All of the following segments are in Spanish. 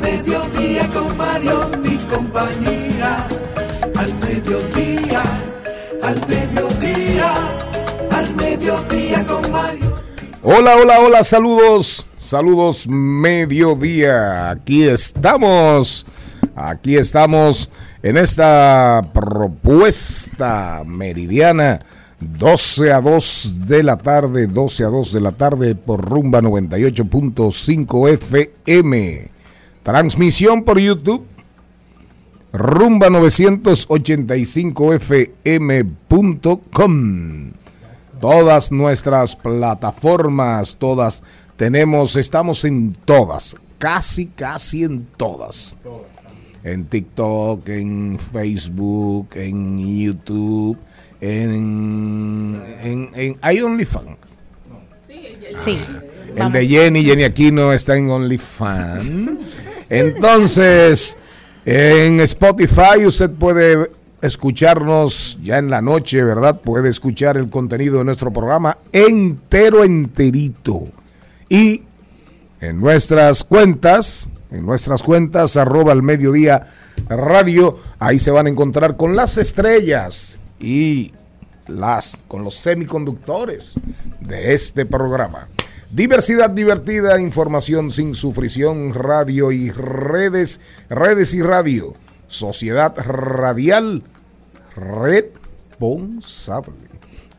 mediodía con Mario y compañía. Al mediodía, al mediodía, al mediodía con Mario. Hola, hola, hola, saludos, saludos mediodía. Aquí estamos, aquí estamos en esta propuesta meridiana. 12 a 2 de la tarde, 12 a 2 de la tarde por rumba 98.5 FM. Transmisión por YouTube, rumba 985 FM.com. Todas nuestras plataformas, todas tenemos, estamos en todas, casi, casi en todas. En TikTok, en Facebook, en YouTube, en, en, en hay OnlyFans. Sí. El de Jenny, Jenny Aquino está en OnlyFans. Entonces, en Spotify usted puede escucharnos ya en la noche, ¿verdad? Puede escuchar el contenido de nuestro programa entero, enterito. Y en nuestras cuentas, en nuestras cuentas, arroba al mediodía radio, ahí se van a encontrar con las estrellas y las, con los semiconductores de este programa. Diversidad divertida, información sin sufrición, radio y redes, redes y radio. Sociedad radial responsable.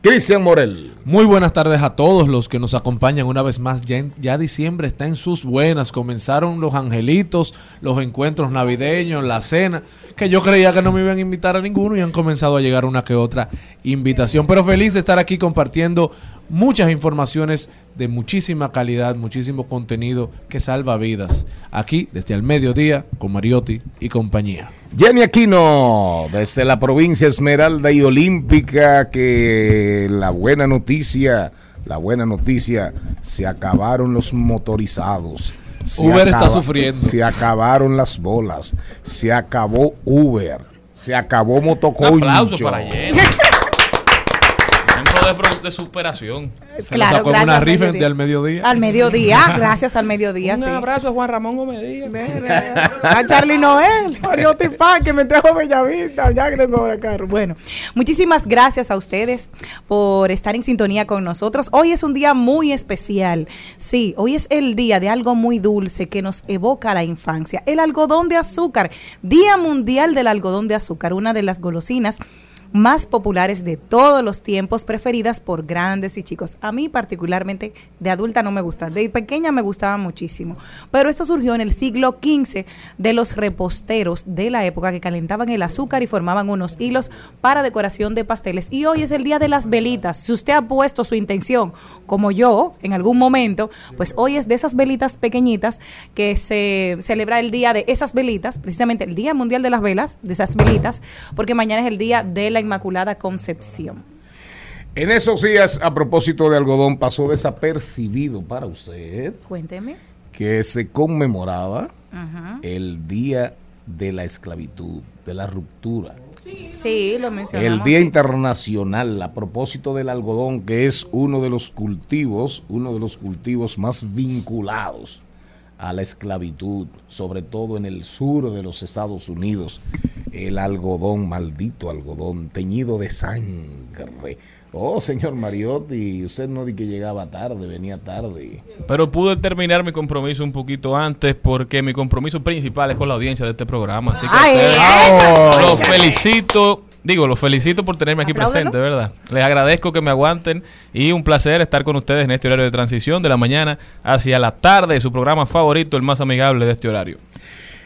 Cristian Morel. Muy buenas tardes a todos los que nos acompañan una vez más. Ya, ya diciembre está en sus buenas. Comenzaron los angelitos, los encuentros navideños, la cena, que yo creía que no me iban a invitar a ninguno y han comenzado a llegar una que otra invitación. Pero feliz de estar aquí compartiendo muchas informaciones de muchísima calidad, muchísimo contenido que salva vidas. Aquí desde el mediodía con Mariotti y compañía. Jenny Aquino, desde la provincia Esmeralda y Olímpica, que la buena noticia, la buena noticia, se acabaron los motorizados. Se Uber está sufriendo. Se acabaron las bolas, se acabó Uber, se acabó Un Motoconcho. aplauso para Jenny. Ejemplo de, superación. Se lo sacó en una rifa de al mediodía. Al mediodía, gracias al mediodía, Un sí. abrazo a Juan Ramón Gómez A Charlie Noel, Pan, que me trajo Bellavista, ya que tengo el carro. Bueno, muchísimas gracias a ustedes por estar en sintonía con nosotros. Hoy es un día muy especial. Sí, hoy es el día de algo muy dulce que nos evoca la infancia. El algodón de azúcar, Día Mundial del Algodón de Azúcar, una de las golosinas más populares de todos los tiempos, preferidas por grandes y chicos. A mí particularmente de adulta no me gusta, de pequeña me gustaba muchísimo, pero esto surgió en el siglo XV de los reposteros de la época que calentaban el azúcar y formaban unos hilos para decoración de pasteles. Y hoy es el día de las velitas. Si usted ha puesto su intención, como yo, en algún momento, pues hoy es de esas velitas pequeñitas que se celebra el día de esas velitas, precisamente el Día Mundial de las Velas, de esas velitas, porque mañana es el día de la Inmaculada Concepción. En esos días, a propósito de algodón, pasó desapercibido para usted Cuénteme. que se conmemoraba el Día de la Esclavitud, de la Ruptura. Sí, lo mencionamos. El Día Internacional a propósito del algodón, que es uno de los cultivos, uno de los cultivos más vinculados a la esclavitud, sobre todo en el sur de los Estados Unidos. el algodón, maldito algodón, teñido de sangre. Oh, señor Mariotti, usted no di que llegaba tarde, venía tarde. Pero pude terminar mi compromiso un poquito antes porque mi compromiso principal es con la audiencia de este programa. Así que Ay, ustedes- los felicito. Digo, los felicito por tenerme aquí Apláudelo. presente, ¿verdad? Les agradezco que me aguanten y un placer estar con ustedes en este horario de transición de la mañana hacia la tarde, su programa favorito, el más amigable de este horario.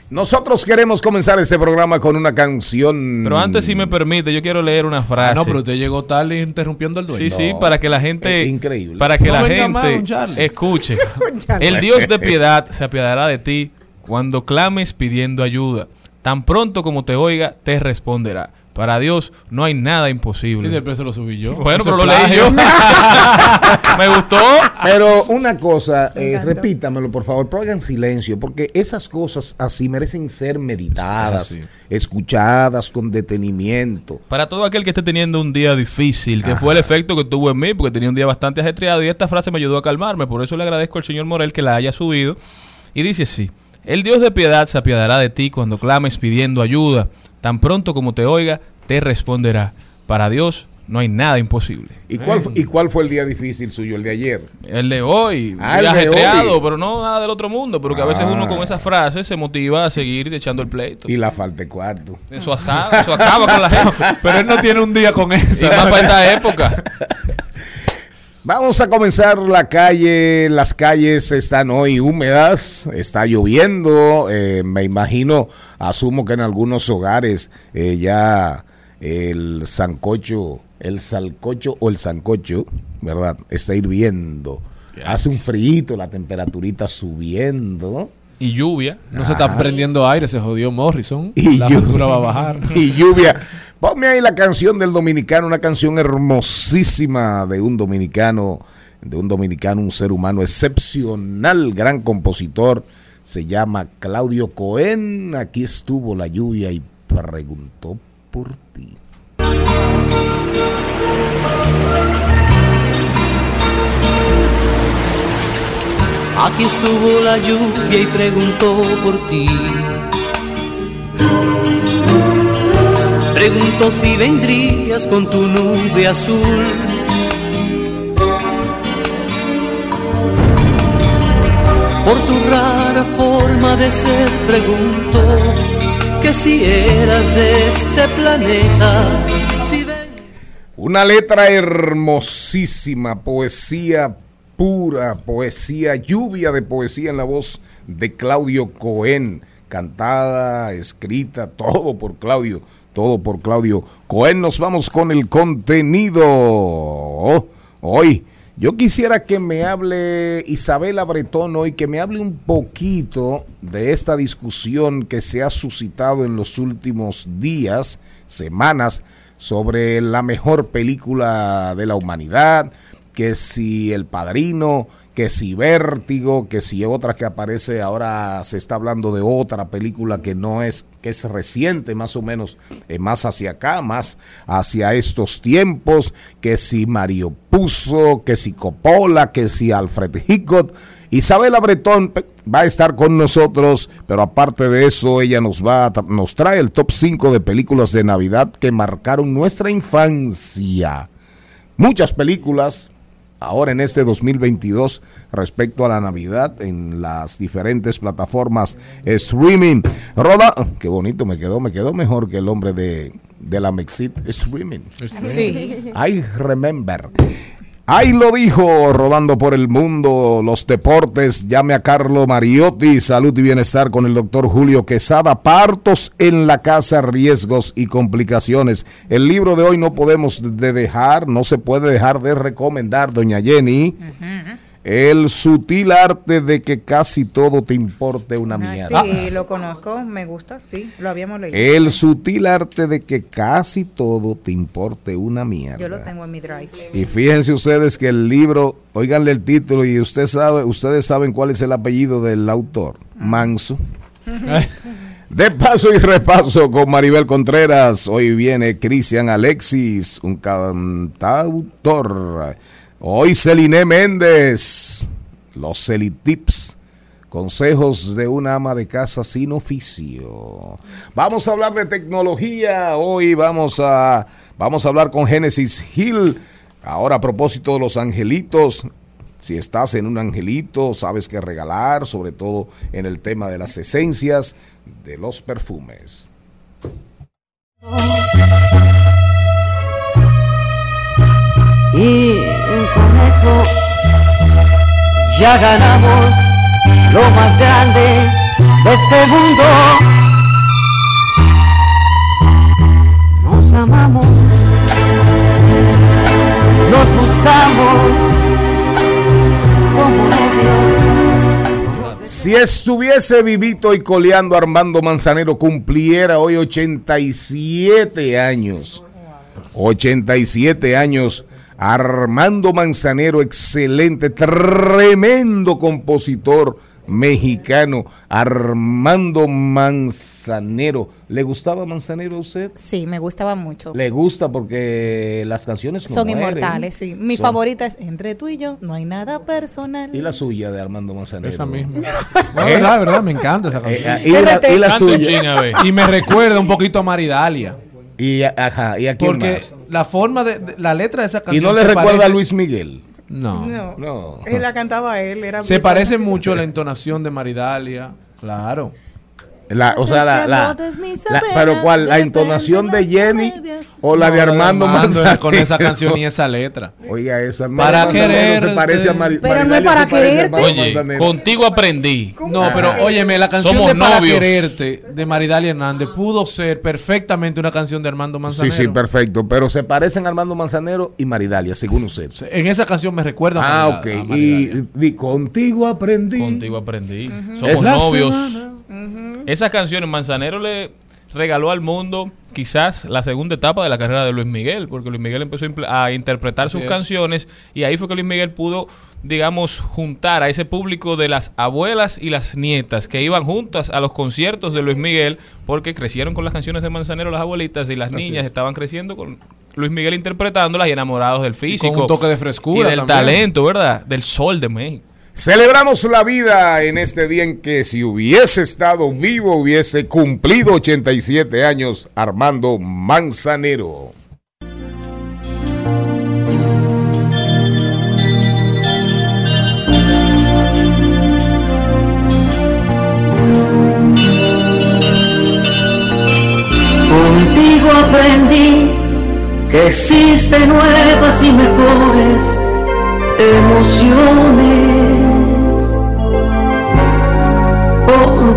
Nosotros queremos comenzar este programa con una canción. Pero antes, si me permite, yo quiero leer una frase. Ah, no, pero usted llegó tarde interrumpiendo el dueño. Sí, sí, para que la gente, es increíble. para que No la gente Charlie. escuche. El Dios de piedad se apiadará de ti cuando clames pidiendo ayuda. Tan pronto como te oiga, te responderá. Para Dios no hay nada Y imposible. después se lo subí yo. Bueno, pero lo leí yo. Me gustó. Pero una cosa, eh, repítamelo por favor, pero hagan silencio, porque esas cosas así merecen ser meditadas, escuchadas con detenimiento. Para todo aquel que esté teniendo un día difícil, que fue el efecto que tuvo en mí, porque tenía un día bastante ajetreado, y esta frase me ayudó a calmarme. Por eso le agradezco al señor Morel que la haya subido. Y dice así: El Dios de piedad se apiadará de ti cuando clames pidiendo ayuda. Tan pronto como te oiga, te responderá. Para Dios no hay nada imposible. ¿Y cuál, ¿Y cuál fue el día difícil suyo, el de ayer? El de hoy, Ah, el de ajetreado, hoy. pero no nada del otro mundo, porque a veces Ah. uno con esas frases se motiva a seguir echando el pleito. Y la falta de cuarto. Eso acaba, eso acaba con la gente. Pero él no tiene un día con Y esa. más para esta época. Vamos a comenzar la calle. Las calles están hoy húmedas, está lloviendo. eh, me imagino, asumo que en algunos hogares eh, ya el sancocho, el salcocho o el sancocho, ¿verdad? Está hirviendo. Hace un frío, la temperaturita subiendo. Y lluvia. No se está prendiendo aire, se jodió Morrison. Y la factura va a bajar. y lluvia. Ponme ahí la canción del dominicano, una canción hermosísima de un dominicano, de un dominicano, un ser humano excepcional, gran compositor. Se llama Claudio Cohen. Aquí estuvo la lluvia y preguntó por ti. Aquí estuvo la lluvia y preguntó por ti. Preguntó si vendrías con tu nube azul. Por tu rara forma de ser preguntó que si eras de este planeta. Si ven- Una letra hermosísima, poesía pura, poesía, lluvia de poesía en la voz de Claudio Cohen, cantada, escrita, todo por Claudio, todo por Claudio Cohen. Nos vamos con el contenido. Hoy, yo quisiera que me hable Isabela Bretón hoy, que me hable un poquito de esta discusión que se ha suscitado en los últimos días, semanas, sobre la mejor película de la humanidad, que si El Padrino, que si Vértigo, que si otra que aparece ahora se está hablando de otra película que no es que es reciente más o menos eh, más hacia acá, más hacia estos tiempos, que si Mario Puzo, que si Coppola, que si Alfred Hitchcock, Isabela Bretón va a estar con nosotros, pero aparte de eso ella nos va nos trae el top 5 de películas de Navidad que marcaron nuestra infancia. Muchas películas ahora en este 2022 respecto a la Navidad en las diferentes plataformas streaming. Roda, qué bonito me quedó, me quedó mejor que el hombre de, de la Mexit streaming. Sí. I remember. Ahí lo dijo, rodando por el mundo, los deportes. Llame a Carlo Mariotti, salud y bienestar con el doctor Julio Quesada. Partos en la casa, riesgos y complicaciones. El libro de hoy no podemos de dejar, no se puede dejar de recomendar, doña Jenny. El sutil arte de que casi todo te importe una Ah, mierda. Sí, lo conozco, me gusta, sí, lo habíamos leído. El sutil arte de que casi todo te importe una mierda. Yo lo tengo en mi drive. Y fíjense ustedes que el libro, oiganle el título y usted sabe, ustedes saben cuál es el apellido del autor, Manso. De paso y repaso con Maribel Contreras, hoy viene Cristian Alexis, un cantautor. Hoy Celine Méndez, los Celitips Consejos de una ama de casa sin oficio. Vamos a hablar de tecnología. Hoy vamos a, vamos a hablar con Genesis Hill. Ahora a propósito de los angelitos. Si estás en un angelito, sabes qué regalar, sobre todo en el tema de las esencias de los perfumes. Ya ganamos lo más grande de este mundo. Nos amamos, nos buscamos como novios. Si estuviese vivito y coleando Armando Manzanero, cumpliera hoy 87 años. 87 años. Armando Manzanero, excelente, tremendo compositor mexicano. Armando Manzanero. ¿Le gustaba Manzanero a usted? Sí, me gustaba mucho. Le gusta porque las canciones no Son mueren. inmortales, sí. Mi Son- favorita es Entre tú y yo, no hay nada personal. ¿Y la suya de Armando Manzanero? Esa misma. No, verdad, verdad, me encanta esa Eh, canción. ¿y, la, RT. y la suya? Y me recuerda un poquito a Maridalia. Y, ajá, ¿y a quién Porque más? la forma de, de- la letra de esa ¿Y canción. no le recuerda parece- a Luis Miguel? No. No, No. Él la cantaba él, era Se parece mucho a la entonación de Maridalia. Claro. La, o sea, la, la- pero ¿cuál? ¿La entonación de Jenny o la de No, Armando Manzanero? Con esa canción y esa letra. Oiga eso, Armando Para quererte. se parece a Mari- Pero no para a quererte. Armando Oye, Manzanero. contigo aprendí. No, pero óyeme, la canción Somos de Para novios. Quererte de Maridalia Hernández pudo ser perfectamente una canción de Armando Sí, Manzanero. sí, perfecto. Pero se parecen a Armando Manzanero y Maridalia, según usted. En esa canción me recuerda a Ah, Marida- ok. a Y contigo aprendí. Contigo aprendí. Somos novios. semana. Esas canciones, Manzanero le regaló al mundo quizás la segunda etapa de la carrera de Luis Miguel, porque Luis Miguel empezó a interpretar sus es. canciones y ahí fue que Luis Miguel pudo, digamos, juntar a ese público de las abuelas y las nietas que iban juntas a los conciertos de Luis Miguel porque crecieron con las canciones de Manzanero las abuelitas y las niñas es. estaban creciendo con Luis Miguel interpretándolas y enamorados del físico. un toque de frescura Y del también. talento, ¿verdad? Del sol de México. Celebramos la vida en este día en que si hubiese estado vivo hubiese cumplido 87 años Armando Manzanero. Contigo aprendí que existen nuevas y mejores emociones.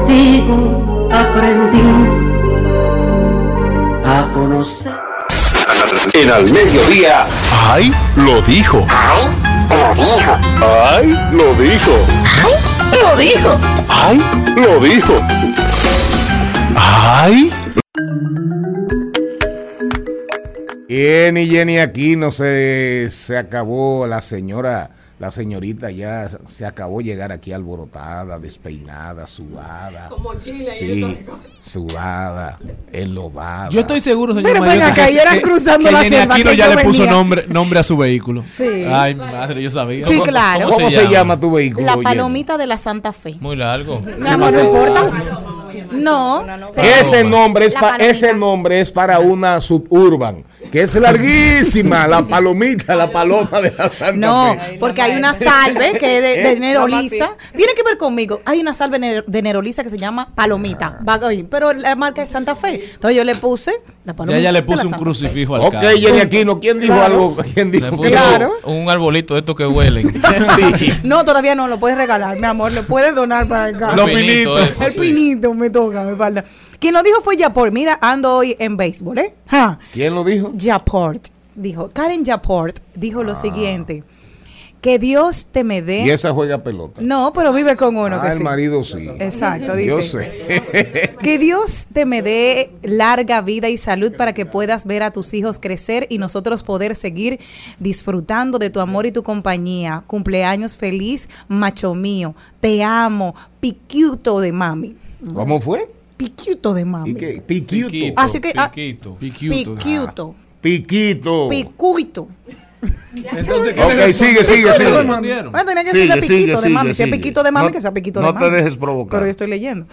Contigo aprendí a conocer. En al mediodía. ¡Ay! Lo dijo. ¡Ay! Lo dijo. ¡Ay! Lo dijo. ¡Ay! Lo dijo. ¡Ay! Jenny, Jenny, aquí no se, se acabó la señora, la señorita ya se acabó llegar aquí alborotada, despeinada, sudada. Como Chile. Sí, sudada, enlobada. Yo estoy seguro, señor Pero venga, que ayer eran cruzando que la Jenny selva, Aquino que ya le puso nombre, nombre a su vehículo. Sí. Ay, madre, yo sabía. Sí, ¿Cómo- claro. ¿Cómo se llama tu vehículo? La palomita de la Santa Fe. Muy largo. Mi amor, no importa. No. Ese nombre, es pa- ese nombre es para una suburban, que es larguísima, la palomita, la paloma de la Santa No, Fe. porque hay una salve que es de, de ¿Eh? Nerolisa. Tiene que ver conmigo. Hay una salve de Nerolisa que se llama Palomita. Va a oír, Pero la marca es Santa Fe. Entonces yo le puse la Ya palomita. ella le puso un Santa crucifijo al Ok, carro. Jenny Aquino, ¿quién dijo Claro. algo? ¿Quién dijo Claro. un arbolito de estos que huelen. No, todavía no, lo puedes regalar, mi amor. Le puedes donar para el carro. Los Pinito, pinitos. El pinito me toca, me falta. Quien lo dijo fue Yaport. Mira, ando hoy en béisbol, ¿eh? Ja. ¿Quién lo dijo? Yaport dijo, Karen Yaport dijo lo siguiente, que Dios te me dé... Y esa juega pelota. No, pero vive con uno ah, que el sí. marido sí. Exacto, dice. Yo sé. Que Dios te me dé larga vida y salud para que puedas ver a tus hijos crecer y nosotros poder seguir disfrutando de tu amor y tu compañía. Cumpleaños feliz, macho mío. Te amo. Piquiuto de mami. ¿Cómo fue? Piquiuto de mami. ¿Y qué? Piquito. Piquito, Así que- ah, piquito. Piquiuto. Piquiuto. Piquito. Picuito. Entonces, ¿qué Ok, sigue, sigue, sigue. respondieron? Bueno, tenía que decirle piquito sigue, de sigue, mami. Si es piquito de mami, No- que sea piquito no de te mami. dejes provocar. Pero yo estoy leyendo.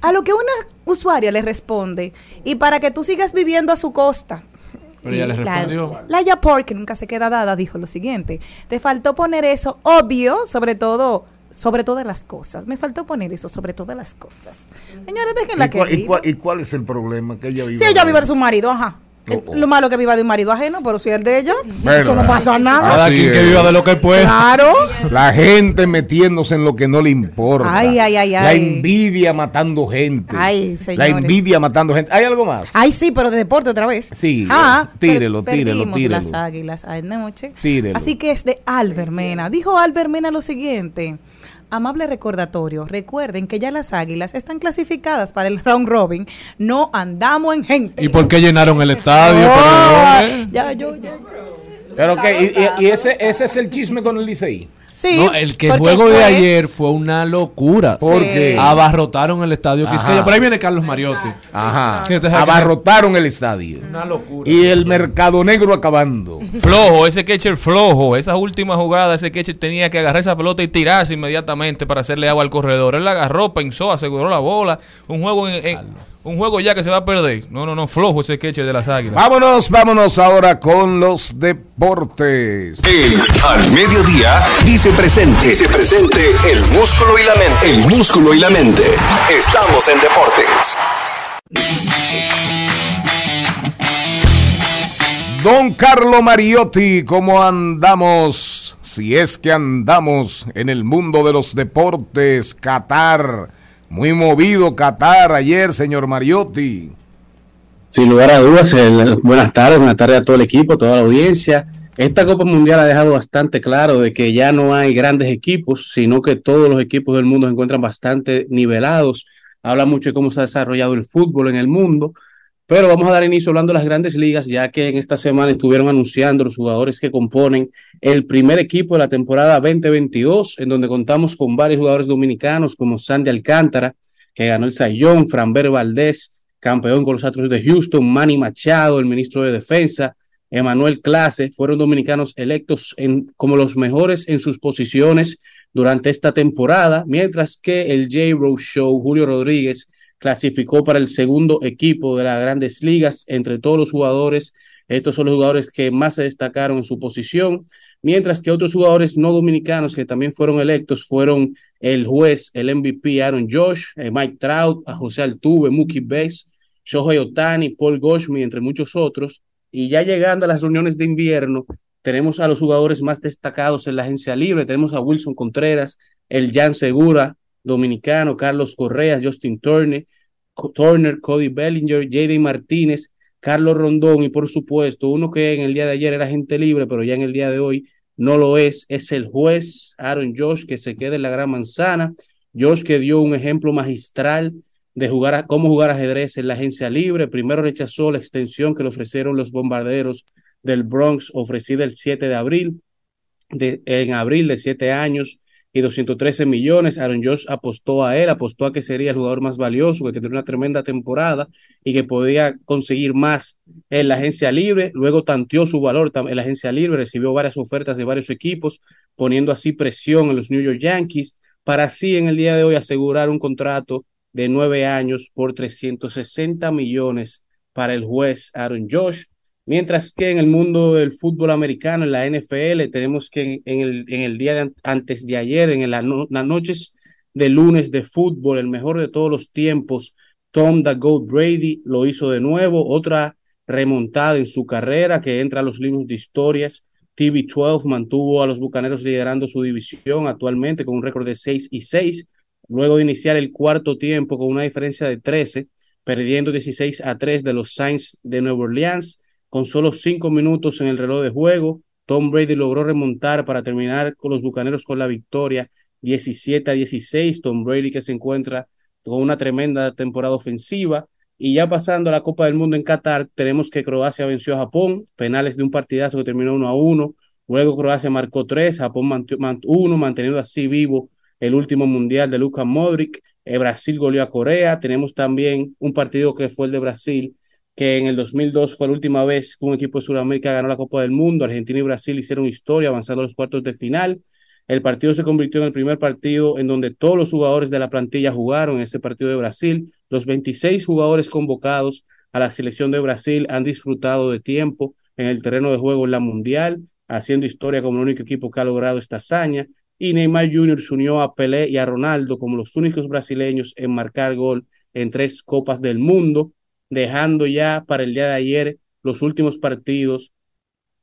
A lo que una usuaria le responde, y para que tú sigas viviendo a su costa. Pero ella le respondió. La Yapor, que nunca se queda dada, dijo lo siguiente: Te faltó poner eso obvio, sobre todo. Sobre todas las cosas. Me faltó poner eso sobre todas las cosas. Señores, déjenla ¿Y que cuál, y viva. cuál- y cuál es el problema? Que ella viva Si ella viva de su marido, ajá. Oh, oh. Lo malo que viva de un marido ajeno, pero si es de ella, Bueno, eso no pasa nada. Cada quien que viva de lo que puede. Claro. La gente metiéndose en lo que no le importa. Ay, ay, ay, La ay. envidia matando gente. Ay, La envidia matando gente. ¿Hay algo más? Ay, sí, pero de deporte otra vez. Sí, Ah, tírelo, tírelo, tírelo. las águilas anoche. Tírelo. Así que es de Albert Mena. Dijo Albert Mena lo siguiente. Amable recordatorio, recuerden que ya las águilas están clasificadas para el round robin. No andamos en gente. ¿Y por qué llenaron el estadio? Oh, Perdón, ya, yo, ya. Pero que, y, y- y ese, ese es el chisme con el Licey. Sí, No, el que porque juego de ayer fue una locura. ¿Por Sí. qué? Abarrotaron el estadio Quisqueya. Por ahí viene Carlos Mariotti. Ajá. Abarrotaron el estadio. Una locura. Y el mercado negro acabando. Flojo, ese catcher flojo. Esa última jugada, ese catcher tenía que agarrar esa pelota y tirarse inmediatamente para hacerle agua al corredor. Él la agarró, pensó, aseguró la bola. Un juego en, en- un juego ya que se va a perder. No, no, no, flojo ese catcher de las águilas. Vámonos, vámonos ahora con los deportes. El Al Mediodía dice presente. Dice presente el músculo y la mente. El músculo y la mente. Estamos en deportes. Don Carlo Mariotti, ¿cómo andamos? Si es que andamos en el mundo de los deportes, Qatar. Muy movido Qatar ayer, señor Mariotti. Sin lugar a dudas, buenas tardes, buenas tardes a todo el equipo, toda la audiencia. Esta Copa Mundial ha dejado bastante claro de que ya no hay grandes equipos, sino que todos los equipos del mundo se encuentran bastante nivelados. Habla mucho de cómo se ha desarrollado el fútbol en el mundo, pero vamos a dar inicio hablando de las grandes ligas, ya que en esta semana estuvieron anunciando los jugadores que componen el primer equipo de la temporada 2022, en donde contamos con varios jugadores dominicanos como Sandy Alcántara, que ganó el Sayón, Franber Valdés, campeón con los Astros de Houston, Manny Machado, el ministro de Defensa, Emanuel Clase, fueron dominicanos electos en, como los mejores en sus posiciones durante esta temporada, mientras que el J. Rose Show, Julio Rodríguez, clasificó para el segundo equipo de las grandes ligas entre todos los jugadores. Estos son los jugadores que más se destacaron en su posición, mientras que otros jugadores no dominicanos que también fueron electos fueron el juez, el MVP Aaron Josh, eh, Mike Trout, José Altuve, Mookie Betts, Shohei Otani, Paul Goldschmidt, entre muchos otros. Y ya llegando a las reuniones de invierno, tenemos a los jugadores más destacados en la agencia libre. Tenemos a Wilson Contreras, el Jan Segura, dominicano, Carlos Correa, Justin Turner, Turner, Cody Bellinger, JD Martínez, Carlos Rondón y por supuesto uno que en el día de ayer era gente libre, pero ya en el día de hoy no lo es, es el juez Aaron Josh que se queda en la gran manzana. Josh que dio un ejemplo magistral de jugar a, cómo jugar ajedrez en la agencia libre. Primero rechazó la extensión que le ofrecieron los bombarderos del Bronx, ofrecida el 7 de abril, de, en abril de 7 años y 213 millones. Aaron Josh apostó a él, apostó a que sería el jugador más valioso, que tendría una tremenda temporada y que podía conseguir más en la agencia libre. Luego tanteó su valor en la agencia libre, recibió varias ofertas de varios equipos, poniendo así presión en los New York Yankees para así en el día de hoy asegurar un contrato de nueve años por 360 millones para el juez Aaron Josh. Mientras que en el mundo del fútbol americano, en la NFL, tenemos que en el, en el día antes de ayer, en la no- las noches de lunes de fútbol, el mejor de todos los tiempos, Tom the Brady lo hizo de nuevo, otra remontada en su carrera que entra a los libros de historias. TB12 mantuvo a los Bucaneros liderando su división actualmente con un récord de 6 y 6, luego de iniciar el cuarto tiempo con una diferencia de 13, perdiendo 16 a 3 de los Saints de Nueva Orleans. Con solo cinco minutos en el reloj de juego, Tom Brady logró remontar para terminar con los Bucaneros con la victoria 17 a 16. Tom Brady que se encuentra con una tremenda temporada ofensiva. Y ya pasando a la Copa del Mundo en Qatar, tenemos que Croacia venció a Japón, penales de un partidazo que terminó 1 a 1. Luego Croacia marcó 3, Japón mantuvo 1, manteniendo así vivo el último mundial de Luka Modric. Eh, Brasil goleó a Corea. Tenemos también un partido que fue el de Brasil, que en el 2002 fue la última vez que un equipo de Sudamérica ganó la Copa del Mundo. Argentina y Brasil hicieron historia avanzando a los cuartos de final. El partido se convirtió en el primer partido en donde todos los jugadores de la plantilla jugaron en este partido de Brasil. Los 26 jugadores convocados a la selección de Brasil han disfrutado de tiempo en el terreno de juego en la Mundial, haciendo historia como el único equipo que ha logrado esta hazaña. Y Neymar Jr. se unió a Pelé y a Ronaldo como los únicos brasileños en marcar gol en tres Copas del Mundo, dejando ya para el día de ayer los últimos partidos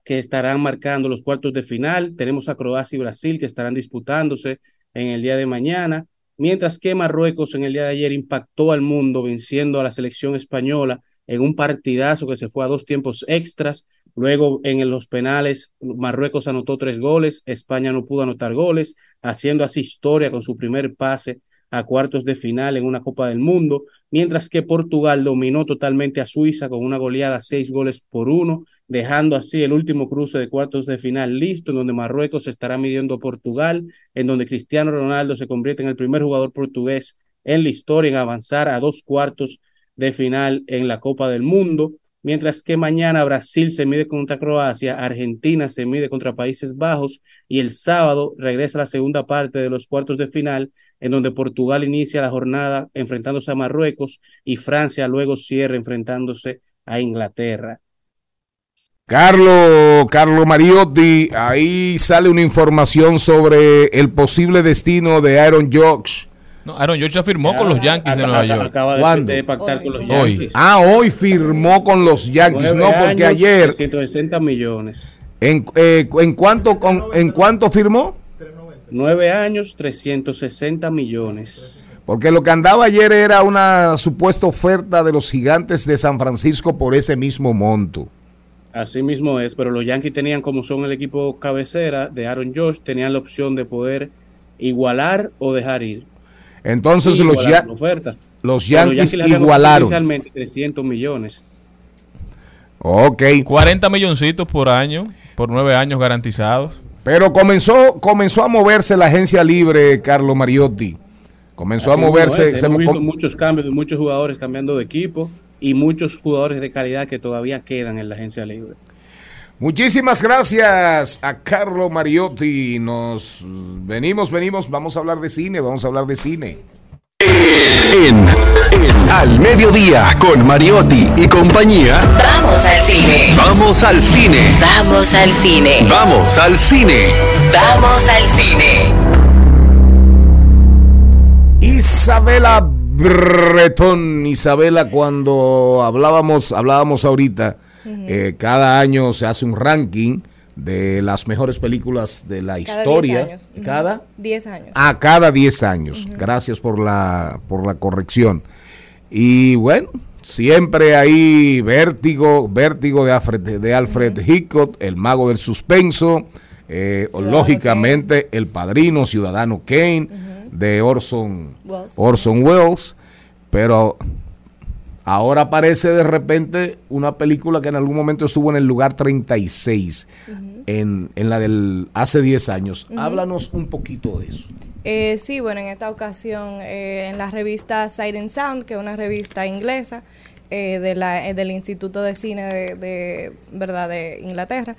que estarán marcando los cuartos de final. Tenemos a Croacia y Brasil que estarán disputándose en el día de mañana, mientras que Marruecos en el día de ayer impactó al mundo venciendo a la selección española en un partidazo que se fue a dos tiempos extras. Luego en los penales Marruecos anotó tres goles, España no pudo anotar goles, haciendo así historia con su primer pase a cuartos de final en una Copa del Mundo, mientras que Portugal dominó totalmente a Suiza con una goleada seis goles por uno, dejando así el último cruce de cuartos de final listo, en donde Marruecos estará midiendo a Portugal, en donde Cristiano Ronaldo se convierte en el primer jugador portugués en la historia en avanzar a dos cuartos de final en la Copa del Mundo mientras que mañana Brasil se mide contra Croacia, Argentina se mide contra Países Bajos y el sábado regresa la segunda parte de los cuartos de final, en donde Portugal inicia la jornada enfrentándose a Marruecos y Francia luego cierra enfrentándose a Inglaterra. Carlos, Carlo Mariotti, ahí sale una información sobre el posible destino de Aaron Judge no, Aaron George firmó con los Yankees de Nueva York. Acaba de, pactar con los Yankees. Ah, hoy firmó con los Yankees, no porque ayer. 160 millones. ¿En, eh, ¿en, cuánto, con, ¿En cuánto firmó? Nueve años, 360 millones. Porque lo que andaba ayer era una supuesta oferta de los gigantes de San Francisco por ese mismo monto. Así mismo es, pero los Yankees tenían, como son el equipo cabecera de Aaron Josh, tenían la opción de poder igualar o dejar ir. Entonces los, ya, los, Yankees igualaron. 300 millones. Ok. 40 milloncitos por año, por nueve años garantizados. Pero comenzó, comenzó a moverse la agencia libre, Carlos Mariotti. Comenzó a moverse. Se hemos visto muchos cambios, muchos jugadores cambiando de equipo y muchos jugadores de calidad que todavía quedan en la agencia libre. Muchísimas gracias a Carlo Mariotti. Nos venimos, venimos, vamos a hablar de cine, vamos a hablar de cine. En, Al Mediodía con Mariotti y compañía. Vamos al cine. Vamos al cine. Vamos al cine. Vamos al cine. Vamos al cine. Isabela Bretón, Isabela, cuando hablábamos, hablábamos ahorita eh, cada año se hace un ranking de las mejores películas de la historia. ¿Cada? 10 años. Ah, cada 10 años. Gracias por la, por la corrección. Y bueno, siempre hay vértigo, vértigo de Alfred, de Alfred Hitchcock, el mago del suspenso, eh, lógicamente El Padrino, Ciudadano Kane, de Orson Orson Welles, pero Ahora aparece de repente una película que en algún momento estuvo en el lugar 36, en, en, la del hace 10 años. Háblanos un poquito de eso. Eh, sí, bueno, en esta ocasión eh, en la revista Sight and Sound, que es una revista inglesa eh, de la, del Instituto de Cine de, ¿verdad? de Inglaterra,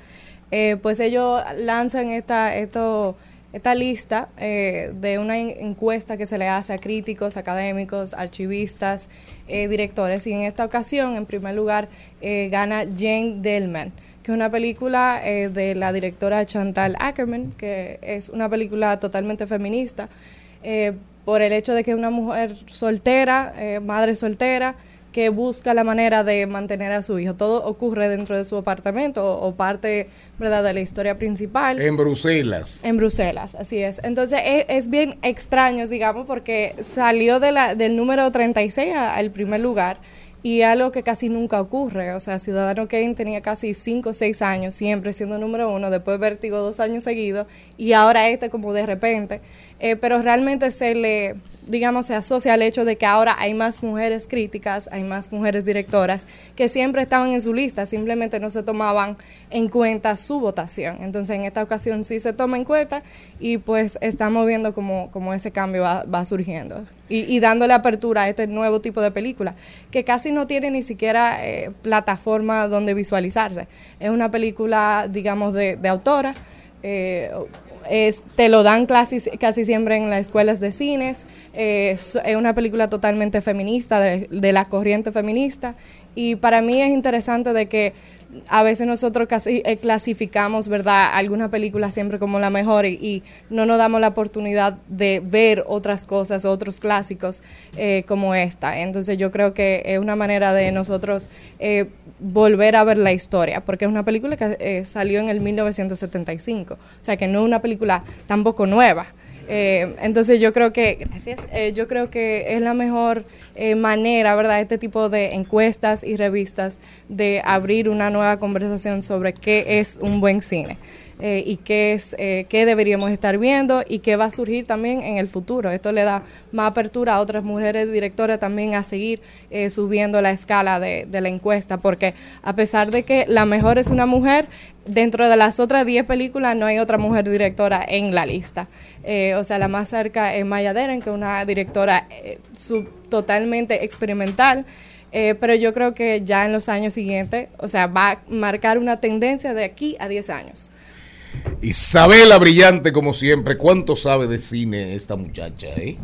pues ellos lanzan esta, esto esta lista eh, de una encuesta que se le hace a críticos, académicos, archivistas, eh, directores. Y en esta ocasión, en primer lugar, eh, gana Jane Delman, que es una película de la directora Chantal Ackerman, que es una película totalmente feminista, por el hecho de que es una mujer soltera, madre soltera, que busca la manera de mantener a su hijo. Todo ocurre dentro de su apartamento o, parte ¿verdad? de la historia principal. En Bruselas. En Bruselas, así es. Entonces es, bien extraño, digamos, porque salió de la, del número 36 al primer lugar y algo que casi nunca ocurre. O sea, Ciudadano Kane tenía casi 5 o 6 años siempre siendo número uno, después Vértigo dos años seguidos y ahora este como de repente. Eh, pero realmente se le digamos, se asocia al hecho de que ahora hay más mujeres críticas, hay más mujeres directoras que siempre estaban en su lista, simplemente no se tomaban en cuenta su votación. Entonces, en esta ocasión sí se toma en cuenta y pues estamos viendo cómo, cómo ese cambio va, va surgiendo y, y dándole apertura a este nuevo tipo de película, que casi no tiene ni siquiera eh, plataforma donde visualizarse. Es una película, digamos, de, de autora. eh, es- te lo dan casi, casi siempre en las escuelas de cines. es, una película totalmente feminista, de, la corriente feminista. Y para mí es interesante de que a veces nosotros casi eh, clasificamos, ¿verdad?, alguna película siempre como la mejor y, y no nos damos la oportunidad de ver otras cosas, otros clásicos eh, como esta. Entonces yo creo que es una manera de nosotros eh, volver a ver la historia, porque es una película que eh, salió en el 1975, o sea que no es una película tampoco nueva. Eh, entonces yo creo que, gracias, eh, yo creo que es la mejor eh, manera, ¿verdad? Este tipo de encuestas y revistas de abrir una nueva conversación sobre qué es un buen cine. Eh, y qué es eh, qué deberíamos estar viendo y qué va a surgir también en el futuro. Esto le da más apertura a otras mujeres directoras también a seguir eh, subiendo la escala de, la encuesta, porque a pesar de que la mejor es una mujer, dentro de las otras 10 películas no hay otra mujer directora en la lista. Eh, o sea, la más cerca es Maya Deren, que es una directora totalmente experimental. Pero yo creo que ya en los años siguientes, o sea, va a marcar una tendencia de aquí a 10 años. Isabela Brillante, como siempre. ¿Cuánto sabe de cine esta muchacha, eh?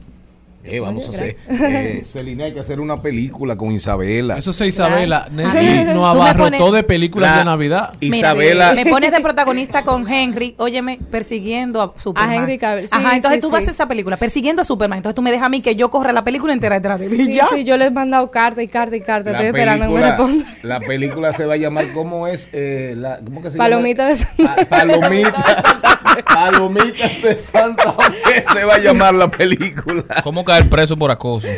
Eh, vamos Oye, a hacer. Eh, Celina, hay que hacer una película con Isabela. Eso se Isabela. Nelly nos abarrotó pones- de películas La- de Navidad. Mira, Isabela. me pones de protagonista con Henry, óyeme, persiguiendo a Superman. A Henry Cavill, sí, Ajá, entonces sí, tú vas a esa película, persiguiendo a Superman. Entonces tú me dejas a mí que yo corra la película entera detrás de él. Sí, ya. sí, yo les he mandado carta y carta y carta. La Estoy esperando que me película, la película se va a llamar, ¿cómo es? Eh, la, ¿Cómo que se Palomita de llama? Ah, Palomita. Palomitas de Santa Fe se va a llamar la película. ¿Cómo caer preso por acoso?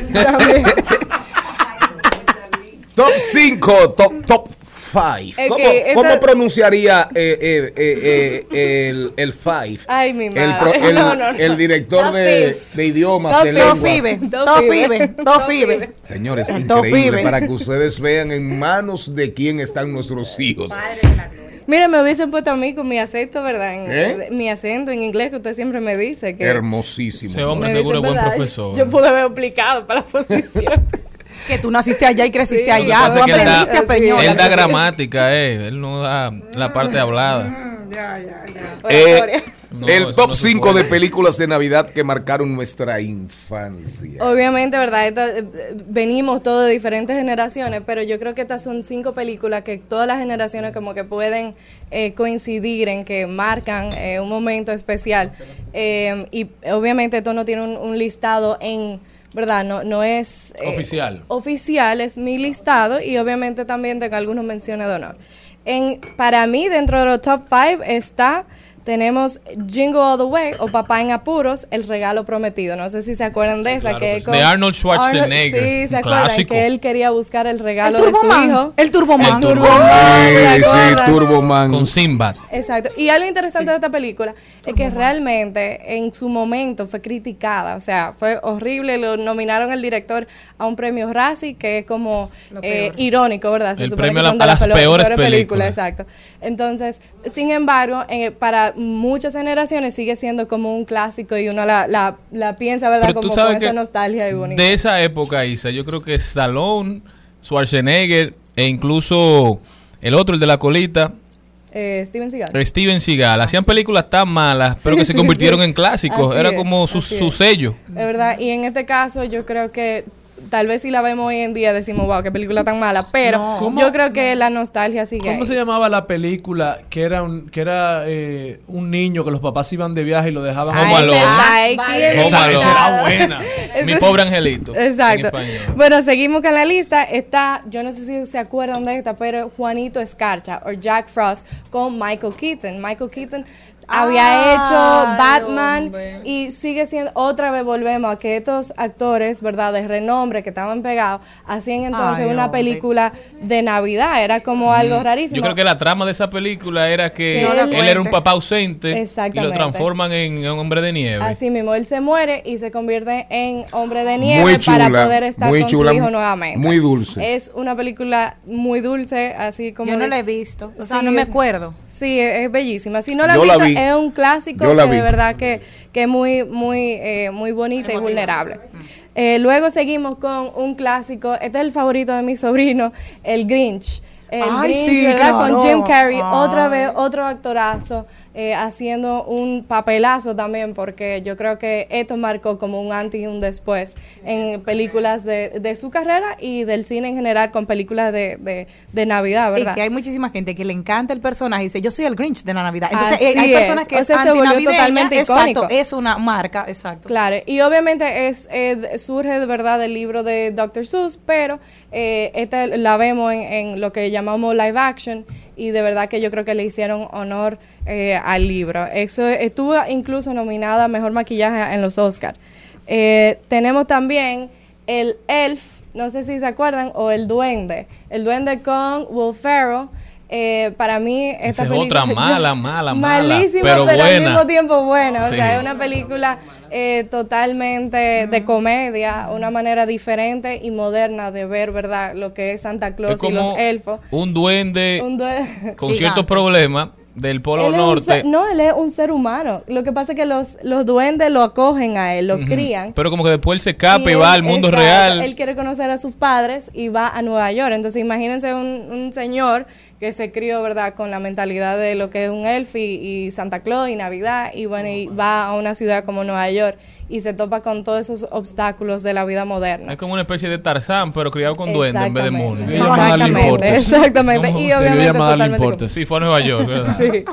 Top 5, top, top 5. Es ¿Cómo, esta- cómo pronunciaría eh, eh, eh, eh, el, el 5? Ay, mi El, madre. pro- el- No, no, no. el director de, de idiomas, Top de lenguas. Tofibe, Tofibe. Señores, increíble para que ustedes vean en manos de quién están nuestros hijos. Mire, me hubiesen puesto a mí con mi acento, ¿verdad? En- ¿Eh? Mi acento en inglés que usted siempre me dice. que Hermosísimo. Ese hombre seguro es buen profesor. Yo pude haber aplicado para la posición. Que tú naciste allá y creciste Sí, allá. Tú aprendiste a peñola. Él da gramática, eh. Él no da la parte hablada. Eh, Oratoria. No, el top no se 5 puede. de películas de Navidad que marcaron nuestra infancia. Obviamente, ¿verdad? Esta- eh, venimos todos de diferentes generaciones, pero yo creo que estas son cinco películas que todas las generaciones como que pueden eh, coincidir en que marcan eh, un momento especial. Eh, y obviamente esto no tiene un, un listado en... ¿Verdad? No, no es... eh, Oficial. Oficial, es mi listado y obviamente también tengo algunos menciones de honor. En, para mí, dentro de los top 5 está... Tenemos Jingle All the Way o Papá en Apuros, El Regalo Prometido. No sé si se acuerdan de esa. claro que que es sí. De Arnold Schwarzenegger, sí, se acuerdan que él quería buscar el El regalo de su hijo. El Turboman. El Turbo- ¿se Sí? Turboman. Con Sinbad. Exacto. Y algo interesante de esta película es que realmente en su momento fue criticada. O sea, fue horrible. Lo nominaron el director a un premio Razzie, que es como eh, irónico, ¿verdad? Se El supone premio que a son la- de a las pelo- peores películas. Exacto. Entonces, sin embargo, eh, para muchas generaciones sigue siendo como un clásico y uno la, la, la piensa, ¿verdad? Pero como con esa nostalgia y bonita. de esa época, Isa, yo creo que Stallone, Schwarzenegger e incluso el otro, el de la colita, Eh, Steven Seagal. Steven Seagal, hacían películas tan malas, pero que se convirtieron sí. en clásicos. Así Era es, como su, su sello. Es verdad, y en este caso yo creo que tal vez si la vemos hoy en día decimos, wow, qué película tan mala, pero yo creo que la nostalgia sigue ¿Cómo ahí. se llamaba la película que era un que era eh, un niño que los papás iban de viaje y lo dejaban Home Ah, Alone. Vale. ¿quién Home Esa, Alone. esa era buena. Mi pobre angelito. en Exacto. Bueno, seguimos con la lista. Está, yo no sé si se acuerdan de esta, pero Juanito Escarcha o Jack Frost con Michael Keaton. Michael Keaton había hecho Batman hombre. y sigue siendo, otra vez volvemos a que estos actores, ¿verdad?, de renombre que estaban pegados, hacían entonces Ay, una hombre. película de Navidad, era como algo rarísimo. Yo creo que la trama de esa película era que Que No él, era un papá ausente y lo transforman en un hombre de nieve. Así mismo, él se muere y se convierte en hombre de nieve Muy chula, para poder estar muy con chula, su hijo nuevamente. muy dulce. Es una película muy dulce, así como... Yo no de- la he visto. O sea, Sí, no me es- acuerdo. Sí, es, es bellísima. Si no la Yo la visto, es un clásico que vi. de verdad que, que es muy, muy, eh, muy bonita y vulnerable. Eh, luego seguimos con un clásico. Este es el favorito de mi sobrino, el Grinch. El Ay, Grinch, sí, ¿verdad? claro. Con Jim Carrey. Ay. Otra vez, otro actorazo. Eh, haciendo un papelazo también, porque yo creo que esto marcó como un antes y un después en películas de, de su carrera y del cine en general con películas de, de, de Navidad, Y ¿verdad? que hay muchísima gente que le encanta el personaje y dice, yo soy el Grinch de la Navidad. Entonces, Así eh, hay personas es. que O sea, se volvió totalmente Exacto, icónico. es una marca, exacto. Claro, y obviamente es eh, surge de verdad del libro de Dr. Seuss, pero eh, esta la vemos en, en lo que llamamos live action y de verdad que yo creo que le hicieron honor eh, al libro. Eso estuvo incluso nominada a mejor maquillaje en los Oscars. tenemos también el Elf, no sé si se acuerdan, o el Duende. El Duende con Will Ferrell. Eh, para mí esta Esa es película otra mala, mala, mala, malísima pero pero, al buena. mismo tiempo buena o sea es una película eh, totalmente de comedia una manera diferente y moderna de ver verdad lo que es Santa Es Claus y los elfos un duende Un con ciertos problemas del Polo Él Norte. ser- no, él es un ser humano. Lo que pasa es que los, los duendes lo acogen a él, lo crían. Pero como que después él se escapa y, él- va al mundo exacto, real. Él quiere conocer a sus padres y va a Nueva York. Entonces, imagínense un, un señor que se crió, ¿verdad?, con la mentalidad de lo que es un elf y, y Santa Claus y Navidad. Y bueno, y va a una ciudad como Nueva York y se topa con todos esos obstáculos de la vida moderna. Es como una especie de Tarzán, pero criado con duende en vez de mono. Exactamente, exactamente. Y obviamente totalmente. Sí, fue a Nueva York, ¿verdad? Sí.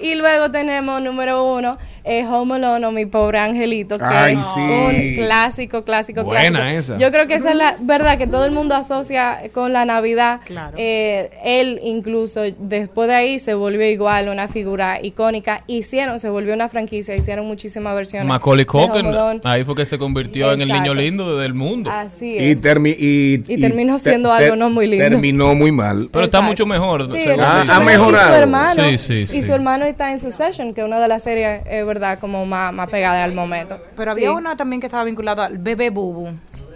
Y luego tenemos número uno, eh, Home Alone o Mi Pobre Angelito, que Ay, es sí. un clásico, clásico, Buena clásico. esa. Yo creo que esa es la verdad que todo el mundo asocia con la Navidad. Claro. Eh, él incluso después de ahí se volvió igual una figura icónica. Hicieron, se volvió una franquicia, hicieron muchísimas versiones. Macaulay Culkin, ahí fue que se convirtió en el niño lindo del mundo. Así Y, es. termi- y, Y terminó te- siendo te- algo no muy lindo. Terminó muy mal. Pero está mucho mejor. Sí, según está Ah, dice. mucho ha mejor. mejorado. Y su hermano, Sí, sí, y sí. su hermano está en Succession, que es una de las series, es verdad, como más, más pegada al momento. Pero había Sí. una también que estaba vinculada al bebé bubu.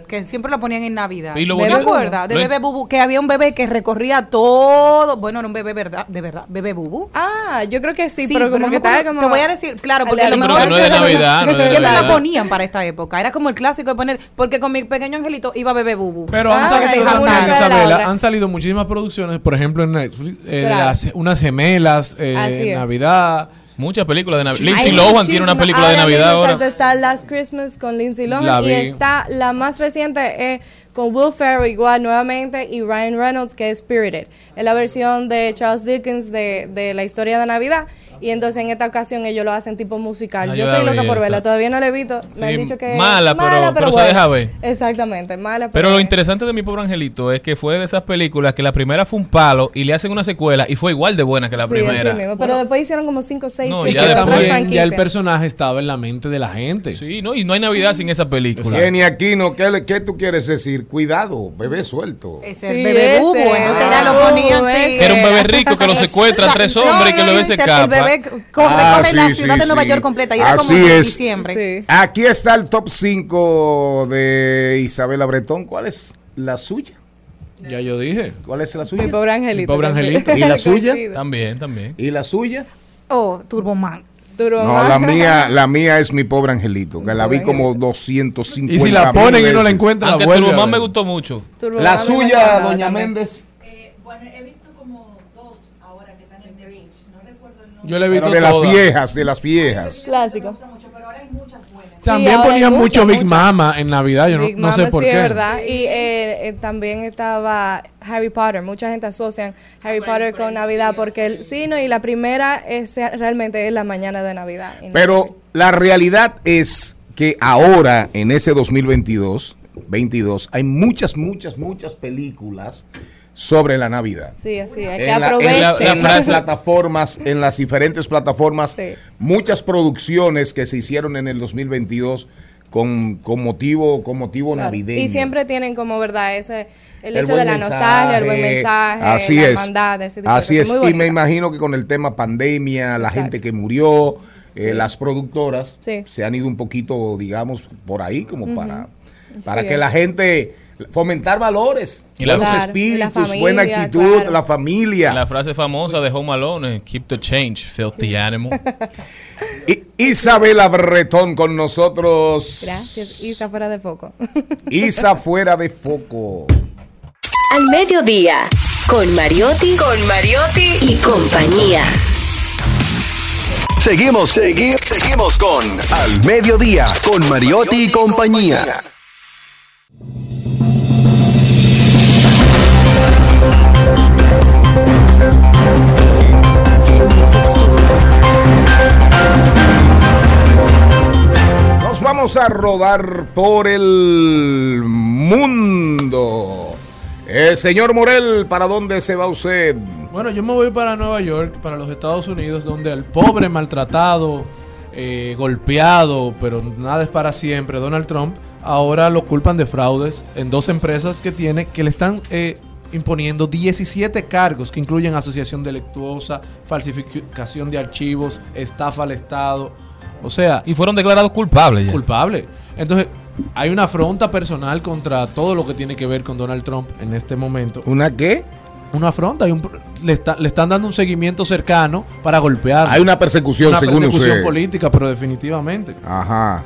Que siempre lo ponían en Navidad. Y lo ¿Te acuerdas? De bebé bubu, que había un bebé que recorría todo. Bueno, era un bebé verdad, de verdad, bebé bubu. Ah, yo creo que sí, Sí, pero como no que como... Te voy a decir, claro, porque a lo mejor que no es de Navidad, no es de siempre la ponían para esta época. Era como el clásico de poner, porque con mi pequeño angelito iba bebé bubu. Pero Ah, han, salido Isabela, han salido muchísimas producciones, por ejemplo en Netflix, eh, de Claro. las- unas gemelas, eh, Así es. Navidad. Muchas películas de Navidad. Lindsay Lohan tiene una película de Navidad ahora. Exacto, está Last Christmas con Lindsay La Lohan y está la más reciente eh, con Will Ferrell igual nuevamente y Ryan Reynolds que es Spirited. Es la versión de Charles Dickens de, de la historia de Navidad y entonces en esta ocasión ellos lo hacen tipo musical. Ah, yo yo estoy loca por verla, todavía no la he visto. Me han Sí, dicho que es mala, pero- pero se buena. deja ver. Exactamente, mala. Pero lo interesante de mi pobre angelito es que fue de esas películas que la primera fue un palo y le hacen una secuela y fue igual de buena que la Sí, primera. mismo, pero después hicieron como 5 o 6 No, Y ya después- ya el personaje estaba en la mente de la gente. Sí, no, y no hay Navidad sin esa película. Jenny Aquino, ¿qué, le- ¿qué tú quieres decir? Cuidado, bebé suelto. Es Sí, el bebé ese. bubu. Entonces era lo Ah, ponían ese. sí. Era un bebé rico que lo secuestra a tres hombres y que el No, bebé se el escapa. bebé corre, Ah, corre la sí, ciudad sí, de Nueva sí. York completa. Y era como Así en es. diciembre. Sí. Aquí está el top 5 de Isabela Bretón. ¿Cuál es la suya? Ya yo dije. ¿Cuál es la suya? Mi pobre angelito. Mi pobre sí. angelito. ¿Y la suya? También, también. ¿Y la suya? Oh, Turboman. No, la mía, la mía es mi pobre angelito, que la vi como 250 Y si la ponen y no la encuentran, la Aunque vuelven. tu a mamá ver. me gustó mucho. Turbo La suya, doña también. Méndez. bueno, he visto como dos ahora que están en The Grinch. No recuerdo el nombre. Yo le he Pero visto de las viejas, de las viejas. Clásico. mucho, pero ahora hay muchas buenas. También Sí, ponían muchas, mucho Big. Mama en Navidad, yo no, Big no sé Mama, por sí, qué. es verdad. Y eh, eh, también estaba Harry Potter. Mucha gente asocian Harry Potter con Navidad porque el sí, no, y la primera es realmente es la mañana de Navidad. No- Pero la realidad es que ahora, en ese 2022, 2022 hay muchas, muchas, muchas películas sobre la Navidad. Sí, así, hay que En, la- en aprovechen. la- en las plataformas, en las diferentes plataformas, Sí. muchas producciones que se hicieron en el 2022 con, con motivo, con motivo Claro. navideño. Y siempre tienen como verdad ese el, El hecho de la mensaje, nostalgia, el buen mensaje, Así la es. hermandad, ese tipo de Así cosas. es. Muy Y me imagino que con el tema pandemia, la Exacto. gente que murió, eh, las productoras Sí. se han ido un poquito, digamos, por ahí como para, para que la gente fomentar valores, Y la- buenos y la espíritus, familia, buena actitud, claro. la familia. La frase famosa de Home Alone, keep the change, filthy animal. I- Isabela Bretón con nosotros. Gracias, Isa fuera de foco. Isa fuera de foco. Al mediodía, con Mariotti, con Mariotti y compañía. Seguimos, seguimos, seguimos con Al Mediodía, con Mariotti y compañía. Vamos a rodar por el mundo. Eh, señor Morel, ¿para dónde se va usted? Bueno, yo me voy para Nueva York, para los Estados Unidos, donde el pobre, maltratado, eh, golpeado, pero nada es para siempre, Donald Trump, ahora lo culpan de fraudes en dos empresas que tiene, que le están eh, imponiendo 17 cargos que incluyen asociación delictuosa, falsificación de archivos, estafa al Estado. O sea, y fueron declarados culpables ya. culpable. Entonces, hay una afronta personal contra todo lo que tiene que ver con Donald Trump en este momento. ¿Una qué? Una afronta. hay un le, está- le están dando un seguimiento cercano para golpear. Hay una persecución, una según persecución usted. política, pero definitivamente. Ajá.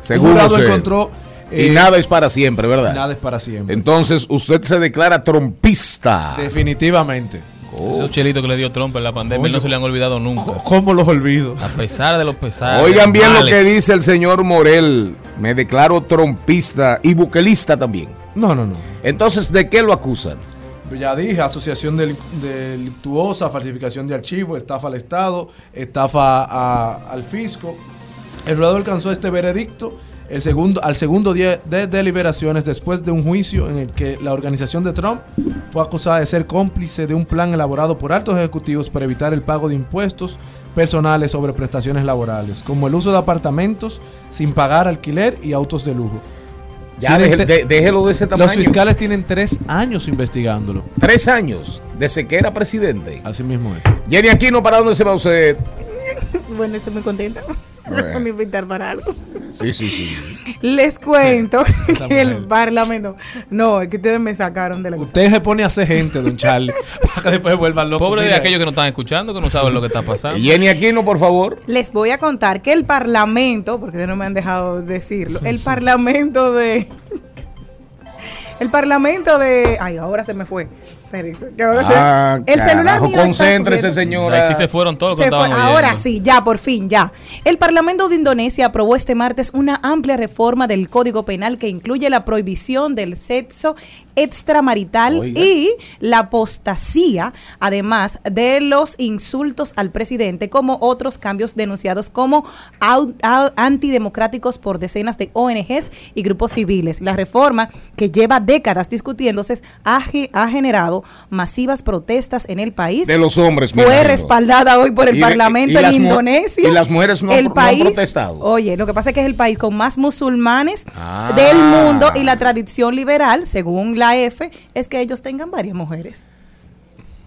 Según jurado usted. encontró. Y eh, nada es para siempre, ¿verdad? Nada es para siempre. Entonces, usted se declara trompista. Definitivamente. Esos chelitos que le dio Trump en la pandemia, no se le han olvidado nunca. ¿Cómo los olvido? A pesar de los pesares. Oigan bien lo que dice el señor Morel. Me declaro trompista y buquelista también. No, no, no. Entonces, ¿de qué lo acusan? Ya dije, asociación delic- delictuosa, falsificación de archivos, estafa al Estado, estafa a- al fisco. El jurado alcanzó este veredicto el segundo, al segundo día de deliberaciones después de un juicio en el que la organización de Trump fue acusada de ser cómplice de un plan elaborado por altos ejecutivos para evitar el pago de impuestos personales sobre prestaciones laborales, como el uso de apartamentos sin pagar alquiler y autos de lujo. Ya, deje- de- déjelo de ese tamaño. Los fiscales tienen tres años investigándolo. Tres años desde que era presidente. Así mismo es. Jenny Aquino, ¿para dónde se va usted? Bueno, estoy muy contenta. Bueno. Me invitar para algo. Sí, sí, sí. Les cuento que el parlamento. No, es que ustedes me sacaron de la cosa. Usted se pone a hacer gente, don Charlie, para que después vuelvan locos. Pobre de aquellos que no están escuchando, que no saben lo que está pasando. Jenny Aquino, por favor. Les voy a contar que el parlamento, porque ustedes no me han dejado decirlo, el parlamento de. El parlamento de. Ay, ahora se me fue. Espérense, que ahora se- Ah, el celular carajo, mío concéntrese, señora. Ahí sí se fueron todos Se fue. Ahora sí, ya, por fin, ya. El Parlamento de Indonesia aprobó este martes una amplia reforma del Código Penal que incluye la prohibición del sexo extramarital Oiga. y la apostasía, además de los insultos al presidente, como otros cambios denunciados como antidemocráticos por decenas de ONGs y grupos civiles. La reforma, que lleva décadas discutiéndose, ha generado masivas protestas en el país De los hombres, fue respaldada hoy por el Y Parlamento y en Indonesia. y las mujeres no- el no han país, protestado. Oye, lo que pasa es que es el país con más musulmanes Ah. del mundo y la tradición liberal, según la F, es que ellos tengan varias mujeres.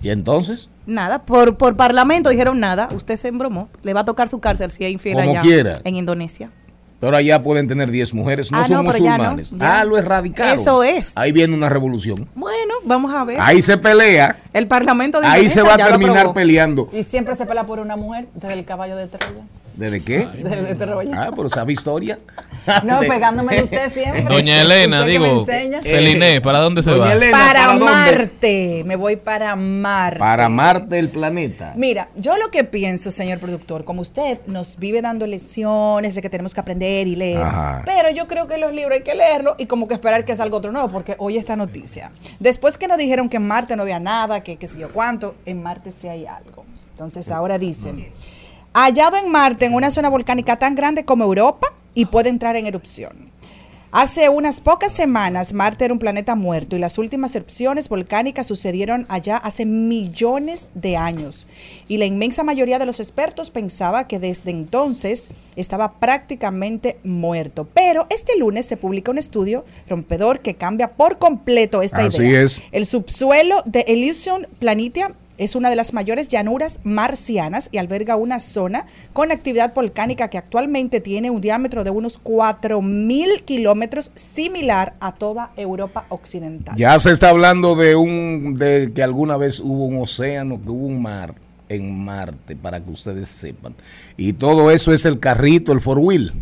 ¿Y entonces? Nada, por, por parlamento dijeron nada, usted se embromó, le va a tocar su cárcel si es infiel Como allá quiera. en Indonesia. Pero allá pueden tener 10 mujeres, no Ah, son no, pero ya no, musulmanes. ya. Ah, lo erradicaron. Eso es. Ahí viene una revolución. Bueno, vamos a ver. Ahí se pelea. el parlamento de Ahí se va a terminar peleando. Y siempre se pelea por una mujer desde el caballo de Troya. ¿Desde qué? Desde. Ah, pero sabe historia. No, De- pegándome de usted siempre. Doña Elena, digo, enseña. Celine, ¿para dónde se Doña va? Elena, para. Marte. Me voy para Marte. Para Marte, el planeta. Mira, yo lo que pienso, señor productor, como usted nos vive dando lecciones de que tenemos que aprender y leer, Ajá. pero yo creo que los libros hay que leerlos y como que esperar que salga otro nuevo, porque hoy esta noticia. Después que nos dijeron que en Marte no había nada, que qué sé yo cuánto, en Marte sí hay algo. Entonces ahora dicen, hallado en Marte en una zona volcánica tan grande como Europa y puede entrar en erupción. Hace unas pocas semanas, Marte era un planeta muerto y las últimas erupciones volcánicas sucedieron allá hace millones de años. Y la inmensa mayoría de los expertos pensaba que desde entonces estaba prácticamente muerto. Pero este lunes se publica un estudio rompedor que cambia por completo esta Así idea. es. El subsuelo de Elysium Planitia es una de las mayores llanuras marcianas y alberga una zona con actividad volcánica que actualmente tiene un diámetro de unos 4.000 kilómetros, similar a toda Europa occidental. Ya se está hablando de un de que alguna vez hubo un océano, que hubo un mar en Marte, para que ustedes sepan. Y todo eso es el carrito, el four wheel.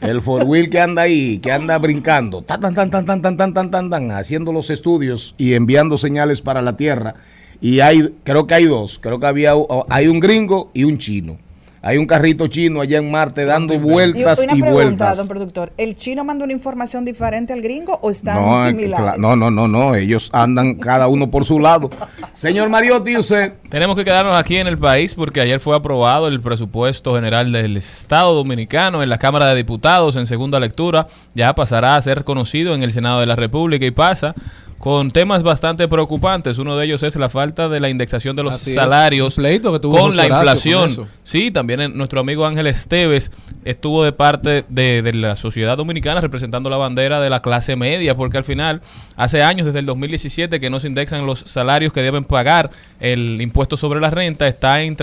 El four wheel que anda ahí, que anda brincando, tan tan tan tan tan tan tan tan tan, haciendo los estudios y enviando señales para la Tierra. Y hay, creo que hay dos, creo que había, hay un gringo y un chino. Hay un carrito chino allá en Marte dando Y vueltas una y, pregunta, vueltas. don productor, ¿el chino manda una información diferente al gringo o están No, eh, similares? no, no, no, no, ellos andan cada uno por su lado. Señor Mariotti, usted. Tenemos que quedarnos aquí en el país porque ayer fue aprobado el presupuesto general del Estado Dominicano en la Cámara de Diputados en segunda lectura. Ya pasará a ser conocido en el Senado de la República y pasa con temas bastante preocupantes. Uno de ellos es la falta de la indexación de los Así salarios pleito que con la inflación. con. Sí, también nuestro amigo Ángel Esteves estuvo de parte de, de la sociedad dominicana representando la bandera de la clase media, porque al final, hace años, desde el 2017, que no se indexan los salarios que deben pagar el impuesto sobre la renta, está en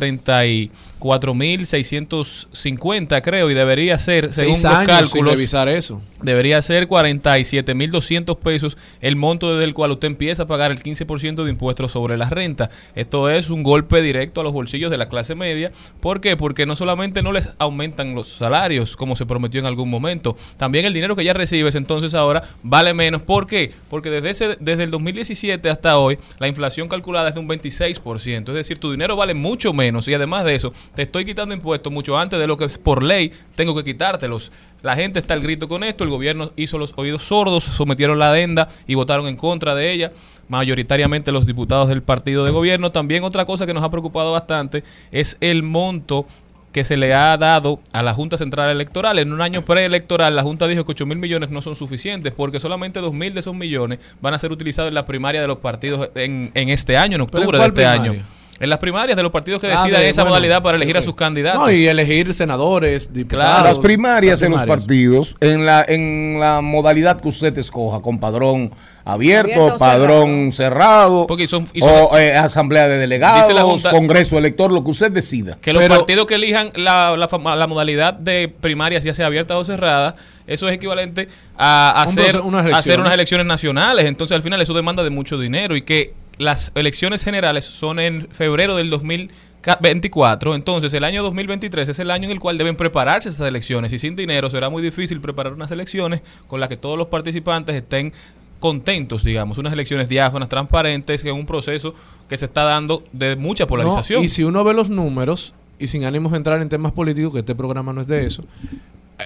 34.650, creo, y debería ser, según Seis los años sin cálculos, revisar eso. debería ser 47.200 pesos el monto desde el cual usted empieza a pagar el 15% de impuestos sobre la renta. Esto es un golpe directo a los bolsillos de la clase media. ¿Por qué? Porque no solamente no les aumentan los salarios como se prometió en algún momento, también el dinero que ya recibes entonces ahora vale menos. ¿Por qué? Porque desde, ese, desde el 2017 hasta hoy la inflación calculada es de un 26%. Es decir, tu dinero vale mucho menos y además de eso te estoy quitando impuestos mucho antes de lo que por ley tengo que quitártelos. La gente está al grito con esto, el gobierno hizo los oídos sordos, sometieron la adenda y votaron en contra de ella mayoritariamente los diputados del partido de gobierno. También otra cosa que nos ha preocupado bastante es el monto que se le ha dado a la Junta Central Electoral. En un año preelectoral, la Junta dijo que 8 mil millones no son suficientes porque solamente 2 mil de esos millones van a ser utilizados en la primaria de los partidos en, en este año, en ¿Pero en octubre de este primaria? año. En las primarias de los partidos que Ah, decidan de- esa bueno, modalidad para elegir a sus candidatos. No, y elegir senadores, diputados. las primarias en los partidos, en la, en la modalidad que usted escoja, con padrón abierto, padrón cerrado, Porque son- y son- o eh, asamblea de delegados, Dice la Junta- congreso elector, lo que usted decida. Que los partidos que elijan la, la, fama- la modalidad de primarias, ya sea abierta o cerrada, eso es equivalente a Un hacer, proceso- unas a hacer elecciones. unas elecciones nacionales. Entonces, al final, eso demanda de mucho dinero y que las elecciones generales son en febrero del 2024. Entonces, el año 2023 es el año en el cual deben prepararse esas elecciones y sin dinero será muy difícil preparar unas elecciones con las que todos los participantes estén contentos, digamos, unas elecciones diáfanas, transparentes, en un proceso que se está dando de mucha polarización. No, y si uno ve los números, y sin ánimos de entrar en temas políticos, que este programa no es de eso,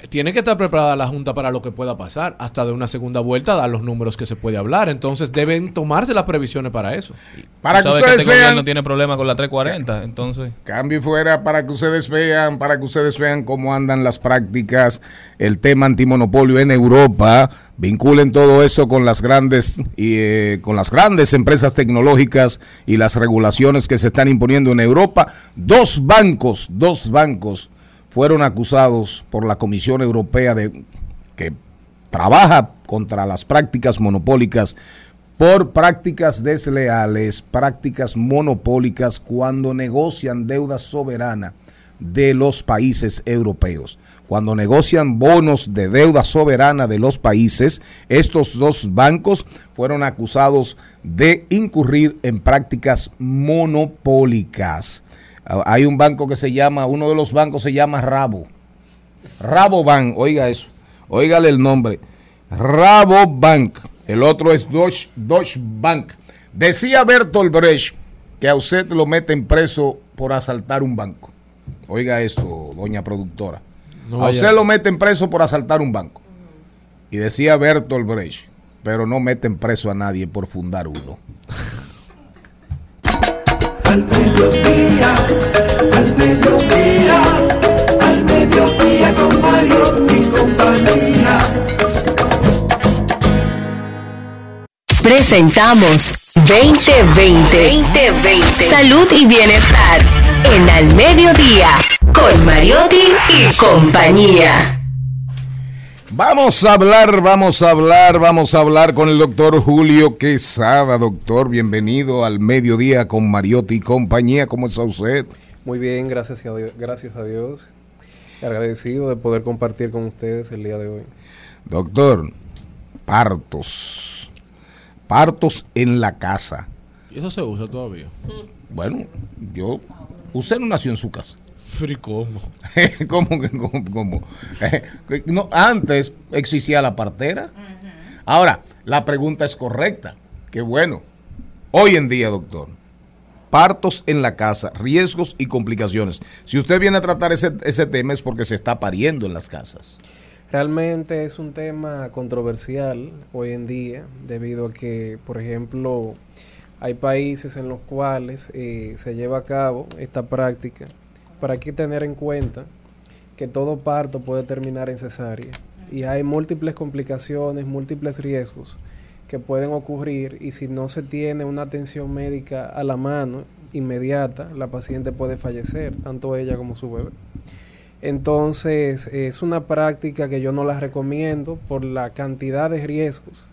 tiene que estar preparada la Junta para lo que pueda pasar. Hasta de una segunda vuelta, dar los números que se puede hablar. Entonces deben tomarse las previsiones para eso. Para que ustedes este vean, gobierno tiene problemas con la 340, entonces... cambio y fuera para que ustedes vean, para que ustedes vean cómo andan las prácticas, el tema antimonopolio en Europa, vinculen todo eso con las grandes y eh, con las grandes empresas tecnológicas y las regulaciones que se están imponiendo en Europa. Dos bancos, dos bancos fueron acusados por la Comisión Europea de que trabaja contra las prácticas monopólicas por prácticas desleales, prácticas monopólicas cuando negocian deuda soberana de los países europeos. Cuando negocian bonos de deuda soberana de los países, estos dos bancos fueron acusados de incurrir en prácticas monopólicas. Hay un banco que se llama, uno de los bancos se llama Rabo. Rabobank, oiga eso, oígale el nombre. Rabobank, el otro es Deutsche, Deutsche Bank. Decía Bertolt Brecht que a usted lo meten preso por asaltar un banco. Oiga eso, doña productora. No a usted lo meten preso por asaltar un banco. Y decía Bertolt Brecht, pero no meten preso a nadie por fundar uno. al mediodía, al mediodía, al mediodía con Mario mi compañía. Presentamos 2020, 2020, salud y bienestar en al mediodía con Mariotti y compañía. Vamos a hablar, vamos a hablar, vamos a hablar con el doctor Julio Quesada. Doctor, bienvenido al mediodía con Mariotti y compañía. ¿Cómo está usted? Muy bien, gracias a Dios. Gracias a Dios. Agradecido de poder compartir con ustedes el día de hoy. Doctor, partos. Partos en la casa. ¿Y eso se usa todavía? Bueno, yo. Usted no nació en su casa. Pero ¿y cómo? ¿Cómo que cómo? cómo? Eh, no, antes existía la partera. Ahora, la pregunta es correcta. Qué bueno. Hoy en día, doctor, partos en la casa, riesgos y complicaciones. Si usted viene a tratar ese, ese tema es porque se está pariendo en las casas. Realmente es un tema controversial hoy en día debido a que, por ejemplo, hay países en los cuales eh, se lleva a cabo esta práctica, pero hay que tener en cuenta que todo parto puede terminar en cesárea y hay múltiples complicaciones, múltiples riesgos que pueden ocurrir y si no se tiene una atención médica a la mano inmediata, la paciente puede fallecer, tanto ella como su bebé. Entonces, es una práctica que yo no la recomiendo por la cantidad de riesgos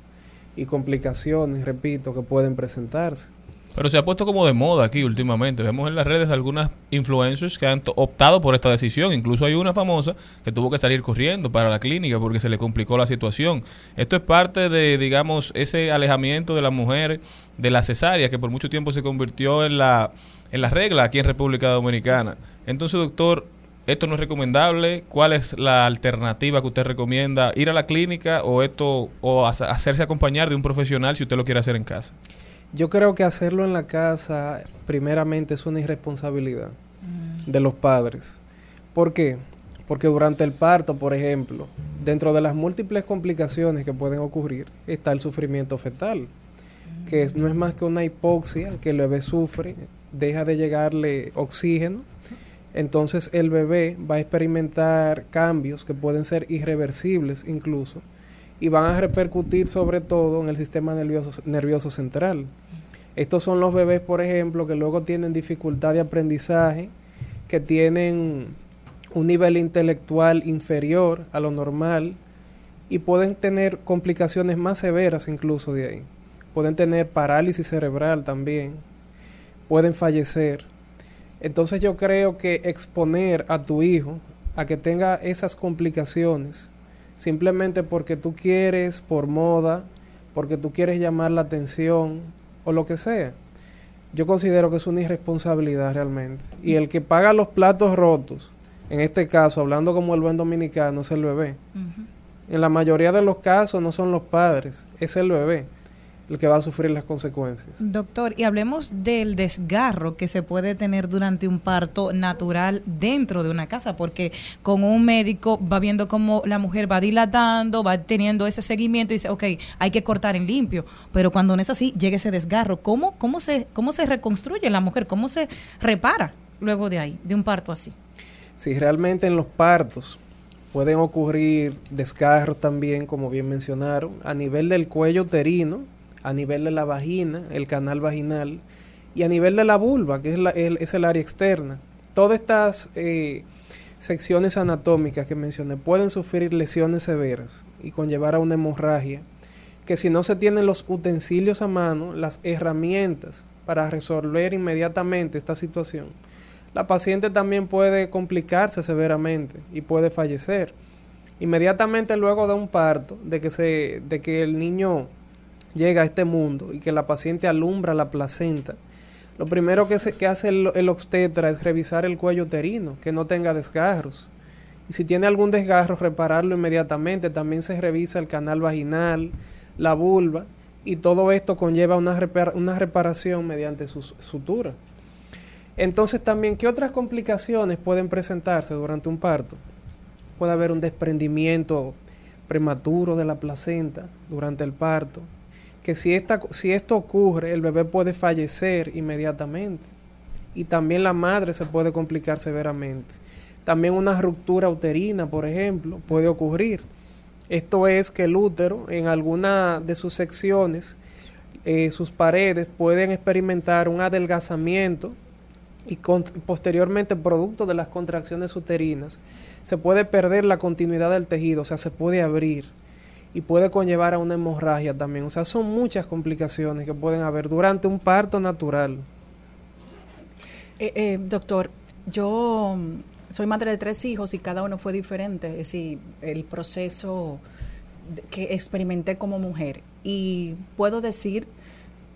y complicaciones, repito, que pueden presentarse. Pero se ha puesto como de moda aquí últimamente. Vemos en las redes algunas influencers que han optado por esta decisión. Incluso hay una famosa que tuvo que salir corriendo para la clínica porque se le complicó la situación. Esto es parte de, digamos, ese alejamiento de la mujer de la cesárea que por mucho tiempo se convirtió en la, en la regla aquí en República Dominicana. Entonces, doctor, ¿esto no es recomendable? ¿Cuál es la alternativa que usted recomienda? ¿Ir a la clínica o esto o hace- hacerse acompañar de un profesional si usted lo quiere hacer en casa? Yo creo que hacerlo en la casa, primeramente, es una irresponsabilidad de los padres. ¿Por qué? Porque durante el parto, por ejemplo, dentro de las múltiples complicaciones que pueden ocurrir, está el sufrimiento fetal, que es- no es más que una hipoxia que el bebé sufre, deja de llegarle oxígeno, entonces el bebé va a experimentar cambios que pueden ser irreversibles incluso y van a repercutir sobre todo en el sistema nervioso, nervioso central. Estos son los bebés, por ejemplo, que luego tienen dificultad de aprendizaje, que tienen un nivel intelectual inferior a lo normal y pueden tener complicaciones más severas incluso de ahí. Pueden tener parálisis cerebral también, pueden fallecer. Entonces yo creo que exponer a tu hijo a que tenga esas complicaciones simplemente porque tú quieres, por moda, porque tú quieres llamar la atención o lo que sea. Yo considero que es una irresponsabilidad realmente. Y el que paga los platos rotos, en este caso, hablando como el buen dominicano, es el bebé. En la mayoría de los casos no son los padres, es el bebé el que va a sufrir las consecuencias. Doctor, y hablemos del desgarro que se puede tener durante un parto natural dentro de una casa, porque con un médico va viendo cómo la mujer va dilatando, va teniendo ese seguimiento y dice, ok, hay que cortar en limpio, pero cuando no es así, llega ese desgarro. ¿Cómo, cómo, se, cómo se reconstruye la mujer? ¿Cómo se repara luego de ahí, de un parto así? Si realmente en los partos pueden ocurrir desgarros también, como bien mencionaron, a nivel del cuello uterino, a nivel de la vagina, el canal vaginal, y a nivel de la vulva, que es, el área externa. Todas estas eh, secciones anatómicas que mencioné pueden sufrir lesiones severas y conllevar a una hemorragia, que si no se tienen los utensilios a mano, las herramientas para resolver inmediatamente esta situación, la paciente también puede complicarse severamente y puede fallecer. Inmediatamente luego de un parto, de que, se, de que el niño llega a este mundo y que la paciente alumbra la placenta, lo primero que, se- que hace el, obstetra es revisar el cuello uterino, que no tenga desgarros. Y si tiene algún desgarro, repararlo inmediatamente. También se revisa el canal vaginal, la vulva, y todo esto conlleva una, una reparación mediante su sutura. Entonces también, ¿qué otras complicaciones pueden presentarse durante un parto? Puede haber un desprendimiento prematuro de la placenta durante el parto, que si, esta, si esto ocurre, el bebé puede fallecer inmediatamente y también la madre se puede complicar severamente. También una ruptura uterina, por ejemplo, puede ocurrir. Esto es que el útero en alguna de sus secciones eh, sus paredes pueden experimentar un adelgazamiento y posteriormente, producto de las contracciones uterinas, se puede perder la continuidad del tejido, o sea, se puede abrir y puede conllevar a una hemorragia también. O sea, son muchas complicaciones que pueden haber durante un parto natural. Eh, eh, doctor, yo mm, soy madre de tres hijos y cada uno fue diferente. Es decir, el proceso que experimenté como mujer. Y puedo decir,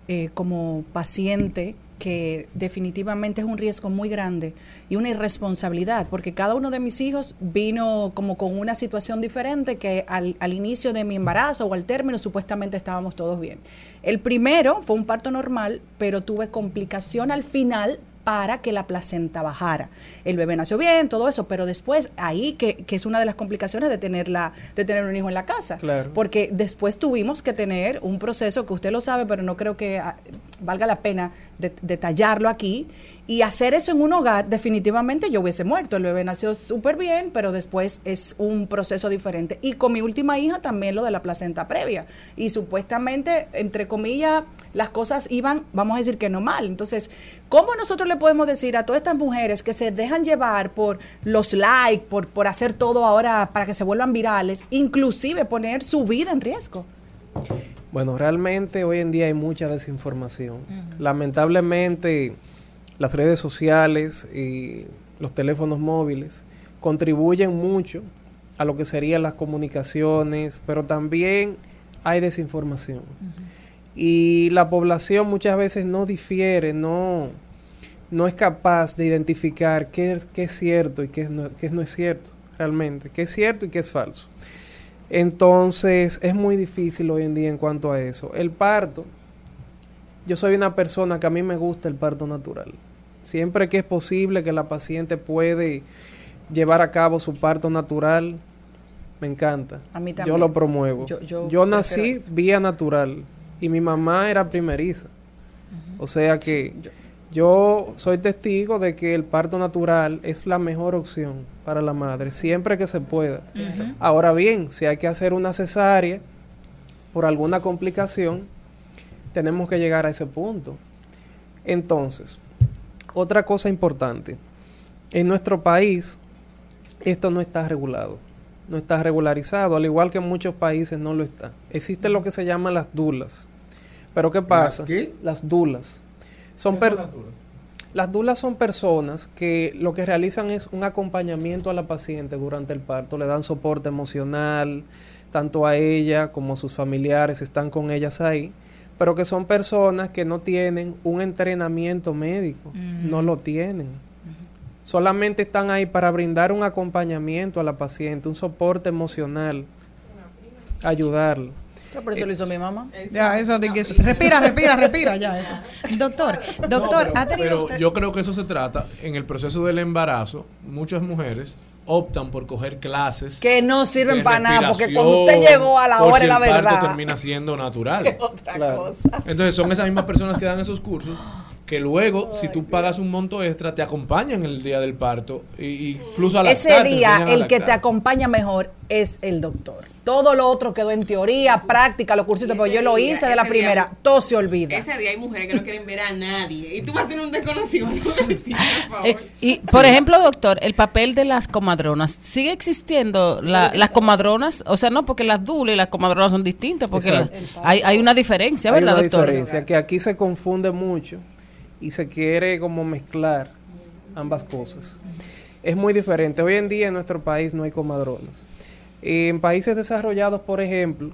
eh, como paciente, que definitivamente es un riesgo muy grande y una irresponsabilidad, porque cada uno de mis hijos vino como con una situación diferente que al, al inicio de mi embarazo o al término supuestamente estábamos todos bien. El primero fue un parto normal, pero tuve complicación al final para que la placenta bajara. El bebé nació bien, todo eso, pero después ahí que, que es una de las complicaciones de tener, la, de tener un hijo en la casa. Claro. Porque después tuvimos que tener un proceso que usted lo sabe, pero no creo que ah, valga la pena de- detallarlo aquí. Y hacer eso en un hogar, definitivamente yo hubiese muerto. El bebé nació súper bien, pero después es un proceso diferente. Y con mi última hija también lo de la placenta previa. Y supuestamente, entre comillas, las cosas iban, vamos a decir que no mal. Entonces, ¿cómo nosotros le podemos decir a todas estas mujeres que se dejan llevar por los likes, por, por hacer todo ahora para que se vuelvan virales, inclusive poner su vida en riesgo? Bueno, realmente hoy en día hay mucha desinformación. Lamentablemente, las redes sociales y los teléfonos móviles contribuyen mucho a lo que serían las comunicaciones, pero también hay desinformación. Y la población muchas veces no difiere, no, no es capaz de identificar qué es, qué es cierto y qué, es no, qué no es cierto realmente, qué es cierto y qué es falso. Entonces es muy difícil hoy en día en cuanto a eso. El parto, yo soy una persona que a mí me gusta el parto natural. Siempre que es posible que la paciente puede llevar a cabo su parto natural, me encanta. A mí Yo también. lo promuevo. Yo- yo Yo nací vía natural y mi mamá era primeriza. O sea que yo soy testigo de que el parto natural es la mejor opción para la madre, siempre que se pueda. Ahora bien, si hay que hacer una cesárea por alguna complicación, tenemos que llegar a ese punto. Entonces, otra cosa importante, en nuestro país esto no está regulado, no está regularizado, al igual que en muchos países no lo está. Existen lo que se llaman las dulas. Pero ¿qué pasa? Las dulas. Son per- las dulas son personas que lo que realizan es un acompañamiento a la paciente durante el parto, le dan soporte emocional, tanto a ella como a sus familiares están con ellas ahí, pero que son personas que no tienen un entrenamiento médico, no lo tienen. Solamente están ahí para brindar un acompañamiento a la paciente, un soporte emocional, ayudarla. Por eso lo hizo mi mamá. Ya, eso de que respira, respira, respira, ya eso. Doctor, doctor, pero, ¿ha tenido pero usted- yo creo que eso se trata en el proceso del embarazo. Muchas mujeres optan por coger clases Que no sirven para nada, porque cuando usted llegó a la hora si de la verdad. termina siendo natural. Otra cosa. Entonces son esas mismas personas que dan esos cursos que luego, si tú pagas un monto extra, te acompañan el día del parto. Y, incluso a la Ese día el que te acompaña mejor es el doctor. Todo lo otro quedó en teoría, práctica, los cursitos, pero yo lo hice de la día- primera. Todo se olvida. Ese día hay mujeres que no quieren ver a nadie. Y tú vas a tener un desconocido. Por favor. Eh, y, por ejemplo, doctor, el papel de las comadronas, ¿sigue existiendo la- las comadronas? O sea, no, porque las dulas y las comadronas son distintas, porque la- hay, hay una diferencia, Hay ¿verdad, una doctor? diferencia, que aquí se confunde mucho y se quiere como mezclar ambas cosas. Es muy diferente. Hoy en día en nuestro país no hay comadronas. En países desarrollados, por ejemplo,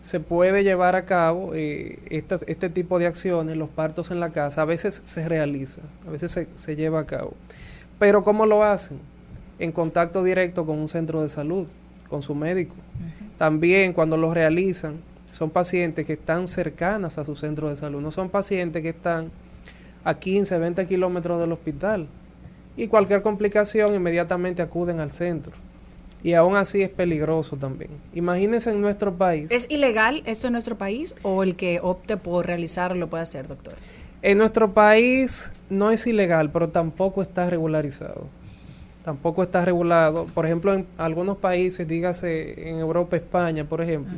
se puede llevar a cabo eh, estas- este tipo de acciones, los partos en la casa, a veces se realiza, a veces se, se lleva a cabo. Pero ¿cómo lo hacen? En contacto directo con un centro de salud, con su médico. También cuando lo realizan, son pacientes que están cercanas a su centro de salud, no son pacientes que están a 15, 20 kilómetros del hospital. Y cualquier complicación inmediatamente acuden al centro. Y aún así es peligroso también. Imagínense en nuestro país. ¿Es ilegal eso en nuestro país o el que opte por realizarlo lo puede hacer, doctor? En nuestro país no es ilegal, pero tampoco está regularizado. Tampoco está regulado. Por ejemplo, en algunos países, dígase en Europa, España, por ejemplo,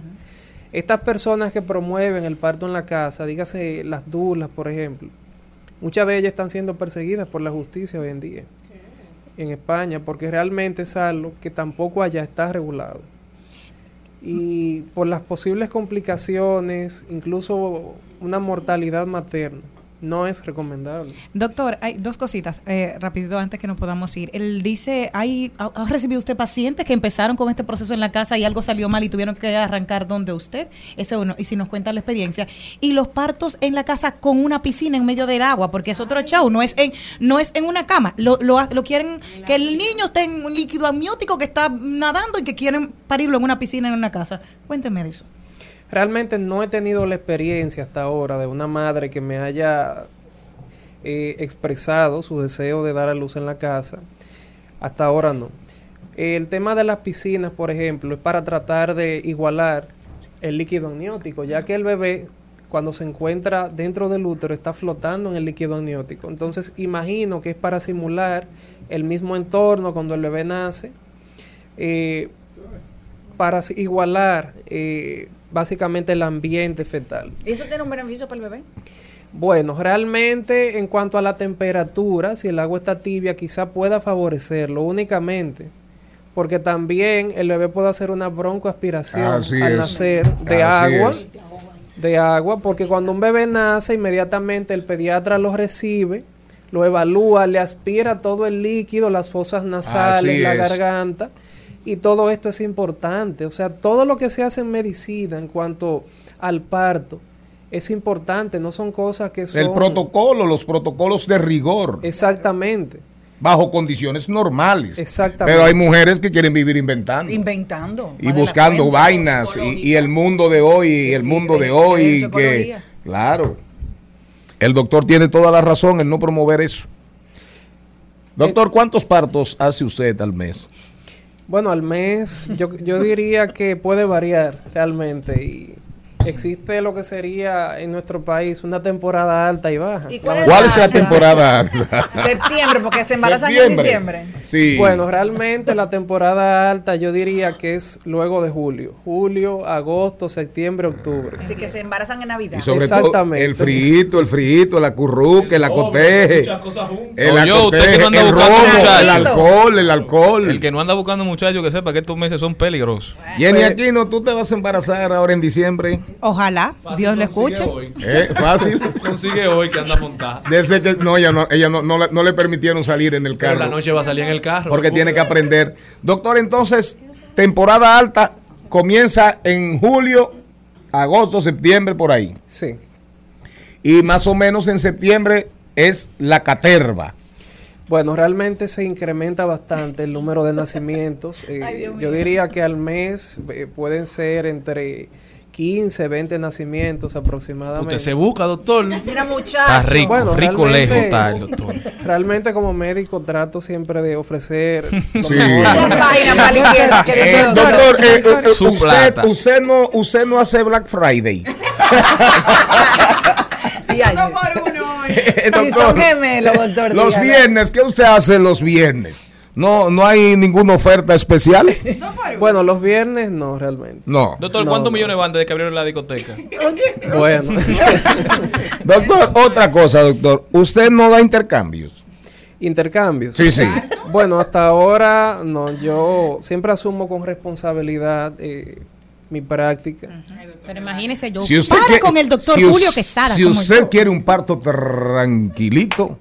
Estas personas que promueven el parto en la casa, dígase las dulas, por ejemplo, muchas de ellas están siendo perseguidas por la justicia hoy en día en España, porque realmente es algo que tampoco allá está regulado. Y por las posibles complicaciones, incluso una mortalidad materna, no es recomendable. Doctor, hay dos cositas, eh, rapidito antes que nos podamos ir. Él dice, hay, ¿ha, ha recibido usted pacientes que empezaron con este proceso en la casa y algo salió mal y tuvieron que arrancar donde usted? Eso uno, y si nos cuenta la experiencia. Y los partos en la casa con una piscina en medio del agua, porque es otro show, no es en, no es en una cama. Lo, lo, ha- lo quieren, que el niño esté en un líquido amniótico que está nadando y que quieren parirlo en una piscina en una casa. Cuénteme de eso. Realmente no he tenido la experiencia hasta ahora de una madre que me haya eh, expresado su deseo de dar a luz en la casa. Hasta ahora no. El tema de las piscinas, por ejemplo, es para tratar de igualar el líquido amniótico, ya que el bebé cuando se encuentra dentro del útero está flotando en el líquido amniótico. Entonces imagino que es para simular el mismo entorno cuando el bebé nace, eh, para igualar eh, básicamente el ambiente fetal. ¿Y eso tiene un beneficio para el bebé? Bueno, realmente en cuanto a la temperatura, si el agua está tibia, quizá pueda favorecerlo únicamente. Porque también el bebé puede hacer una broncoaspiración Así al es. nacer de Así agua. es. De agua, porque cuando un bebé nace, inmediatamente el pediatra lo recibe, lo evalúa, le aspira todo el líquido, las fosas nasales, Así la es. garganta. Y todo esto es importante. O sea, todo lo que se hace en medicina en cuanto al parto es importante. No son cosas que son... El protocolo, los protocolos de rigor. Exactamente. Bajo condiciones normales. Exactamente. Pero hay mujeres que quieren vivir inventando. Inventando. y buscando vainas y, y el mundo de hoy y el mundo de hoy que ecología. claro el doctor tiene toda la razón en no promover eso doctor cuántos partos hace usted al mes Bueno, al mes yo, yo diría que puede variar realmente y existe lo que sería en nuestro país una temporada alta y baja. cuál cuál es la temporada alta? Septiembre, porque se embarazan en diciembre. sí Bueno, realmente la temporada alta yo diría que es luego de julio. Julio, agosto, septiembre, octubre. Así que se embarazan en Navidad. y sobre Exactamente. todo el friito el friito la curruque la coteje el Oye, acoteje, no anda el el alcohol el alcohol El que no anda buscando muchachos que sepa que estos meses son peligrosos. Jenny Aquino tú te vas a embarazar ahora en diciembre Ojalá, Dios lo escuche. ¿Eh? fácil Consigue hoy que anda montada. Desde que no, ella no, ella no, no, le- no le permitieron salir en el Pero carro. la noche va a salir en el carro. Porque tiene que aprender. Doctor, entonces, temporada alta comienza en julio, agosto, septiembre, por ahí. Sí. Y más o menos en septiembre es la caterva. Bueno, realmente se incrementa bastante el número de nacimientos. Eh, yo diría que al mes eh, pueden ser entre 15, 20 nacimientos aproximadamente. Usted se busca, doctor. Mira, muchacho. Está rico, Bueno, rico lejos está el doctor. Realmente como médico trato siempre de ofrecer Sí. Eh, doctor, eh, eh, Su usted, plata. usted, no, usted no hace Black Friday. Por uno hoy. Eh, Si doctor, son gemelos, doctor. los dígalo. viernes, ¿qué usted hace los viernes? No, no hay ninguna oferta especial. Bueno, los viernes no, realmente. No. Doctor, ¿cuántos no. millones van desde que abrieron la discoteca? Bueno, Doctor, otra cosa, doctor. Usted no da intercambios. intercambios. Sí, sí. Bueno, hasta ahora no, yo siempre asumo con responsabilidad eh, mi práctica. Pero imagínese yo. Si usted quiere- con el doctor si Julio Quesada. Si usted yo. quiere un parto tranquilito,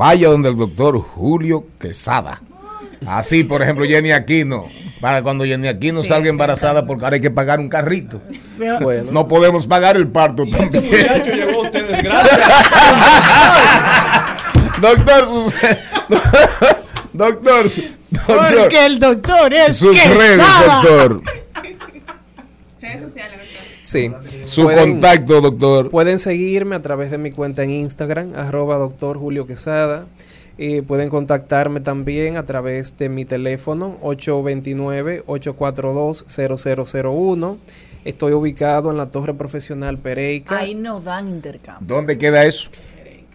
vaya donde el doctor Julio Quesada. Así, por ejemplo, Jenny Aquino. Para cuando Jenny Aquino salga embarazada, porque ahora hay que pagar un carrito. Bueno, No podemos pagar el parto también. Muchacho llegó usted desgracia. doctor, sus- doctor, su- doctor, Porque el doctor es sus redes, doctor. Redes sociales, ¿verdad? Sí. Su Pueden- contacto, doctor. Pueden seguirme a través de mi cuenta en Instagram, arroba doctor Julio Quesada. Y pueden contactarme también a través de mi teléfono 829-842-0001. Estoy ubicado en la Torre Profesional Pereica. Ahí no dan intercambio. ¿Dónde queda eso?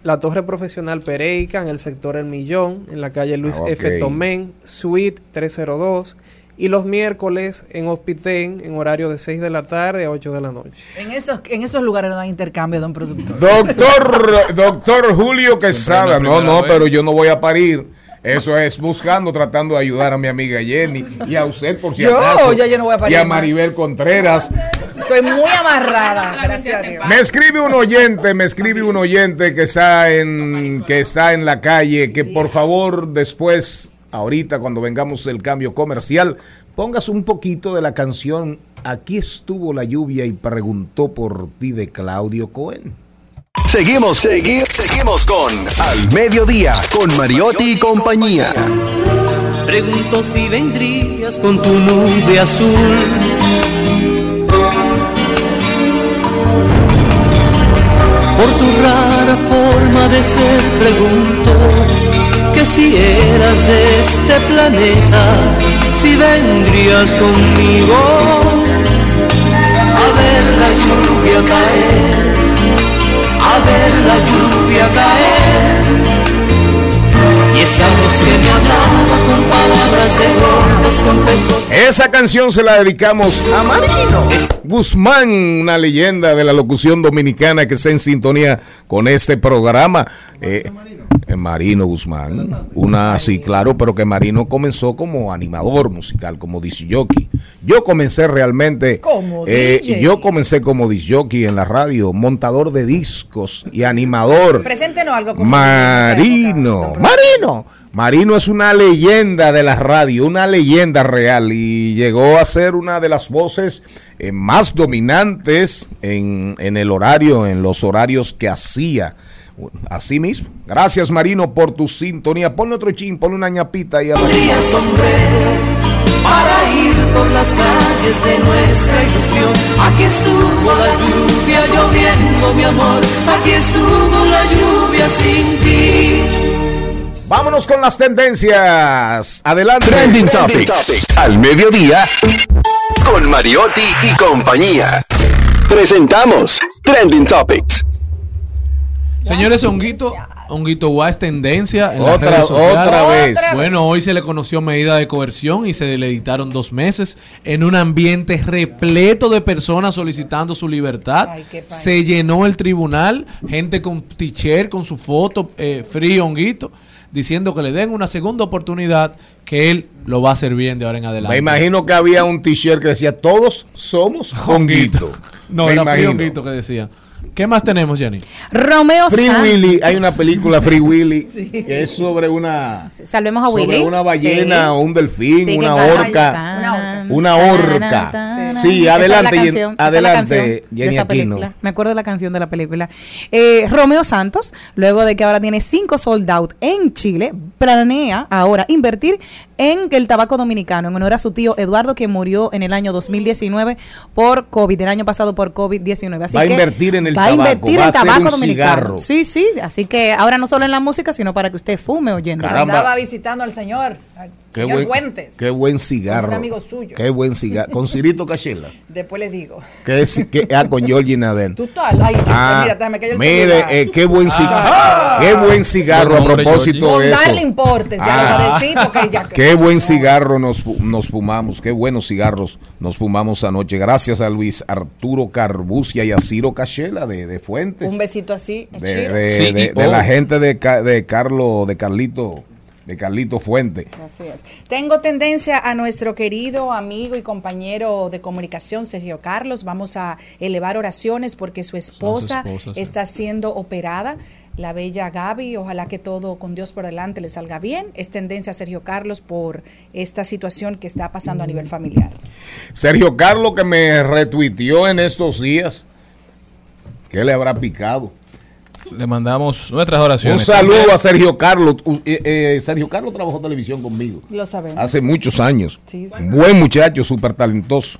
La Torre Profesional Pereica, en el sector El Millón, en la calle Luis Ah, ok. F. Tomén, Suite 302. Y los miércoles en Hospitén en horario de 6 de la tarde a 8 de la noche. En esos, en esos lugares no hay intercambio, don productor. Doctor, doctor Julio Quesada, no, no, vez. pero yo no voy a parir. Eso es buscando, tratando de ayudar a mi amiga Jenny y a usted por si Yo, acaso. ya yo no voy a parir Y a más. Maribel Contreras. Estoy muy amarrada, gracias a Dios. Me escribe un oyente, me escribe un oyente que está en que está en la calle, que por favor después, ahorita cuando vengamos del cambio comercial, pongas un poquito de la canción Aquí estuvo la lluvia y preguntó por ti de Claudio Cohen. Seguimos, segui- seguimos con Al Mediodía, con Mariotti y compañía. Pregunto si vendrías con tu nube azul. Por tu rara forma de ser pregunto que si eras de este planeta, si vendrías conmigo a ver la lluvia caer, a ver la lluvia caer. Y esa voz que me hablaba con palabras de golpes confesó Esa canción se la dedicamos a Marino Guzmán, una leyenda de la locución dominicana que está en sintonía con este programa. Eh, Marino Guzmán, una sí, claro, pero que Marino comenzó como animador musical, como disc jockey. Yo comencé realmente, Como eh, yo comencé como disc jockey en la radio, montador de discos y animador. Preséntenos algo como Marino, Marino. Marino es una leyenda de la radio, una leyenda real y llegó a ser una de las voces eh, más dominantes en, en el horario, en los horarios que hacía. Así mismo. Gracias Marino por tu sintonía. Ponle otro chin, ponle una ñapita ahí a para ir por las calles de nuestra ilusión. Aquí estuvo la lluvia lloviendo, mi amor. Aquí estuvo la lluvia sin ti. Vámonos con las tendencias. Adelante. Trending Topics. Al mediodía, con Mariotti y compañía. Presentamos Trending Topics. Señores, Honguito, Honguito Guá es tendencia en las Otra- redes sociales. otra vez. Bueno, hoy se le conoció medida de coerción y se le dictaron dos meses en un ambiente repleto de personas solicitando su libertad. Se llenó el tribunal, gente con t-shirt, con su foto, eh, free Honguito, diciendo que le den una segunda oportunidad, que él lo va a hacer bien de ahora en adelante. Me imagino que había un t-shirt que decía todos somos Honguito. No, Me era imagino. Honguito que decía. ¿Qué más tenemos, Jenny? Romeo Free Santos. Willy, hay una película Free Willy que es sobre una Salvemos a sobre Willy. una ballena Sí. o un delfín, Sí, una orca, Una una orca. Sí, es adelante, es la adelante, canción de Jenny Aquino. película. Me acuerdo de la canción de la película. Eh, Romeo Santos, luego de que ahora tiene cinco sold out en Chile, planea ahora invertir en el tabaco dominicano en honor a su tío Eduardo que murió en el año 2019 por COVID, el año pasado por COVID-19. Así Va a invertir en el va a invertir va en tabaco dominicano. cigarro. Sí, sí, así que ahora no solo en la música, sino para que usted fume oyendo. Caramba. Andaba visitando al señor, Qué señor buen, Fuentes. qué buen cigarro. Un amigo suyo. Qué buen cigarro. Con Cirito Cachela. Después les digo. Que, ah, con Georgie Naden. Tú tal. Ay, Ah, mira, déjame que yo el mire, eh, qué buen cigarro. Ah. Qué buen cigarro a propósito de eso. darle importes, ya Ah. lo voy a decir, porque ya. Qué buen cigarro nos, nos fumamos, qué buenos cigarros nos fumamos anoche. Gracias a Luis Arturo Carbucia y a Ciro Cachela de, de Fuentes. Un besito así. de, Chiro. de- Sí, de- de la oh. gente de, de Carlo, de Carlito, de Carlito Fuente. Así es. Tengo tendencia a nuestro querido amigo y compañero de comunicación, Sergio Carlos. Vamos a elevar oraciones porque su esposa esposa, sí. está siendo operada. La bella Gaby, ojalá que todo con Dios por delante le salga bien. Es tendencia a Sergio Carlos por esta situación que está pasando a nivel familiar. Sergio Carlos que me retuiteó en estos días. ¿Qué le habrá picado? Le mandamos nuestras Un oraciones. saludo a Sergio Carlos. Eh, eh, Sergio Carlos trabajó televisión conmigo Lo sabemos. hace muchos años. Sí, sí. Buen muchacho, súper talentoso.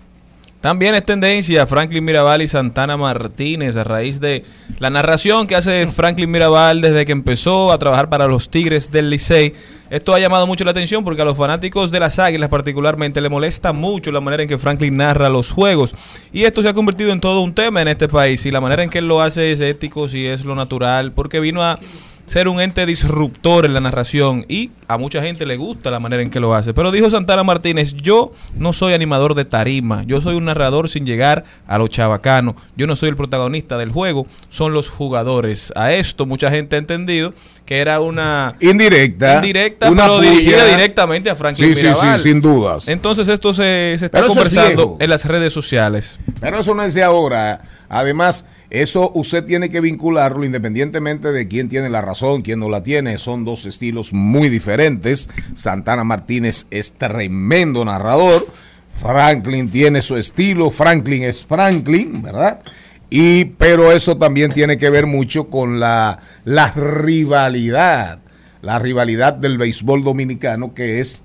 También es tendencia Franklin Mirabal y Santana Martínez a raíz de la narración que hace Franklin Mirabal desde que empezó a trabajar para los Tigres del Licey. Esto ha llamado mucho la atención porque a los fanáticos de las Águilas particularmente le molesta mucho la manera en que Franklin narra los juegos. Y esto se ha convertido en todo un tema en este país. Y la manera en que él lo hace es ético, si es lo natural, porque vino a ser un ente disruptor en la narración y a mucha gente le gusta la manera en que lo hace. Pero dijo Santana Martínez, yo no soy animador de tarima, yo soy un narrador sin llegar a lo chabacano, yo no soy el protagonista del juego, son los jugadores. A esto mucha gente ha entendido que era una indirecta, indirecta una pero puya. dirigida directamente a Franklin Sí, sí, sí, Mirabal. sin dudas. Entonces esto se, se está Pero eso es conversando en las redes sociales. Pero eso no es de ahora. Además, eso usted tiene que vincularlo independientemente de quién tiene la razón, quién no la tiene. Son dos estilos muy diferentes. Santana Martínez es tremendo narrador. Franklin tiene su estilo. Franklin es Franklin, ¿verdad? Y, pero eso también tiene que ver mucho con la, la rivalidad. La rivalidad del béisbol dominicano que es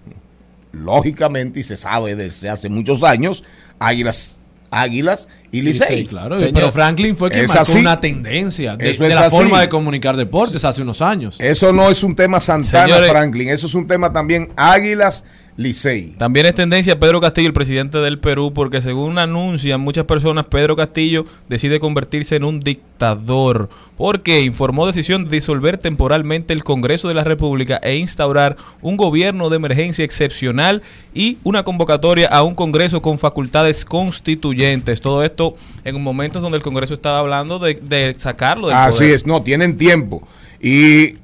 lógicamente y se sabe desde hace muchos años, Águilas, Águilas y Licey. Sí, claro. Pero Franklin fue quien marcó así. una tendencia de, Eso de es la así. forma de comunicar deportes hace unos años. Eso no es un tema Santana Señores- Franklin, eso es un tema también Águilas Licey. También es tendencia Pedro Castillo, el presidente del Perú, porque según anuncian muchas personas, Pedro Castillo decide convertirse en un dictador, porque informó decisión de disolver temporalmente el Congreso de la República e instaurar un gobierno de emergencia excepcional y una convocatoria a un Congreso con facultades constituyentes. Todo esto en momentos donde el Congreso estaba hablando de, de sacarlo del Así poder. es, no, tienen tiempo. Y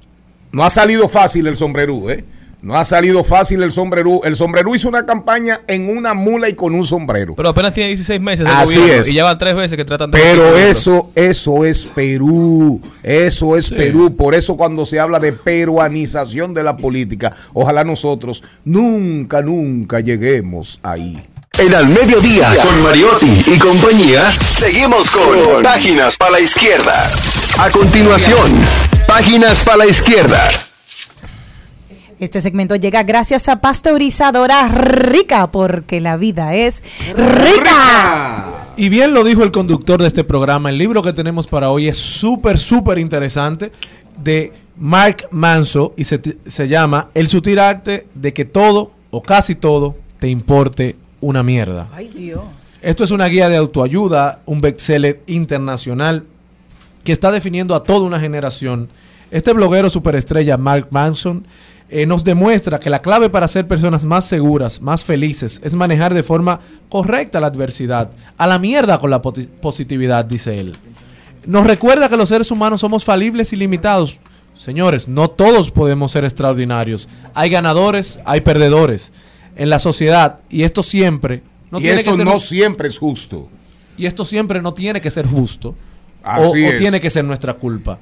no ha salido fácil el sombrerú, ¿eh? No ha salido fácil el sombrerú. El sombrerú hizo una campaña en una mula y con un sombrero. Pero apenas tiene 16 meses de Así gobierno es. y ya van tres veces que tratan de... Pero eso, eso es Perú, eso es Perú. Por eso cuando se habla de peruanización de la política, ojalá nosotros nunca, nunca lleguemos ahí. En al mediodía, con Mariotti y compañía, seguimos con Páginas para la Izquierda. A continuación, Páginas para la Izquierda. Este segmento llega gracias a Pasteurizadora Rica, porque la vida es rica. Y bien lo dijo el conductor de este programa, el libro que tenemos para hoy es súper, súper interesante de Mark Manso y se, se llama El sutil arte de que todo o casi todo te importe una mierda. Ay, Dios. Esto es una guía de autoayuda, un bestseller internacional que está definiendo a toda una generación. Este bloguero superestrella, Mark Manson, eh, nos demuestra que la clave para ser personas más seguras, más felices, es manejar de forma correcta la adversidad. A la mierda con la positividad, dice él. Nos recuerda que los seres humanos somos falibles y limitados. Señores, no todos podemos ser extraordinarios. Hay ganadores, hay perdedores en la sociedad y esto siempre no y tiene esto que ser no siempre es justo. y esto siempre no tiene que ser justo o, Así o tiene que ser nuestra culpa.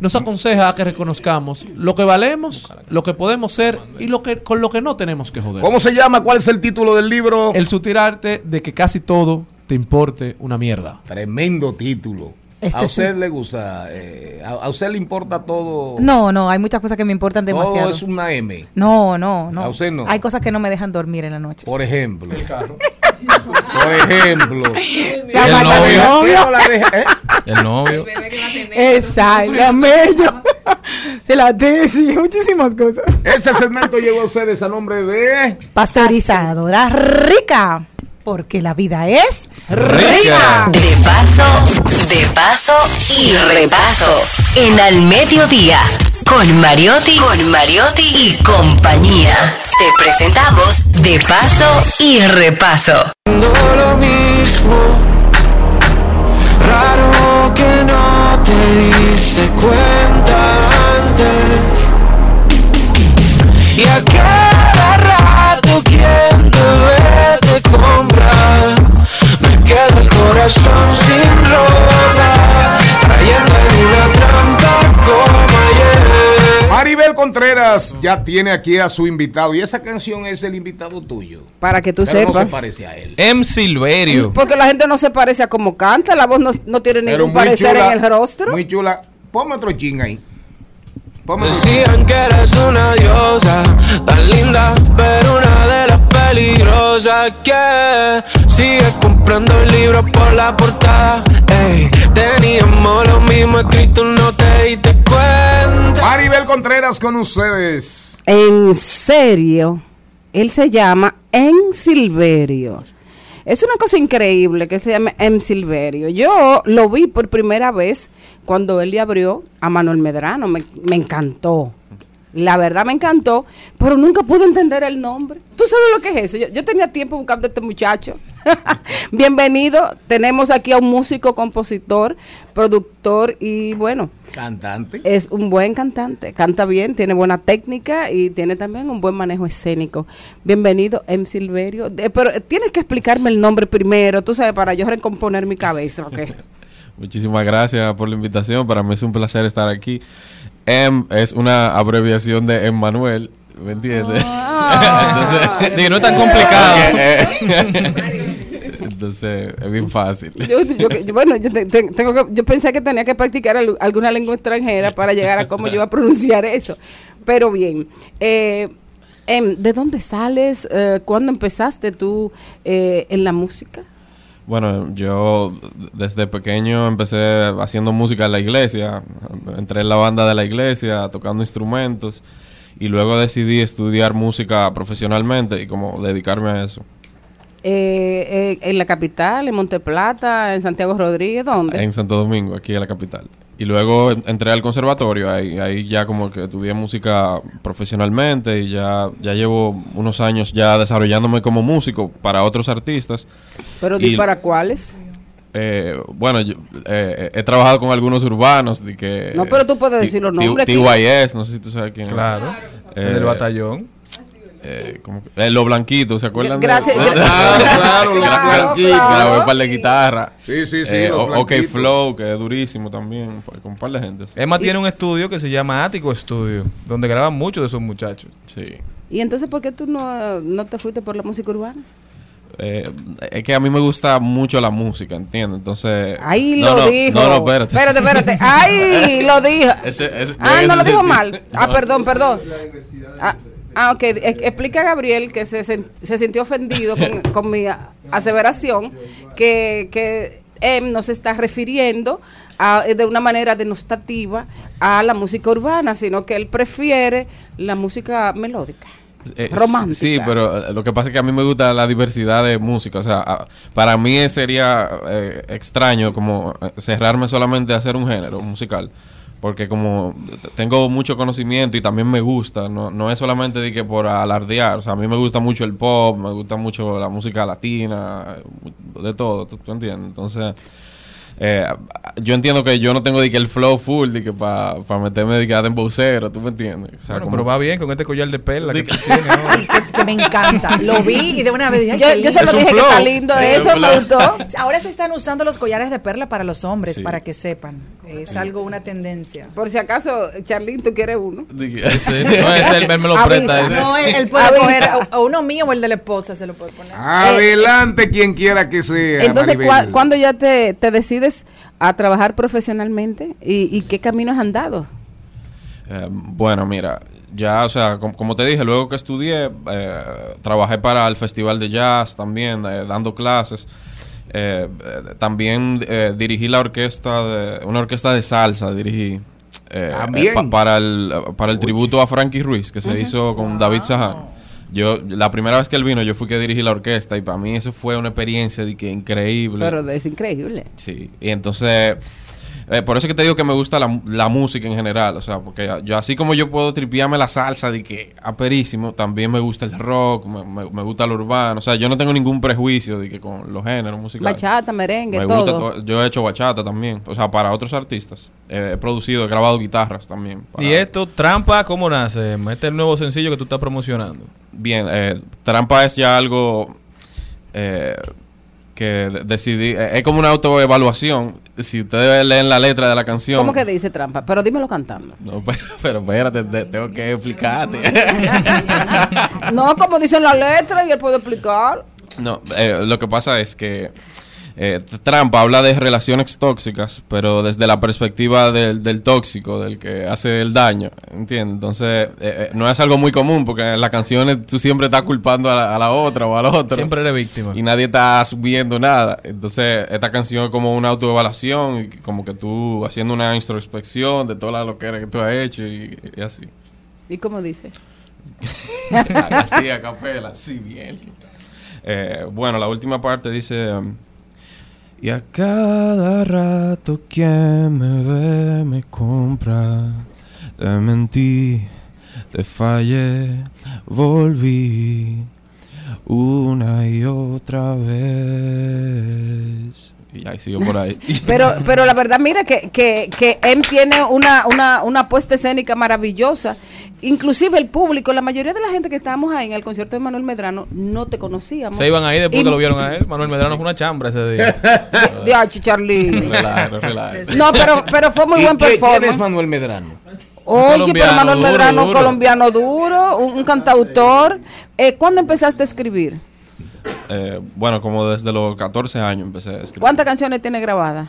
Nos aconseja a que reconozcamos lo que valemos, lo que podemos ser y lo que con lo que no tenemos que joder. ¿Cómo se llama? ¿Cuál es el título del libro? El sutil arte de que casi todo te importe una mierda. Tremendo título. Este a usted sí. le gusta, eh, a, a usted le importa todo. No, no, hay muchas cosas que me importan todo demasiado. es una M. No, no, no. A usted no. Hay cosas que no me dejan dormir en la noche. Por ejemplo. Por ejemplo. La El falta de novio. ¿Qué no la? El. Exacto, la mello. Se la tesis, muchísimas cosas. Este segmento llegó a ustedes a nombre de Pasteurizadora rica, porque la vida es Rica. De paso, de paso y repaso. En al mediodía. Con Mariotti, con Mariotti y compañía. Te presentamos De paso y repaso. lo mismo. Que no te diste cuenta antes. Y a cada rato quien debe de comprar. Me queda el corazón sin ropa. Cayendo en. Maribel Contreras ya tiene aquí a su invitado y esa canción es el invitado tuyo. Para que tú Pero no sepas. se parece a él. M. Silverio. Porque la gente no se parece a como canta, la voz no, no tiene Pero ningún parecer chula, en el rostro. Muy chula. Ponme otro ching ahí. Ponme otro Decían que eres una diosa, tan linda, pero una de las peligrosas que sigue comprando libros por la portada. Ey, teníamos lo mismo escrito, no te diste cuenta. Maribel Contreras con ustedes. En serio, él se llama En Silverio. Es una cosa increíble que se llame En Silverio. Yo lo vi por primera vez cuando él le abrió a Manuel Medrano. Me, me encantó. La verdad me encantó, pero nunca pude entender el nombre. ¿Tú sabes lo que es eso? Yo, yo tenía tiempo buscando a este muchacho. Bienvenido. Tenemos aquí a un músico, compositor, productor y bueno, Cantante. es un buen cantante. Canta bien, tiene buena técnica y tiene también un buen manejo escénico. Bienvenido, M. Silverio. De- pero tienes que explicarme el nombre primero, tú sabes, para yo recomponer mi cabeza. ¿ok? Muchísimas gracias por la invitación. Para mí es un placer estar aquí. M es una abreviación de Emmanuel, ¿me entiendes? Ah. Digo, no es tan complicado. Entonces, es bien fácil. Yo, yo- yo- bueno, yo, te- tengo que- yo pensé que tenía que practicar al- alguna lengua extranjera para llegar a cómo yo iba a pronunciar eso. Pero bien, eh, em, ¿de dónde sales? Eh, ¿Cuándo empezaste tú eh, en la música? Bueno, yo desde pequeño empecé haciendo música en la iglesia. Entré en la banda de la iglesia, tocando instrumentos. Y luego decidí estudiar música profesionalmente y como dedicarme a eso. Eh, eh, en la capital, en Monteplata, en Santiago Rodríguez, ¿dónde? En Santo Domingo, aquí en la capital. Y luego en- entré al conservatorio, ahí, ahí ya como que estudié música profesionalmente y ya, ya llevo unos años ya desarrollándome como músico para otros artistas. Pero Y, ¿y para cuáles? eh, bueno, yo, eh, he trabajado con algunos urbanos de que... No, pero tú puedes T- decir los nombres. TYS, no sé si tú sabes quién es. Claro. El del batallón. Eh, eh, los blanquitos, ¿se acuerdan? de- Gracias, de- Ah, claro, los Gra- blanquitos. Grabé un par de guitarras. Sí, sí, sí, Eh, los OK. Flow, que es durísimo también, con un par de gente. sí. Emma tiene un estudio que se llama Ático Studio, donde graban muchos de esos muchachos. Sí. ¿Y entonces por qué tú no, no te fuiste por la música urbana? Eh, es que a mí me gusta mucho la música, ¿entiendes? Entonces... Ahí No, lo no, dijo. No, no, espérate. Espérate, espérate. Ahí lo dijo. Ese- ese- ah, no lo dijo mal. Ah, perdón, perdón. Ah, ah, ok. E- explica a Gabriel que se, se sintió ofendido con, con mi aseveración que, que em no se está refiriendo a- de una manera denostativa a la música urbana, sino que él prefiere la música melódica. Eh, romántica. Sí, pero eh, lo que pasa es que a mí me gusta la diversidad de música. O sea, a- para mí sería eh, extraño como eh, cerrarme solamente a hacer un género musical. Porque como tengo mucho conocimiento y también me gusta, no, no es solamente de que por alardear. O sea, a mí me gusta mucho el pop, me gusta mucho la música latina, de todo, ¿tú, tú entiendes? Entonces... eh, yo entiendo que yo no tengo de que el flow full de que para meterme de que a dembocero, ¿tú me entiendes? O sea, Bueno, como- pero va bien con este collar de perla que De tú tienes ahora. que me encanta. Lo vi y de una vez dije, Yo, yo se lo dije que está lindo Es eso, me gustó. Ahora se están usando los collares de perla para los hombres, Sí. para que sepan. Es algo, una tendencia. Por si acaso, Charlín, ¿tú quieres uno? de que- Sí, sí. No, ese él, él me lo Avisa. presta. ese. No, él, él puede Avisa. coger o- uno mío o el de la esposa, se lo puede poner. Adelante quien quiera que sea. Entonces. ¿cuá- ¿cuándo ya te, te decides a trabajar profesionalmente? ¿Y, y qué camino has andado? Eh, bueno, mira, ya, o sea, com- como te dije, luego que estudié, eh, trabajé para el Festival de Jazz también, eh, dando clases. Eh, eh, también eh, dirigí la orquesta, de, una orquesta de salsa, dirigí. eh, También. eh, pa- para el, para el tributo a Frankie Ruiz, que se hizo con David Sahar. Yo, la primera vez que él vino, yo fui que dirigí la orquesta y para mí eso fue una experiencia de que increíble. Pero es increíble. Sí, y entonces, eh, por eso es que te digo que me gusta la, la música en general, o sea, porque yo así como yo puedo tripiarme la salsa de que aperísimo, también me gusta el rock, me, me- me gusta lo urbano, o sea, yo no tengo ningún prejuicio de que con los géneros musicales. Bachata, merengue, Me gusta todo. to- yo he hecho bachata también, o sea, para otros artistas. Eh, he producido, he grabado guitarras también. para- Y esto, Trampa, ¿cómo nace? Este es el nuevo sencillo que tú estás promocionando. Bien, eh, Trampa es ya algo eh, que de- decidí, eh, es como una autoevaluación. Si ustedes leen la letra de la canción. ¿Cómo que dice trampa? Pero dímelo cantando. No, pero, pero espérate, te- tengo que explicarte. no, como dicen las letras y él puede explicar. no, eh, lo que pasa es que eh, Trampa habla de relaciones tóxicas, pero desde la perspectiva del, del tóxico, del que hace el daño, ¿entiendes? Entonces, eh, eh, no es algo muy común porque en las canciones tú siempre estás culpando a la, a la otra o al otro. Siempre eres víctima. Y nadie está subiendo nada. Entonces, esta canción es como una autoevaluación y como que tú haciendo una introspección de toda la loquera que tú has hecho y, y así. ¿Y cómo dice? así a capela, así bien. Eh, bueno, la última parte dice: um, Y a cada rato quien me ve me compra. Te mentí, te fallé, volví una y otra vez. Y ahí sigo por ahí. Pero, pero la verdad, mira que, que, que M tiene una, una, una puesta escénica maravillosa. Inclusive el público, la mayoría de la gente que estábamos ahí en el concierto de Manuel Medrano, no te conocíamos. Se iban ahí después Y- que lo vieron a él. Manuel Medrano fue una chambra ese día. Diache, Charlie. No, pero, pero fue muy ¿Y buen qué- quién performance. es Manuel Medrano? Oye, pero colombiano Manuel duro, Medrano, duro. colombiano duro, un, un cantautor. Eh, ¿Cuándo empezaste a escribir? Eh, bueno, como desde los 14 años empecé a escribir. ¿Cuántas canciones tiene grabadas?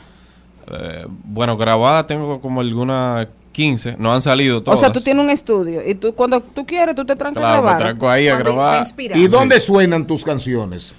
Eh, bueno, grabada tengo como algunas 15. No han salido O todas. sea, tú tienes un estudio y tú cuando tú quieres, tú te trancas a Claro, me grabar. tranco ahí a grabar. ¿Y dónde suenan tus canciones?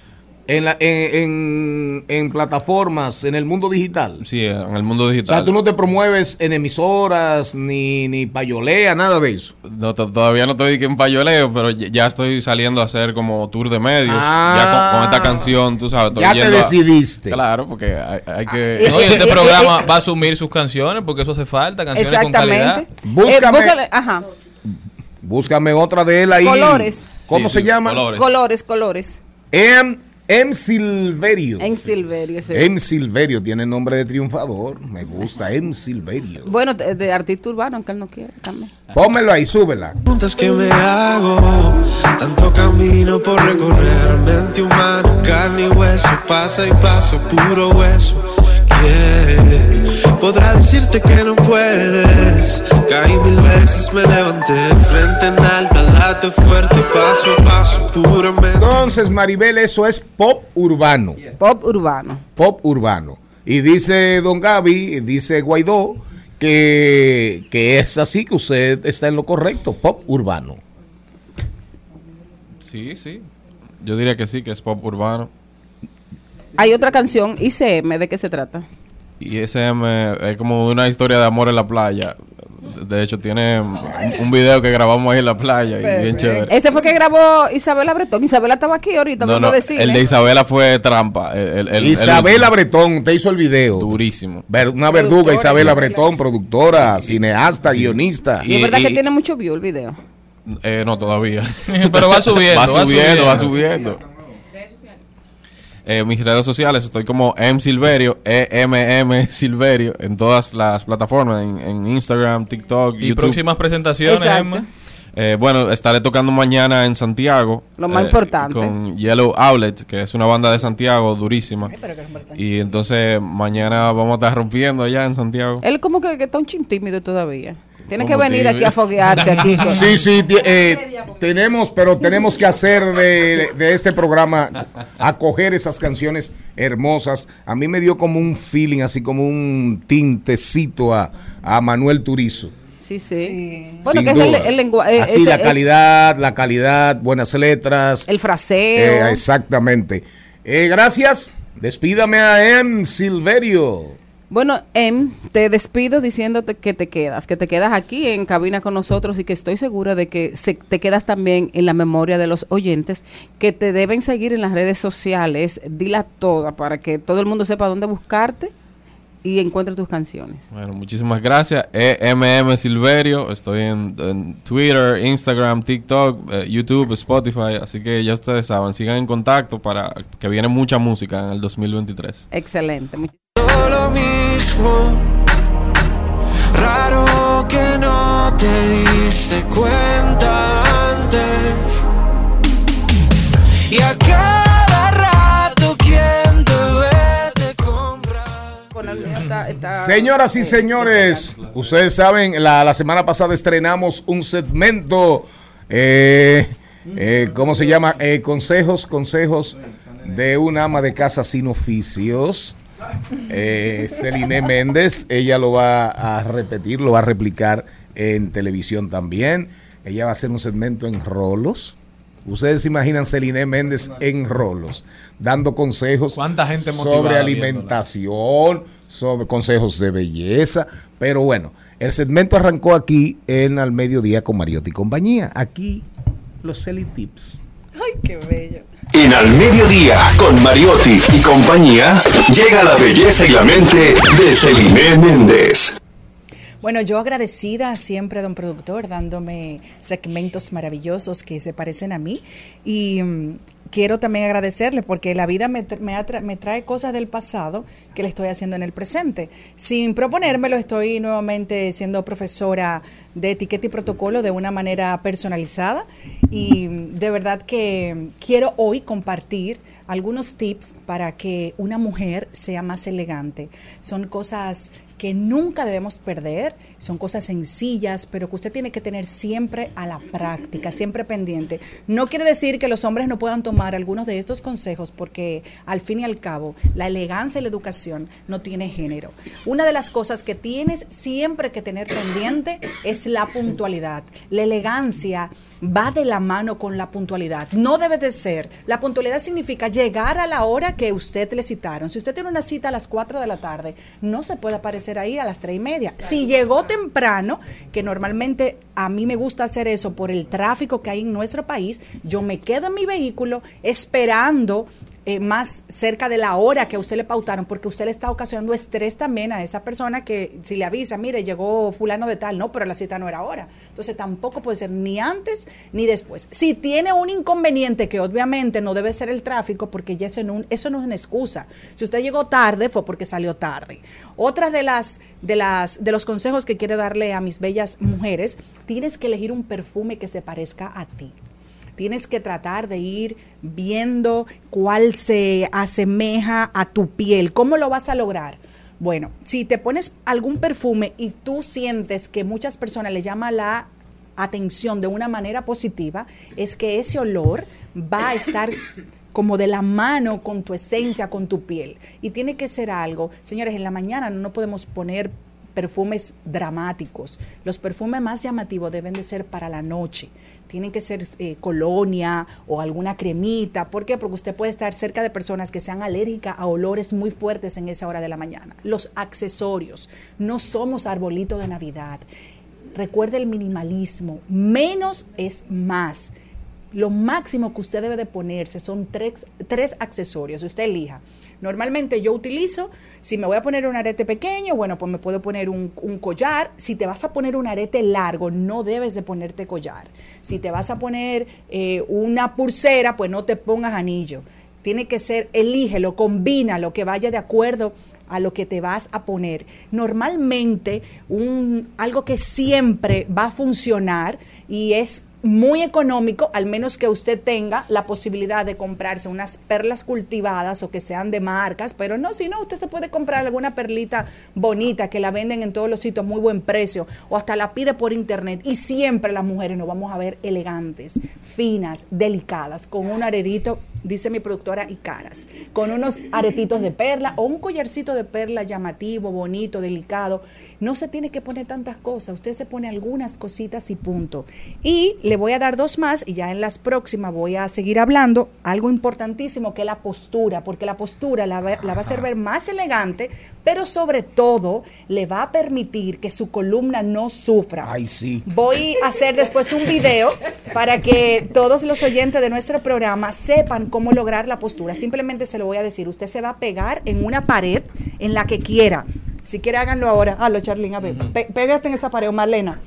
En, la, en, en, en plataformas, en el mundo digital. Sí, en el mundo O digital. sea, tú no te promueves en emisoras, ni, ni payolea, nada de eso. No, to- todavía no estoy en payoleo, pero ya estoy saliendo a hacer como tour de medios. Ah. ya con, con esta canción, tú sabes. estoy Ya te a- decidiste. claro, porque hay, hay que. No, y este programa va a asumir sus canciones porque eso hace falta, canciones con calidad. Exactamente. Búscame- Eh, búscale- ajá. Búscame otra de él ahí. Colores. ¿Cómo Sí, se sí, llama? Colores. Colores, colores. M, M Silverio. En Silverio. sí. M Silverio tiene nombre de triunfador. Me gusta, M Silverio. Bueno, de, de artista urbano, aunque él no quiere también. Pónmelo ahí, súbela. preguntas que me hago. Tanto camino por recorrer. Mente humana, carne y hueso. Pasa y paso, puro hueso. ¿Quién podrá decirte que no puedes? Caí mil veces, me levanté. Frente en alta, late fuerte. Paso a paso, puramente. Entonces, Maribel, eso es pop urbano. Pop urbano. Pop urbano. Y dice Don Gaby, dice Guaidó, que, que es así, que usted está en lo correcto. Pop urbano. Sí, sí. Yo diría que sí, que es pop urbano. Hay otra canción, ICM, ¿de qué se trata? Y SM es como una historia de amor en la playa. De hecho, tiene un, video que grabamos ahí en la playa y bien chévere. Ese fue que grabó Isabela Bretón. Isabela estaba aquí ahorita No, no, de cine. el de Isabela fue trampa. el- el- el- Isabela el- Bretón, te hizo el video. Durísimo. Ver- una verduga, Isabela Bretón, productora, cineasta, guionista. Y es verdad y- que tiene mucho view el video. Eh, no, todavía. Pero va subiendo, va va subiendo, va subiendo. Eh, mis redes sociales estoy como M Silverio, E-M-M Silverio, en todas las plataformas, en, en Instagram, TikTok, Y YouTube. próximas presentaciones, Exacto. Emma. Eh, bueno, estaré tocando mañana en Santiago. Lo más eh, importante. Con Yellow Outlet, que es una banda de Santiago durísima. Y entonces mañana vamos a estar rompiendo allá en Santiago. Él como que, que está un chin tímido todavía. Tiene que ¿Cómo venir aquí a foguearte aquí. Sí, sí, eh, tenemos, pero tenemos que hacer de, de este programa, acoger esas canciones hermosas. A mí me dio como un feeling, así como un tintecito a, a Manuel Turizo. Sí, sí. Bueno, Sin que es el, lenguaje. Así la calidad, la calidad, buenas letras. El fraseo. Eh, exactamente. Eh, gracias. Despídame a M. Silverio. Bueno, Em, te despido diciéndote que te quedas, que te quedas aquí en cabina con nosotros y que estoy segura de que se- te quedas también en la memoria de los oyentes que te deben seguir en las redes sociales. Dila toda para que todo el mundo sepa dónde buscarte y encuentre tus canciones. Bueno, muchísimas gracias. EMM Silverio. Estoy en, en Twitter, Instagram, TikTok, eh, YouTube, Spotify. Así que ya ustedes saben, sigan en contacto para que viene mucha música en el 2023. Excelente. Much- mismo. Raro que no te diste cuenta antes. Y a cada rato quien te ve te compra. Señoras y señores, ustedes saben, la, la semana pasada estrenamos un segmento, eh, eh, ¿cómo se llama? Eh, consejos, consejos de una ama de casa sin oficios. Eh, Celine Méndez, ella lo va a repetir, lo va a replicar en televisión también. Ella va a hacer un segmento en rolos. Ustedes se imaginan Celine Méndez en rolos, dando consejos ¿Cuánta gente sobre alimentación, sobre consejos de belleza. Pero bueno, el segmento arrancó aquí en Al Mediodía con Mariotti y compañía. Aquí los Celi Tips. Ay, qué bello. En Al Mediodía, con Mariotti y compañía, llega la belleza y la mente de Celine Méndez. Bueno, yo agradecida siempre, don productor, dándome segmentos maravillosos que se parecen a mí. Y mm, quiero también agradecerle porque la vida me, me trae cosas del pasado que le estoy haciendo en el presente. Sin proponérmelo, estoy nuevamente siendo profesora de etiqueta y protocolo de una manera personalizada. Y de verdad que quiero hoy compartir algunos tips para que una mujer sea más elegante. Son cosas que nunca debemos perder, son cosas sencillas, pero que usted tiene que tener siempre a la práctica, siempre pendiente. No quiere decir que los hombres no puedan tomar algunos de estos consejos, porque al fin y al cabo, la elegancia y la educación no tiene género. Una de las cosas que tienes siempre que tener pendiente es la puntualidad. La elegancia va de la mano con la puntualidad. No debe de ser. La puntualidad significa llegar a la hora que usted le citaron. Si usted tiene una cita a las 4 de la tarde, no se puede aparecer ahí a las 3 y media. Si llegó temprano, que normalmente a mí me gusta hacer eso por el tráfico que hay en nuestro país, yo me quedo en mi vehículo esperando eh, más cerca de la hora que a usted le pautaron, porque usted le está ocasionando estrés también a esa persona que si le avisa, mire, llegó fulano de tal, no, pero la cita no era ahora. Entonces tampoco puede ser ni antes ni después. Si tiene un inconveniente, que obviamente no debe ser el tráfico, porque ya eso no, eso no es una excusa. Si usted llegó tarde, fue porque salió tarde. Otra de las, de las, de los consejos que quiero darle a mis bellas mujeres, tienes que elegir un perfume que se parezca a ti tienes que tratar de ir viendo cuál se asemeja a tu piel. ¿Cómo lo vas a lograr? Bueno, si te pones algún perfume y tú sientes que muchas personas le llama la atención de una manera positiva, es que ese olor va a estar como de la mano con tu esencia, con tu piel. Y tiene que ser algo, señores, en la mañana no podemos poner perfumes dramáticos. Los perfumes más llamativos deben de ser para la noche. Tienen que ser eh, colonia o alguna cremita. ¿Por qué? Porque usted puede estar cerca de personas que sean alérgicas a olores muy fuertes en esa hora de la mañana. Los accesorios. No somos arbolito de Navidad. Recuerde el minimalismo. Menos es más. Lo máximo que usted debe de ponerse son tres, tres accesorios. Usted elija. Normalmente yo utilizo, si me voy a poner un arete pequeño, bueno, pues me puedo poner un, collar. Si te vas a poner un arete largo, no debes de ponerte collar. Si te vas a poner eh, una pulsera, pues no te pongas anillo. Tiene que ser, elígelo, combínalo, que vaya de acuerdo a lo que te vas a poner. Normalmente, un, algo que siempre va a funcionar y es muy económico, al menos que usted tenga la posibilidad de comprarse unas perlas cultivadas o que sean de marcas, pero no, si no, usted se puede comprar alguna perlita bonita que la venden en todos los sitios muy buen precio o hasta la pide por internet y siempre las mujeres nos vamos a ver elegantes, finas, delicadas, con un arerito, dice mi productora, y caras, con unos aretitos de perla o un collarcito de perla llamativo, bonito, delicado. No se tiene que poner tantas cosas, usted se pone algunas cositas y punto. Y le voy a dar dos más y ya en las próximas voy a seguir hablando algo importantísimo que es la postura, porque la postura la va, la va a hacer ver más elegante, pero sobre todo le va a permitir que su columna no sufra. Ay, sí. Voy a hacer después un video para que todos los oyentes de nuestro programa sepan cómo lograr la postura. Simplemente se lo voy a decir, usted se va a pegar en una pared en la que quiera. Si quiere háganlo ahora. Hazlo, Charlene, a ver. Pe pégate en esa pared, Marlena.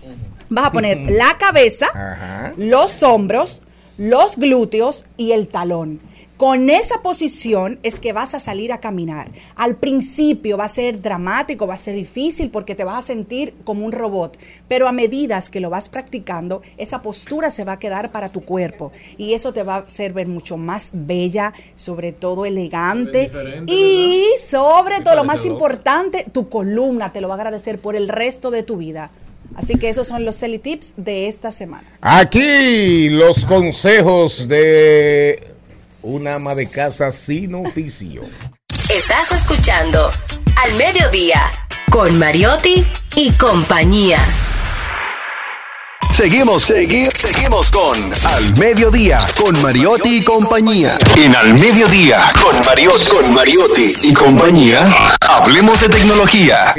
Vas a poner la cabeza, los hombros, los glúteos y el talón. Con esa posición es que vas a salir a caminar. Al principio va a ser dramático, va a ser difícil porque te vas a sentir como un robot, pero a medida que lo vas practicando, esa postura se va a quedar para tu cuerpo y eso te va a hacer ver mucho más bella, sobre todo elegante y sobre todo lo más importante, tu columna te lo va a agradecer por el resto de tu vida. Así que esos son los Celi Tips de esta semana. Aquí los consejos de una ama de casa sin oficio. Estás escuchando Al Mediodía con Mariotti y compañía. Seguimos, seguimos, seguimos con Al Mediodía con Mariotti y compañía. En Al Mediodía con Mariotti, con Mariotti y compañía, hablemos de tecnología.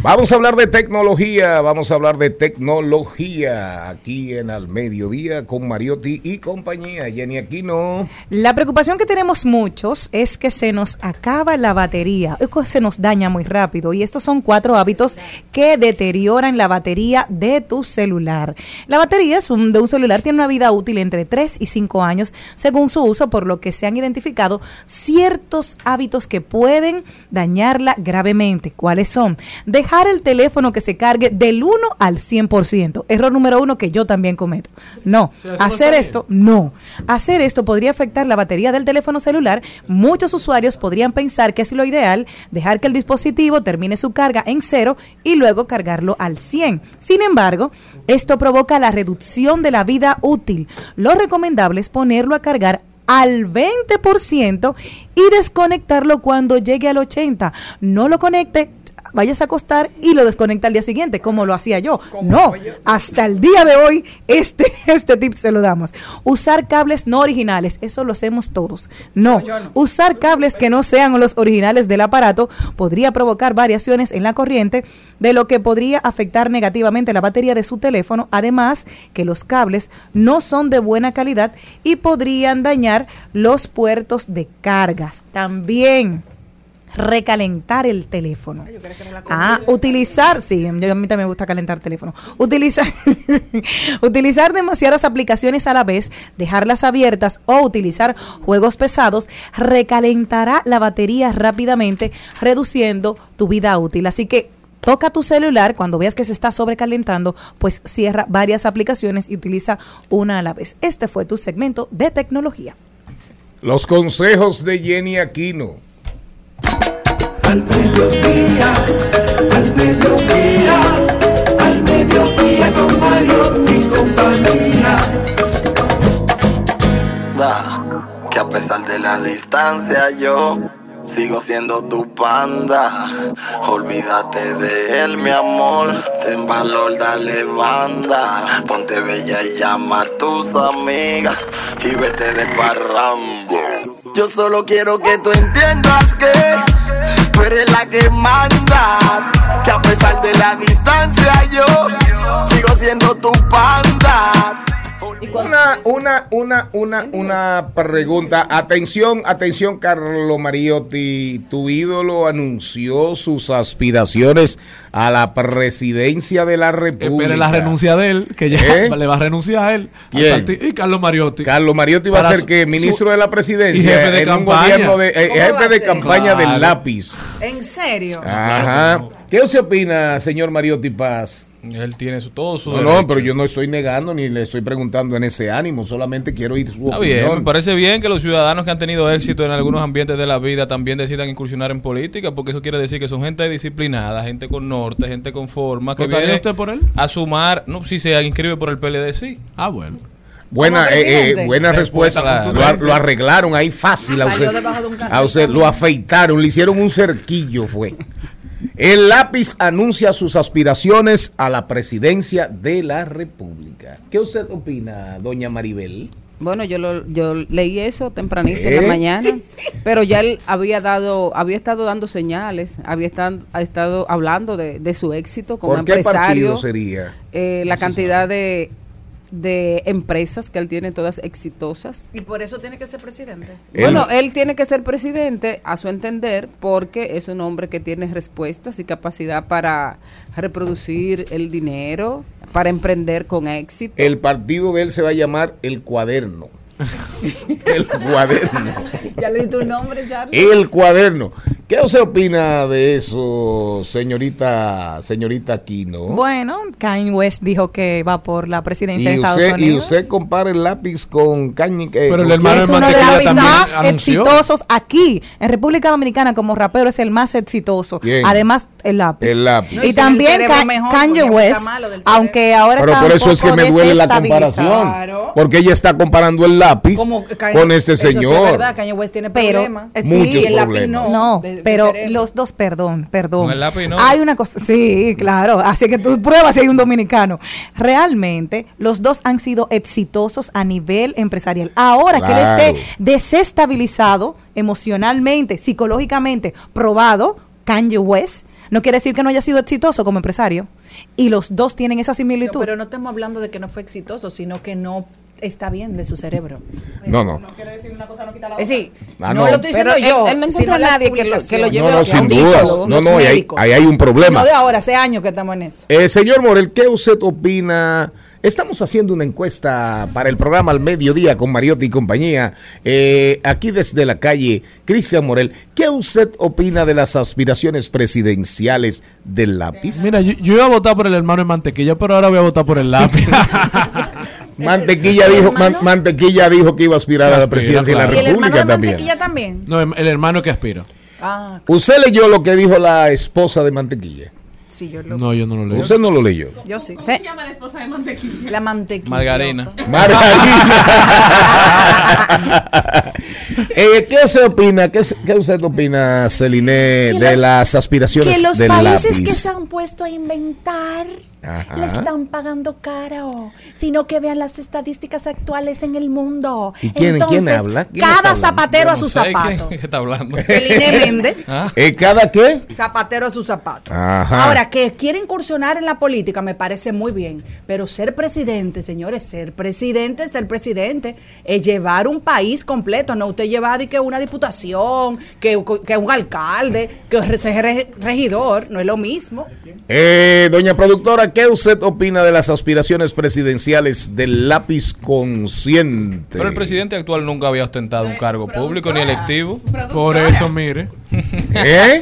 Vamos a hablar de tecnología, vamos a hablar de tecnología aquí en Al Mediodía con Mariotti y compañía. Jenny Aquino. La preocupación que tenemos muchos es que se nos acaba la batería, se nos daña muy rápido y estos son cuatro hábitos que deterioran la batería de tu celular. La batería de un celular tiene una vida útil entre 3 y 5 años según su uso, por lo que se han identificado ciertos hábitos que pueden dañarla gravemente. ¿Cuáles son? Dejar el teléfono que se cargue del 1 al 100%. Error número uno que yo también cometo. No, sea, eso no hacer esto, no. Hacer esto podría afectar la batería del teléfono celular. Muchos usuarios podrían pensar que es lo ideal dejar que el dispositivo termine su carga en cero y luego cargarlo al 100. Sin embargo, esto provoca la reducción de la vida útil. Lo recomendable es ponerlo a cargar al 20% y desconectarlo cuando llegue al 80%. No lo conecte, vayas a acostar y lo desconecta al día siguiente, como lo hacía yo. No, hasta el día de hoy este, este tip se lo damos. Usar cables no originales, eso lo hacemos todos. No, usar cables que no sean los originales del aparato podría provocar variaciones en la corriente, de lo que podría afectar negativamente la batería de su teléfono, además que los cables no son de buena calidad y podrían dañar los puertos de cargas. También recalentar el teléfono. Ah, utilizar, sí, yo, a mí también me gusta calentar teléfono. Utilizar, utilizar demasiadas aplicaciones a la vez, dejarlas abiertas o utilizar juegos pesados recalentará la batería rápidamente, reduciendo tu vida útil. Así que toca tu celular cuando veas que se está sobrecalentando, pues cierra varias aplicaciones y utiliza una a la vez. Este fue tu segmento de tecnología. Los consejos de Jenny Aquino. Al mediodía, al mediodía, al mediodía con Mario y compañía. Da, que a pesar de la distancia yo sigo siendo tu panda. Olvídate de él, mi amor. Ten valor, dale banda. Ponte bella y llama a tus amigas y vete de parrando. Yo solo quiero que tú entiendas que tú eres la que manda. Que a pesar de la distancia yo sigo siendo tu panda. Una, una, una, una, una pregunta. Atención, atención, Carlo Mariotti. Tu ídolo anunció sus aspiraciones a la presidencia de la República. Espere la renuncia de él, que ya ¿Eh? le va a renunciar a él. Y Carlos Mariotti. Carlos Mariotti va a ser que ministro su- de la y presidencia jefe de en un gobierno de eh, ¿Cómo va jefe de campaña Claro. del lápiz. ¿En serio? Ajá. ¿Qué usted opina, señor Mariotti Paz? Él tiene su, todo su No, derecho. no, pero yo no estoy negando ni le estoy preguntando en ese ánimo, solamente quiero oír su Está bien, me parece bien que los ciudadanos que han tenido éxito en algunos ambientes de la vida también decidan incursionar en política, porque eso quiere decir que son gente disciplinada, gente con norte, gente con forma, que ¿Votaría viene usted por él? a sumar, no, si se inscribe por el PLD, sí. Ah, bueno. Buena, ¿Como eh, eh, buena respuesta. Lo, lo arreglaron ahí fácil. A Salió usted, debajo de un carro. a usted lo afeitaron, le hicieron un cerquillo, fue. El lápiz anuncia sus aspiraciones a la presidencia de la República. ¿Qué usted opina, doña Maribel? Bueno, yo lo, yo leí eso tempranito en ¿Eh? la mañana, pero ya él había dado, había estado dando señales, había estado, ha estado hablando de, de su éxito como ¿Por qué partido sería? eh, la cantidad de, de empresas que él tiene todas exitosas. Y por eso tiene que ser presidente. Bueno, él tiene que ser presidente, a su entender, porque es un hombre que tiene respuestas y capacidad para reproducir el dinero, para emprender con éxito. El partido de él se va a llamar El Cuaderno. El Cuaderno. Ya le di tu nombre, Charlie. El Cuaderno. ¿Qué usted opina de eso, señorita, señorita Aquino? Bueno, Kanye West dijo que va por la presidencia de Estados usted, y Unidos. usted compara el lápiz con Kanye. eh, Pero el hermano es uno de los más anunció. exitosos aquí en República Dominicana como rapero es el más exitoso. ¿Quién? Además el lápiz. El lápiz. No, y también cerebro Ka- mejor, Kanye West, aunque ahora Pero está por un eso es que me duele la comparación. Claro. Porque ella está comparando el lápiz Como con este eso sí señor. es verdad, Kanye West tiene Pero, problemas. Muchos y el lápiz problemas. no. No, de- de pero los dos, perdón, perdón. Con el lápiz no. Hay una cosa, sí, claro, así que tú pruebas si hay un dominicano. Realmente, los dos han sido exitosos a nivel empresarial. Ahora que él esté desestabilizado emocionalmente, psicológicamente, probado, Kanye West, no quiere decir que no haya sido exitoso como empresario. Y los dos tienen esa similitud. Pero no estamos hablando de que no fue exitoso, sino que no está bien de su cerebro. No, no. Es decir, Ah, no, no. lo estoy diciendo Pero él- yo. él no encuentra a nadie que lo- que lo lleve No, no, sin duda. No, no, ahí hay, ahí hay un problema. No de ahora, hace años que estamos en eso. Eh, señor Morel, ¿qué usted opina? Estamos haciendo una encuesta para el programa Al Mediodía con Mariotti y compañía. Eh, aquí desde la calle, Cristian Morel, ¿qué usted opina de las aspiraciones presidenciales del lápiz? Mira, yo, yo iba a votar por el hermano de Mantequilla, pero ahora voy a votar por el lápiz. Mantequilla dijo, Man- Mantequilla dijo que iba a aspirar a la presidencia de la claro. República también. también. No, el hermano que aspira. Ah, ¿Usted leyó lo que dijo la esposa de Mantequilla? Sí, yo lo No, yo no lo leo. Usted no lo leyó. Yo sí. ¿Cómo se llama la esposa de mantequilla? La mantequilla. Margarina. Margarina. Eh, ¿Qué usted opina? ¿Qué, qué usted opina, Celine, de los- las aspiraciones Que los del países lápiz? que se han puesto a inventar Ajá. le están pagando caro, sino que vean las estadísticas actuales en el mundo. ¿Y quién- quién Entonces, habla? ¿Quién Cada zapatero a su no sé, ¿qué- zapato. ¿Qué está hablando? Celine Méndez. Ah. ¿Eh, ¿Cada qué? Zapatero a su zapato. Ajá. Ahora, que quiere incursionar en la política me parece muy bien, pero ser presidente, señores, ser presidente, ser presidente, es llevar un país completo, no usted llevar de que una diputación, que, que un alcalde, que ser re- regidor, no es lo mismo. Eh, doña productora, ¿qué usted opina de las aspiraciones presidenciales del lápiz consciente? Pero el presidente actual nunca había ostentado un cargo público ni electivo. Por eso, mire. ¿Eh?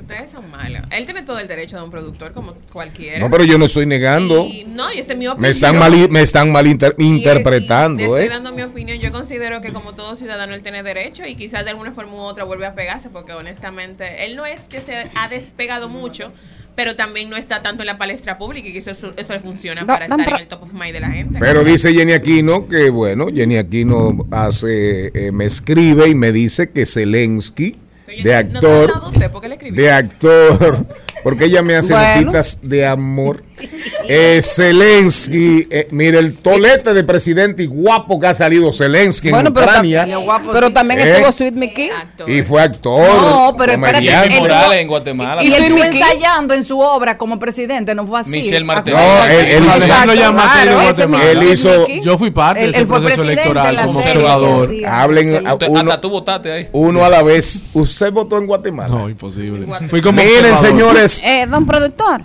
Ustedes son malos. Él tiene todo el derecho de un productor como cualquiera. No, pero yo no estoy negando. Y- no, y esta es mi opinión. Me están mal, me están mal inter- Y- y interpretando, Estoy ¿eh? dando mi opinión. Yo considero que como todo ciudadano él tiene derecho y quizás de alguna forma u otra vuelve a pegarse porque honestamente él no es que se ha despegado mucho, pero también no está tanto en la palestra pública y que eso, eso le funciona para estar en el top of mind de la gente. Pero dice Jenny Aquino que, bueno, Jenny Aquino hace, eh, me escribe y me dice que Zelensky, de ¿No te ha actor, de actor, porque ella me hace Bueno. notitas de amor. Eh, Zelensky, eh, mire el tolete de presidente y guapo que ha salido Zelensky Bueno, en pero, Ucrania. tam- pero también ¿Eh? estuvo Sweet Mickey. Y fue actor. No, pero espérate, Morales en Guatemala. Y Sweet estuvo Mickey. ensayando en su obra como presidente, no fue así. Michelle Martel. No, él, él- Alejandro Exacto, él hizo. Yo fui parte Él- de ese él fue proceso electoral como observador. hablen hasta tú votaste ahí. uno a la vez. ¿Usted votó en Guatemala? No, imposible. Fui como Miren, señores, Eh, don productor,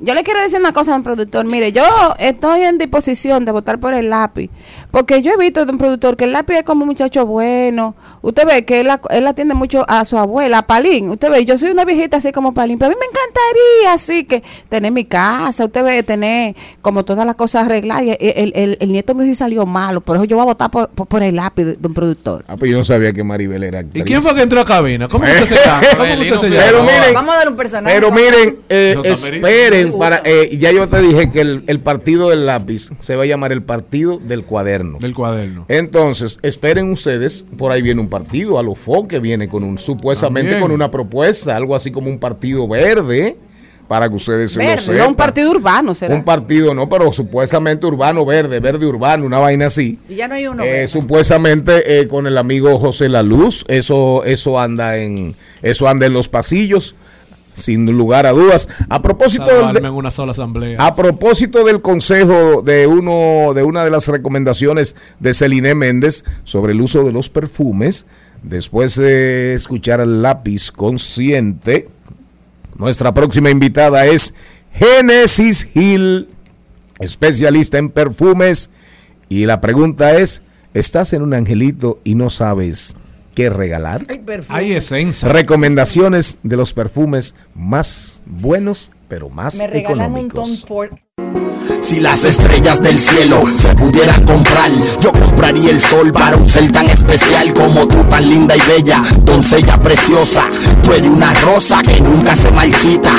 yo le quiero decir una cosa, don productor. Mire, yo estoy en disposición de votar por el lápiz. Porque yo he visto, don productor, que el lápiz es como un muchacho bueno. Usted ve que él, él atiende mucho a su abuela, a Palín. Usted ve, yo soy una viejita así como Palín. Pero a mí me encantaría así que tener mi casa. Usted ve, tener como todas las cosas arregladas. Y el, el- el- el nieto mío sí salió malo. Por eso yo voy a votar por, por, por el lápiz, don productor. Ah, pues yo no sabía que Maribel era ¿Y actriz. quién fue que entró a cabina? ¿Cómo que usted se llama? ¿Cómo que usted se llama? Pero miren, Vamos a dar un personaje. pero miren, eh, esperen para, eh, ya yo te dije que el, el partido del lápiz se va a llamar el partido del cuaderno. Del cuaderno. Entonces, esperen ustedes, por ahí viene un partido, a lo que viene con un, supuestamente También. con una propuesta, algo así como un partido verde, para que ustedes lo Verde, sepan. no un partido urbano, será. Un partido, no, pero supuestamente urbano verde, verde urbano, una vaina así. Y ya no hay uno. Eh, supuestamente eh, con el amigo José La Luz, eso, eso anda en, eso anda en los pasillos, sin lugar a dudas. A propósito del- Salvarme en una sola asamblea. a propósito del consejo de uno de una de las recomendaciones de Celine Méndez sobre el uso de los perfumes, después de escuchar al lápiz consciente, nuestra próxima invitada es Genesis Hill, especialista en perfumes, y la pregunta es, ¿estás en un angelito y no sabes qué regalar? Ay, perfume. Hay esencia. Recomendaciones de los perfumes más buenos, pero más Me regalan un Tom económicos. Ford. Si las estrellas del cielo se pudieran comprar, yo compraría el sol para un ser tan especial como tú, tan linda y bella, doncella preciosa. Tú eres una rosa que nunca se marchita.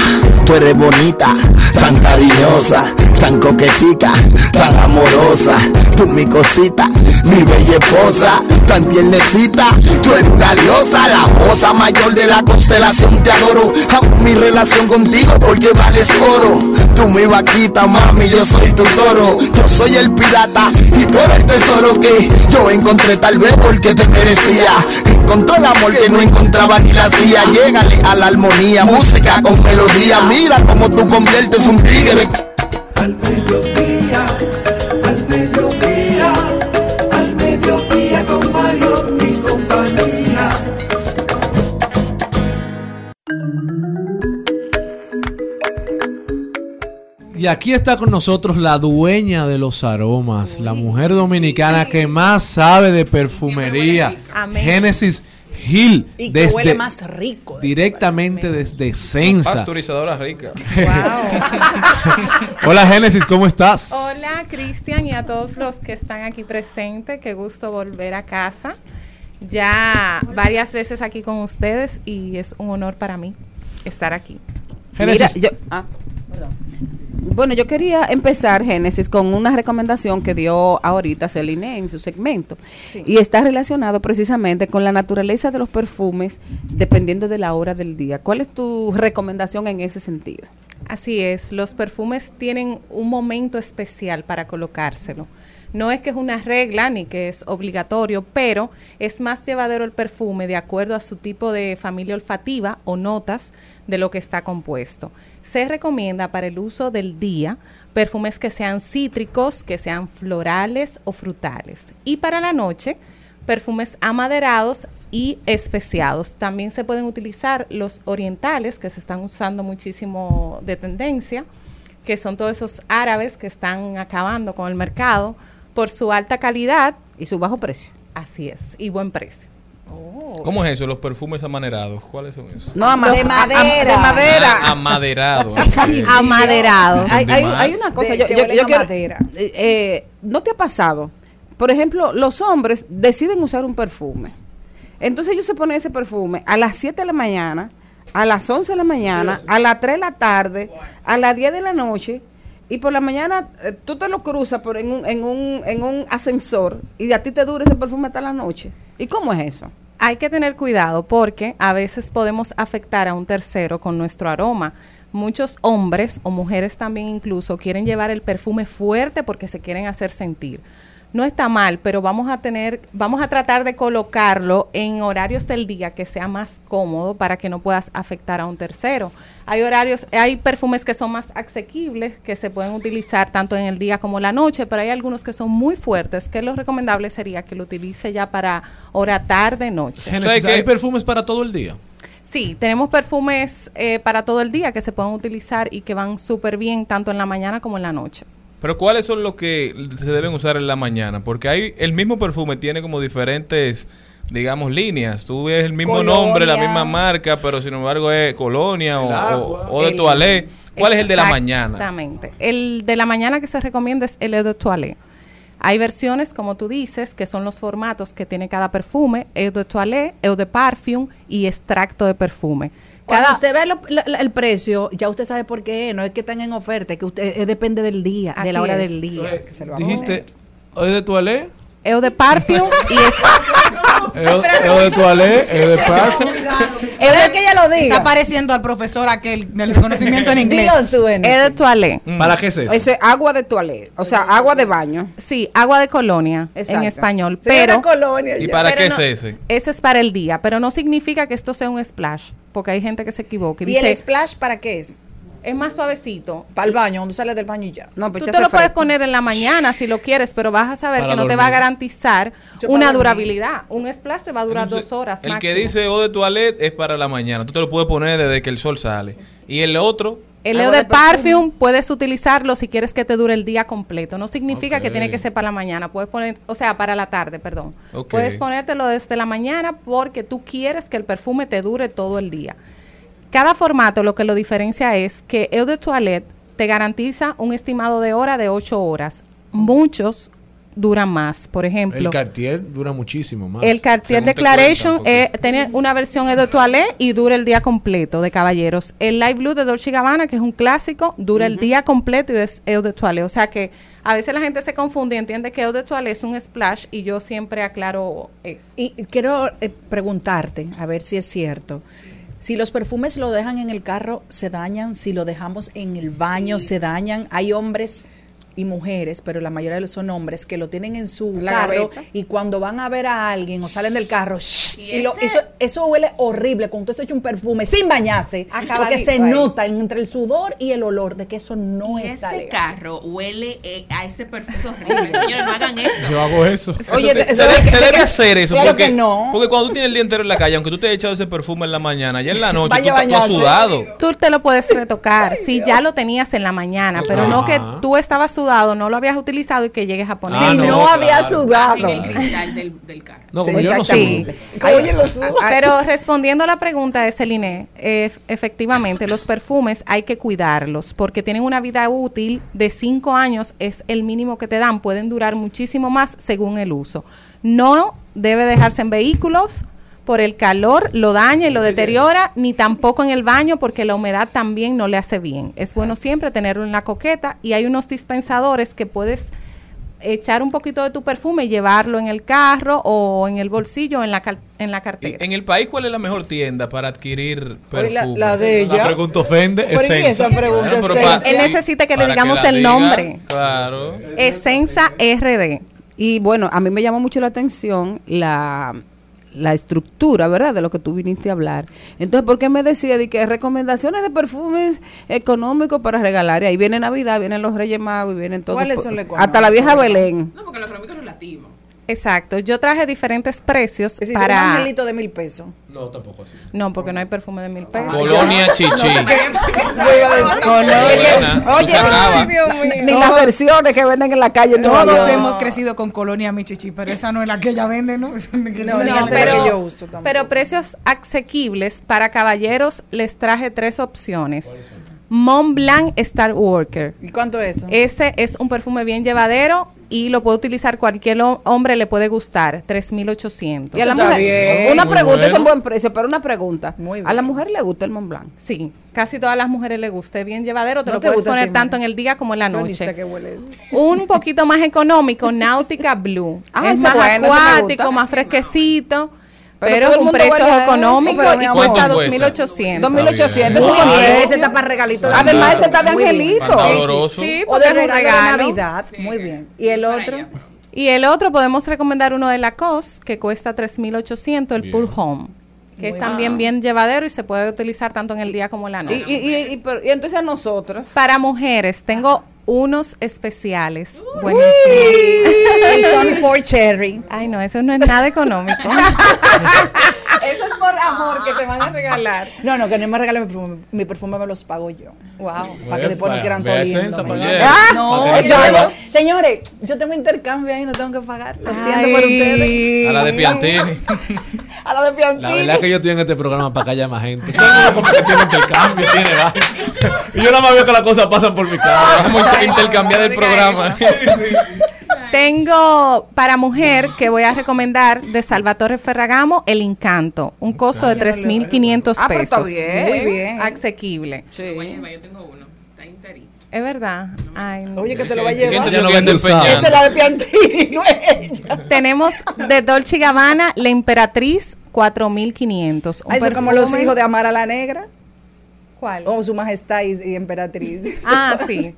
Tú eres bonita, tan cariñosa, tan coquetica, tan amorosa. Tú mi cosita, mi bella esposa, tan tiernecita. Tú eres una diosa, la voz mayor de la constelación. Te adoro, amo mi relación contigo porque vales oro. Tú mi vaquita, mami, yo soy tu toro. Yo soy el pirata y tú eres el tesoro que yo encontré tal vez porque te merecía. En encontró el amor que no encontraba ni la hacía. Llégale a la armonía, música con melodía. Mira cómo tú conviertes un tigre. Y aquí está con nosotros la dueña de los aromas, la mujer dominicana que más sabe de perfumería, Amén. Génesis Hill, Y que desde- huele más rico. directamente desde Sensa. Pasteurizadora rica. Hola Génesis, ¿cómo estás? Hola Cristian y a todos los que están aquí presentes, qué gusto volver a casa. Ya varias veces aquí con ustedes y es un honor para mí estar aquí. Mira, yo, ah. Bueno, yo quería empezar, Génesis, con una recomendación que dio ahorita Celine en su segmento. Y está relacionado precisamente con la naturaleza de los perfumes dependiendo de la hora del día. ¿Cuál es tu recomendación en ese sentido? Así es, los perfumes tienen un momento especial para colocárselo. No es que es una regla ni que es obligatorio, pero es más llevadero el perfume de acuerdo a su tipo de familia olfativa o notas de lo que está compuesto. Se recomienda para el uso del día perfumes que sean cítricos, que sean florales o frutales. Y para la noche, perfumes amaderados y especiados. También se pueden utilizar los orientales, que se están usando muchísimo de tendencia, que son todos esos árabes que están acabando con el mercado por su alta calidad. Y su bajo precio. Así es, y buen precio. ¿Cómo es eso? Los perfumes amaderados. ¿Cuáles son esos? No, ama- De a- a- madera. de madera. Ah, amaderados. Amaderados. Hay, hay- hay una cosa, de- yo, que yo- yo quiero- madera. eh, eh, ¿no te ha pasado? Por ejemplo, los hombres deciden usar un perfume. Entonces ellos se ponen ese perfume a las 7 de la mañana, a las 11 de la mañana, a las 3 de la tarde, a las 10 de la noche, y por la mañana eh, tú te lo cruzas por en, un, en, un, en un ascensor y a ti te dura ese perfume hasta la noche. ¿Y cómo es eso? Hay que tener cuidado porque a veces podemos afectar a un tercero con nuestro aroma. Muchos hombres o mujeres también incluso quieren llevar el perfume fuerte porque se quieren hacer sentir. No está mal, pero vamos a tener, vamos a tratar de colocarlo en horarios del día que sea más cómodo para que no puedas afectar a un tercero. Hay horarios, hay perfumes que son más asequibles que se pueden utilizar tanto en el día como en la noche, pero hay algunos que son muy fuertes que lo recomendable sería que lo utilice ya para hora tarde noche. Génesis, ¿hay perfumes para todo el día? Sí, tenemos perfumes eh, para todo el día que se pueden utilizar y que van súper bien tanto en la mañana como en la noche. Pero ¿cuáles son los que se deben usar en la mañana? Porque hay el mismo perfume tiene como diferentes, digamos, líneas. Tú ves el mismo Colonia. nombre, la misma marca, pero sin embargo es Colonia o, o- o de El- Toilette. ¿Cuál es el de la mañana? Exactamente. El de la mañana que se recomienda es el Eau de Toilette. Hay versiones, como tú dices, que son los formatos que tiene cada perfume, Eau de Toilette, Eau de Parfum y extracto de perfume. Cuando Cada- usted ve lo- el precio, ya usted sabe por qué. No es que están en oferta, es que usted eh, depende del día, de la hora es. del día. que se lo Dijiste, ¿hoy de toilette? Eau de Parfum y ¿Eau eau de toilette? ¿Eau de parfum? Es que ella lo diga. Está pareciendo al profesor aquel del conocimiento en inglés. Dilo tú, de Toilette. ¿Para qué es eso? Eso es agua de toilette, o sea, agua de baño. Sí, agua de colonia Exacto. en español, pero Colonia, ¿Y para pero qué no- es ese? ese es para el día, pero no significa que esto sea un splash, porque hay gente que se equivoca y ¿Y el splash para qué es? es más suavecito. Para el baño, cuando sale del baño y ya. No, pues Tú ya te lo puedes poner en la mañana si lo quieres, pero vas a saber Para que no te va a garantizar Yo una durabilidad. Un splash te va a durar Entonces, dos horas. El que dice eau de toilette es para la mañana. Tú te lo puedes poner desde que el sol sale. Y el otro, El Eau de. Parfum puedes utilizarlo si quieres que te dure el día completo. No significa que tiene que ser para la mañana. Puedes poner, o sea, para la tarde, perdón. Puedes ponértelo desde la mañana porque tú quieres que el perfume te dure todo el día. Cada formato lo que lo diferencia es que Eau de Toilette te garantiza un estimado de hora de 8 horas. Muchos duran más. Por ejemplo, El Cartier dura muchísimo más. el Cartier Declaration eh, tiene una versión Eau de Toilette y dura el día completo de caballeros. El Light Blue de Dolce Gabbana, que es un clásico, dura el día completo y es Eau de Toilette. O sea que a veces la gente se confunde y entiende que Eau de Toilette es un splash y yo siempre aclaro eso. Y y quiero eh, preguntarte, a ver si es cierto. Si los perfumes lo dejan en el carro, se dañan. Si lo dejamos en el baño, se dañan. Hay hombres y mujeres, pero la mayoría de los son hombres, que lo tienen en su La carro gaveta. y cuando van a ver a alguien o salen del carro, shh, Y y lo- eso, eso huele horrible cuando usted se echa un perfume sin bañarse, porque Acabadito se ahí. nota entre el sudor y el olor de que eso no Y está ese legal. carro huele eh, a ese perfume es horrible. Señores, no hagan eso. Yo hago eso. Oye, se, eso se- de- se de- debe de- hacer eso claro porque, que no. porque cuando tú tienes el día entero en la calle, aunque tú te hayas echado ese perfume en la mañana, ya en la noche Vaya tú, tú has sudado. Tú te lo puedes retocar si ya lo tenías en la mañana, pero no que tú estabas sudado, no lo habías utilizado y que llegues a poner. Ah, si no, no, había claro. sudado. En el cristal del, del carro. No, como Sí, yo no. Oye, lo sudo. Pero respondiendo a la pregunta de Celine, eh, efectivamente, los perfumes hay que cuidarlos porque tienen una vida útil de 5 años, es el mínimo que te dan, pueden durar muchísimo más según el uso. No debe dejarse en vehículos por el calor, lo daña y lo deteriora, ni tampoco en el baño porque la humedad también no le hace bien. Es bueno siempre tenerlo en la coqueta y hay unos dispensadores que puedes echar un poquito de tu perfume y llevarlo en el carro o en el bolsillo o en la, en la cartera. en el país, ¿cuál es la mejor tienda para adquirir Oye, la- perfumes? la de ella. La pregunta ofende. ¿Por qué Esenza. esa pregunta Bueno? Él necesita que le digamos el diga, nombre. Claro. Esenza RD. Y bueno, a mí me llamó mucho la atención la, la estructura, ¿verdad? De lo que tú viniste a hablar. Entonces, ¿por qué me decía de que recomendaciones de perfumes económicos para regalar? Y ahí viene Navidad, vienen los Reyes Magos y vienen todos. ¿Cuáles son los Hasta la vieja económicos? Belén. No, porque lo económico es relativo. Exacto. Yo traje diferentes precios Es decir, un para. angelito de mil pesos. No, tampoco así. No, porque no hay perfume de mil pesos. Colonia Chichi. Yo iba a decir, Buena, tú Oye. Ni las versiones que venden en la calle. Todos hemos crecido con Colonia Michichi, pero esa no es la que ella vende, ¿no? Esa es la que- No, ni No, esa es la pero- que yo uso tampoco. Pero precios asequibles para caballeros les traje tres opciones. Mont Blanc Star Worker. ¿Y cuánto es eso? Ese es un perfume bien llevadero y lo puede utilizar cualquier ho- hombre, le puede gustar. 3.800. Y a la Está mujer, bien. una Muy pregunta, es un buen precio, pero una pregunta. Muy ¿A bien. la mujer le gusta el Mont Blanc? Sí, casi todas las mujeres le gusta. Es bien llevadero, te ¿No lo te puedes a poner tanto en el día como en la noche. huele. Un poquito más económico, Nautica Blue. Ah, es más bueno, acuático, más fresquecito, Pero con precios económicos y cuesta ¿Cuánto cuesta? 2.800. 2800, Muy es bien, ese está para regalito de Además, ese está de angelito. Está oloroso. Sí, O de un regalo de regalo. Navidad. Muy bien. ¿Y el otro? Y el otro podemos recomendar uno de Lacoste que cuesta 3.800, el Pure Home, que es también bien llevadero y se puede utilizar tanto en el día como en la noche. y, y, y- y entonces a nosotras. Para mujeres tengo unos especiales buenísimos. El Tom Ford Cherry. Ay, no, eso no es nada económico. Eso es por amor que te van a regalar. No, no, que no me regalen mi perfume. Mi perfume me los pago yo. Wow. Para que después no quieran todo. Ah, no, yo no tengo- señores, yo tengo intercambio ahí, no tengo que pagar. Lo siento Ay. por ustedes. A la de Piantini. A la de La Piantini. verdad es que yo estoy en este programa para que haya más gente. Todo el mundo como que tiene intercambio, tiene va. Y yo nada más veo que las cosas pasan por mi cara. Vamos a intercambiar el programa. Tengo para mujer que voy a recomendar de Salvatore Ferragamo El Encanto, un costo de 3.500 Ah, pero está pesos. bien. Muy bien. Asequible. Sí. Oye, yo tengo uno. Está enterito. Es verdad. Ay, no. Oye, que te lo va a ¿Quién te llevar. Esa es la de Piantini, no es ella. Tenemos de Dolce Gabbana La Emperatriz 4.500. Un Ah, Eso es como los hijos de Amara la Negra. ¿Cuál? O su majestad y, y emperatriz. Ah, sí.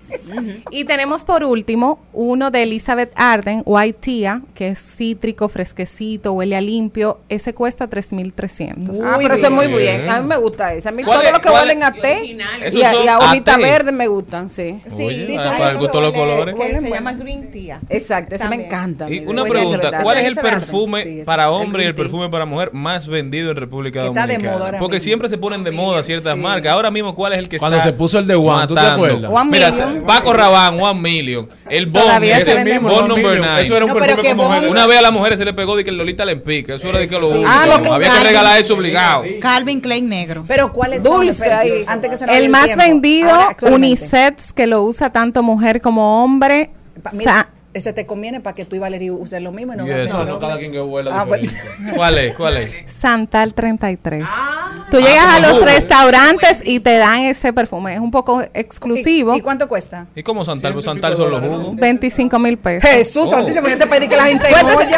Y tenemos por último uno de Elizabeth Arden, White Tea, que es cítrico, fresquecito, huele a limpio. Ese cuesta 3.300. Ah, pero eso es muy bien. bien. A mí me gusta ese. A mí ¿Cuál todo es- lo que huelen a té y a, y a son a hojita té. verde me gustan, sí. Oye, sí, ah, son para el gusto de los colores. que se llama Green Tea. Exacto, ese me También. encanta. Y una pregunta. ¿cuál es el perfume Sí, para hombre y el perfume para mujer más vendido en República Que está de Dominicana? Porque siempre se ponen de moda ciertas marcas. Ahora mismo, ¿cuál es el que Cuando está se puso el de One, ¿tú te acuerdas? One Mira, Million. Paco Rabanne, One Million. El Bond, Todavía se ese vende number. Eso era un No, pero perfume mujer. Una vez a las mujeres se le pegó de que el Lolita le empica. Eso era de que lo único. Ah, lo que- Había que regalar eso obligado. Calvin Klein negro. Pero ¿cuáles Dulce son? Espérate, ahí. Antes que se nos vaya El más tiempo. vendido, Ahora, unisex, que lo usa tanto mujer como hombre. Mira, ese te conviene para que tú y Valeria usen lo mismo y no Yes. No, no, cada quien que huela Ah, diferente. ¿Cuál es? ¿Cuál es? Santal 33. Ah. Tú llegas como a los restaurantes y te dan ese perfume. Es un poco exclusivo. ¿Y, y cuánto cuesta? ¿Y cómo Santal? Pues Santal son los jugos. 25 mil pesos. Jesús Oh. santísimo, yo te pedí que la gente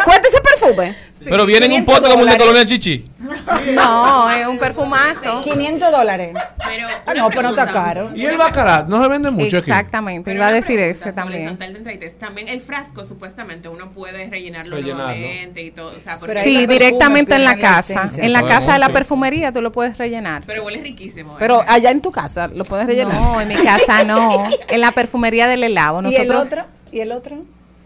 cuéntese perfume perfume? Pero viene en un pote como de Colonia Chichi. No, es un perfumazo. 500 dólares. Pero Ah, no, pero no está caro. Y el bacarat no se vende mucho aquí. Exactamente, iba a una decir sobre también. Santal 33. También el frasco, supuestamente, uno puede rellenarlo, Rellenarlo. nuevamente y todo. O sea, Sí, directamente en la casa. En la casa de la perfumería tú lo puedes rellenar. Pero huele riquísimo. ¿eh? Pero allá en tu casa lo puedes rellenar. No, en mi casa no. En la perfumería del helado. ¿Y el otro? ¿Y el otro?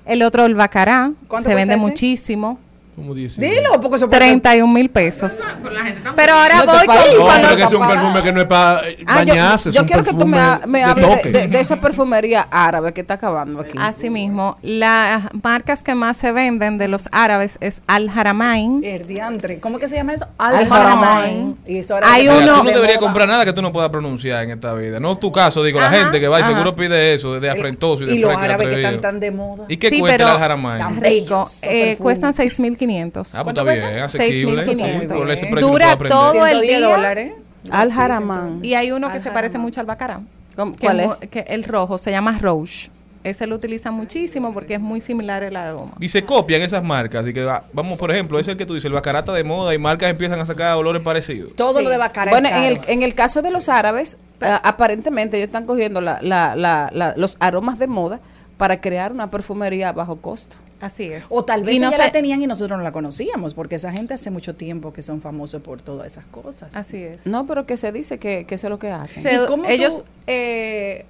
El otro, el bacará. ¿Cuánto Se vende ese? muchísimo. Como 10. Dilo, porque eso 31 mil pesos. Pero ahora voy con, No, que es un perfume que no es para Ah, yo- bañarse. yo, quiero que tú me, hables de, toque. de- de esa perfumería árabe que está acabando aquí. Así mismo, las marcas que más se venden de los árabes es Al Haramain. El diantre. ¿Cómo que se llama eso? Al Haramain. Y eso ahora Hay uno- tú no de deberías comprar nada que tú no puedas pronunciar en esta vida. No tu caso, digo, la gente que va y ajá. seguro pide eso, de afrentoso y de Y los árabes que están tan de moda. ¿Y qué cuesta el Aljaramay? Tan Rico. Eh, cuestan 6.500. Ah, pues está bien, asequible. 6.500. Sí, por ese precio Dura todo el 110 día. dólares. Al Sí, Haramán. Y hay uno que Al se parece mucho al bacará. ¿Cómo- que cuál es? que el rojo se llama Rouge. Ese lo utilizan muchísimo porque es muy similar el aroma. Y se copian esas marcas. Y que, va- vamos, por ejemplo, es el que tú dices, el bacarata de moda y marcas empiezan a sacar olores parecidos. Todo Sí. lo de Bacara Bueno, en el, en el caso de los árabes, eh, aparentemente ellos están cogiendo la, la, la, la- los aromas de moda para crear una perfumería a bajo costo. Así es. O tal vez Y no ya se- la tenían y nosotros no la conocíamos, porque esa gente hace mucho tiempo que son famosos por todas esas cosas. Así es. No, pero que se dice que, que eso es lo que hacen. Se- ¿Y cómo tú- ellos eh,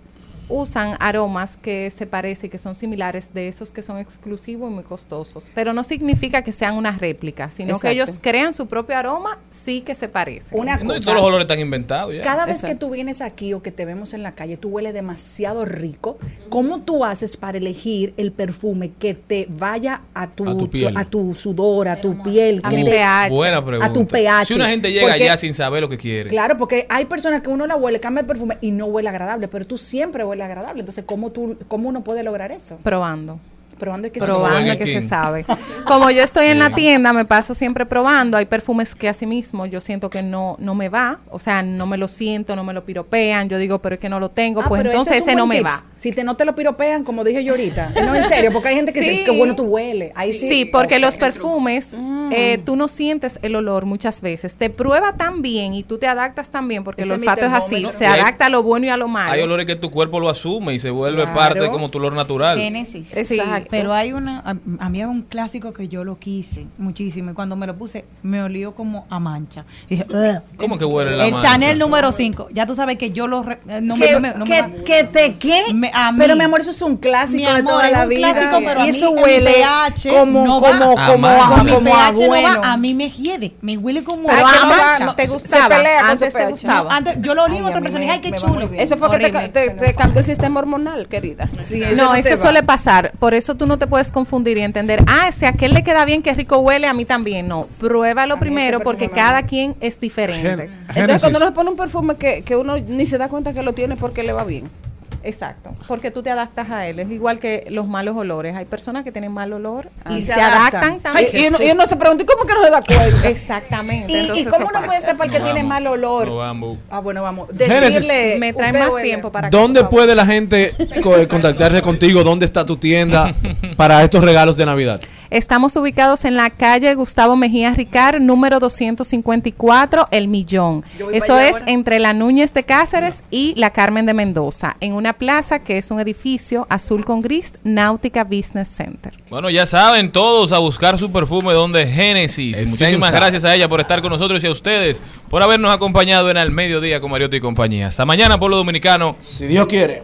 usan aromas que se parecen, que son similares de esos que son exclusivos y muy costosos. Pero no significa que sean una réplica, sino Exacto. que ellos crean su propio aroma, sí que se parecen. Una No, y cosa, todos los olores están inventados ya. cada vez Exacto. que tú vienes aquí o que te vemos en la calle, tú hueles demasiado rico. ¿Cómo tú haces para elegir el perfume que te vaya a tu, A tu piel. a tu sudor, a tu piel, A que mi te- pH. Buena pregunta. a tu pH. Si una gente llega Porque- allá sin saber lo que quiere. Claro, porque hay personas que uno la huele, cambia el perfume y no huele agradable, pero tú siempre huele agradable. Entonces, ¿cómo, tú, cómo uno puede lograr eso? Probando. Probando es que se probando Burger que se sabe. Como yo estoy en la tienda, me paso siempre probando. Hay perfumes que así mismo yo siento que no, no me va. O sea, no me lo siento, no me lo piropean. Yo digo, pero es que no lo tengo. Ah, pues entonces es ese no me va. Si te no te lo piropean, como dije yo ahorita. No, en serio, porque hay gente que Sí. dice, qué bueno tú hueles. Ahí sí. Sí, porque los perfumes, eh, tú no sientes el olor muchas veces. Te prueba tan bien y tú te adaptas tan bien, porque Ese el olfato es así. Se hay- adapta a lo bueno y a lo malo. Hay olores que tu cuerpo lo asume y se vuelve Claro. parte de como tu olor natural. Génesis. Sí, pero hay una, a, a mí hay un clásico que yo lo quise muchísimo y cuando me lo puse me olió como a mancha. Y dije. ¿Cómo que huele la El mancha? Chanel número 5, ya tú sabes que yo lo... re- eh, no me- ¿Qué, no me- no me qué- va. qué te qué? Me- a mí. pero mi amor, eso es un clásico Mi de amor, toda la vida. clásico, pero a y mí eso en mi huele pH como, no como, va. como, A a, mancha. Mi como a no bueno. a mí me hiede, me huele como Pero a que no mancha. no- ¿Te se gustaba? Antes te gustaba. No, antes, yo lo olí en otra a mí persona y me- dije, ay, qué me chulo. Eso fue que te, cambió el sistema hormonal, querida. No, eso suele pasar. Por eso tú no te puedes confundir y entender, ah, si a aquel le queda bien, qué rico huele, a mí también. No, pruébalo primero porque cada quien es diferente. Gen- Entonces, cuando uno se pone un perfume que, que uno ni se da cuenta que lo tiene porque le va bien. Exacto, porque tú te adaptas a él. Es igual que los malos olores. Hay personas que tienen mal olor y, Y se, se adaptan, adaptan. también. y, uno, y uno se pregunta, ¿y cómo que no se da cuenta? Exactamente. ¿Y, cómo uno puede pasa. separar que No tiene vamos. mal olor? No vamos. Ah, bueno, vamos. Génesis. Decirle. Me trae más tiempo para que, ¿Dónde puede la gente co- contactarse contigo? ¿Dónde está tu tienda para estos regalos de Navidad? Estamos ubicados en la calle Gustavo Mejía Ricard, número 254, El Millón. Eso es ahora. entre la Núñez de Cáceres y la Carmen de Mendoza, en una plaza que es un edificio azul con gris, Náutica Business Center. Bueno, ya saben todos a buscar su perfume donde Génesis. Muchísimas gracias a ella por estar con nosotros y a ustedes por habernos acompañado en el mediodía con Mariotti y compañía. Hasta mañana, pueblo dominicano. Si Dios quiere.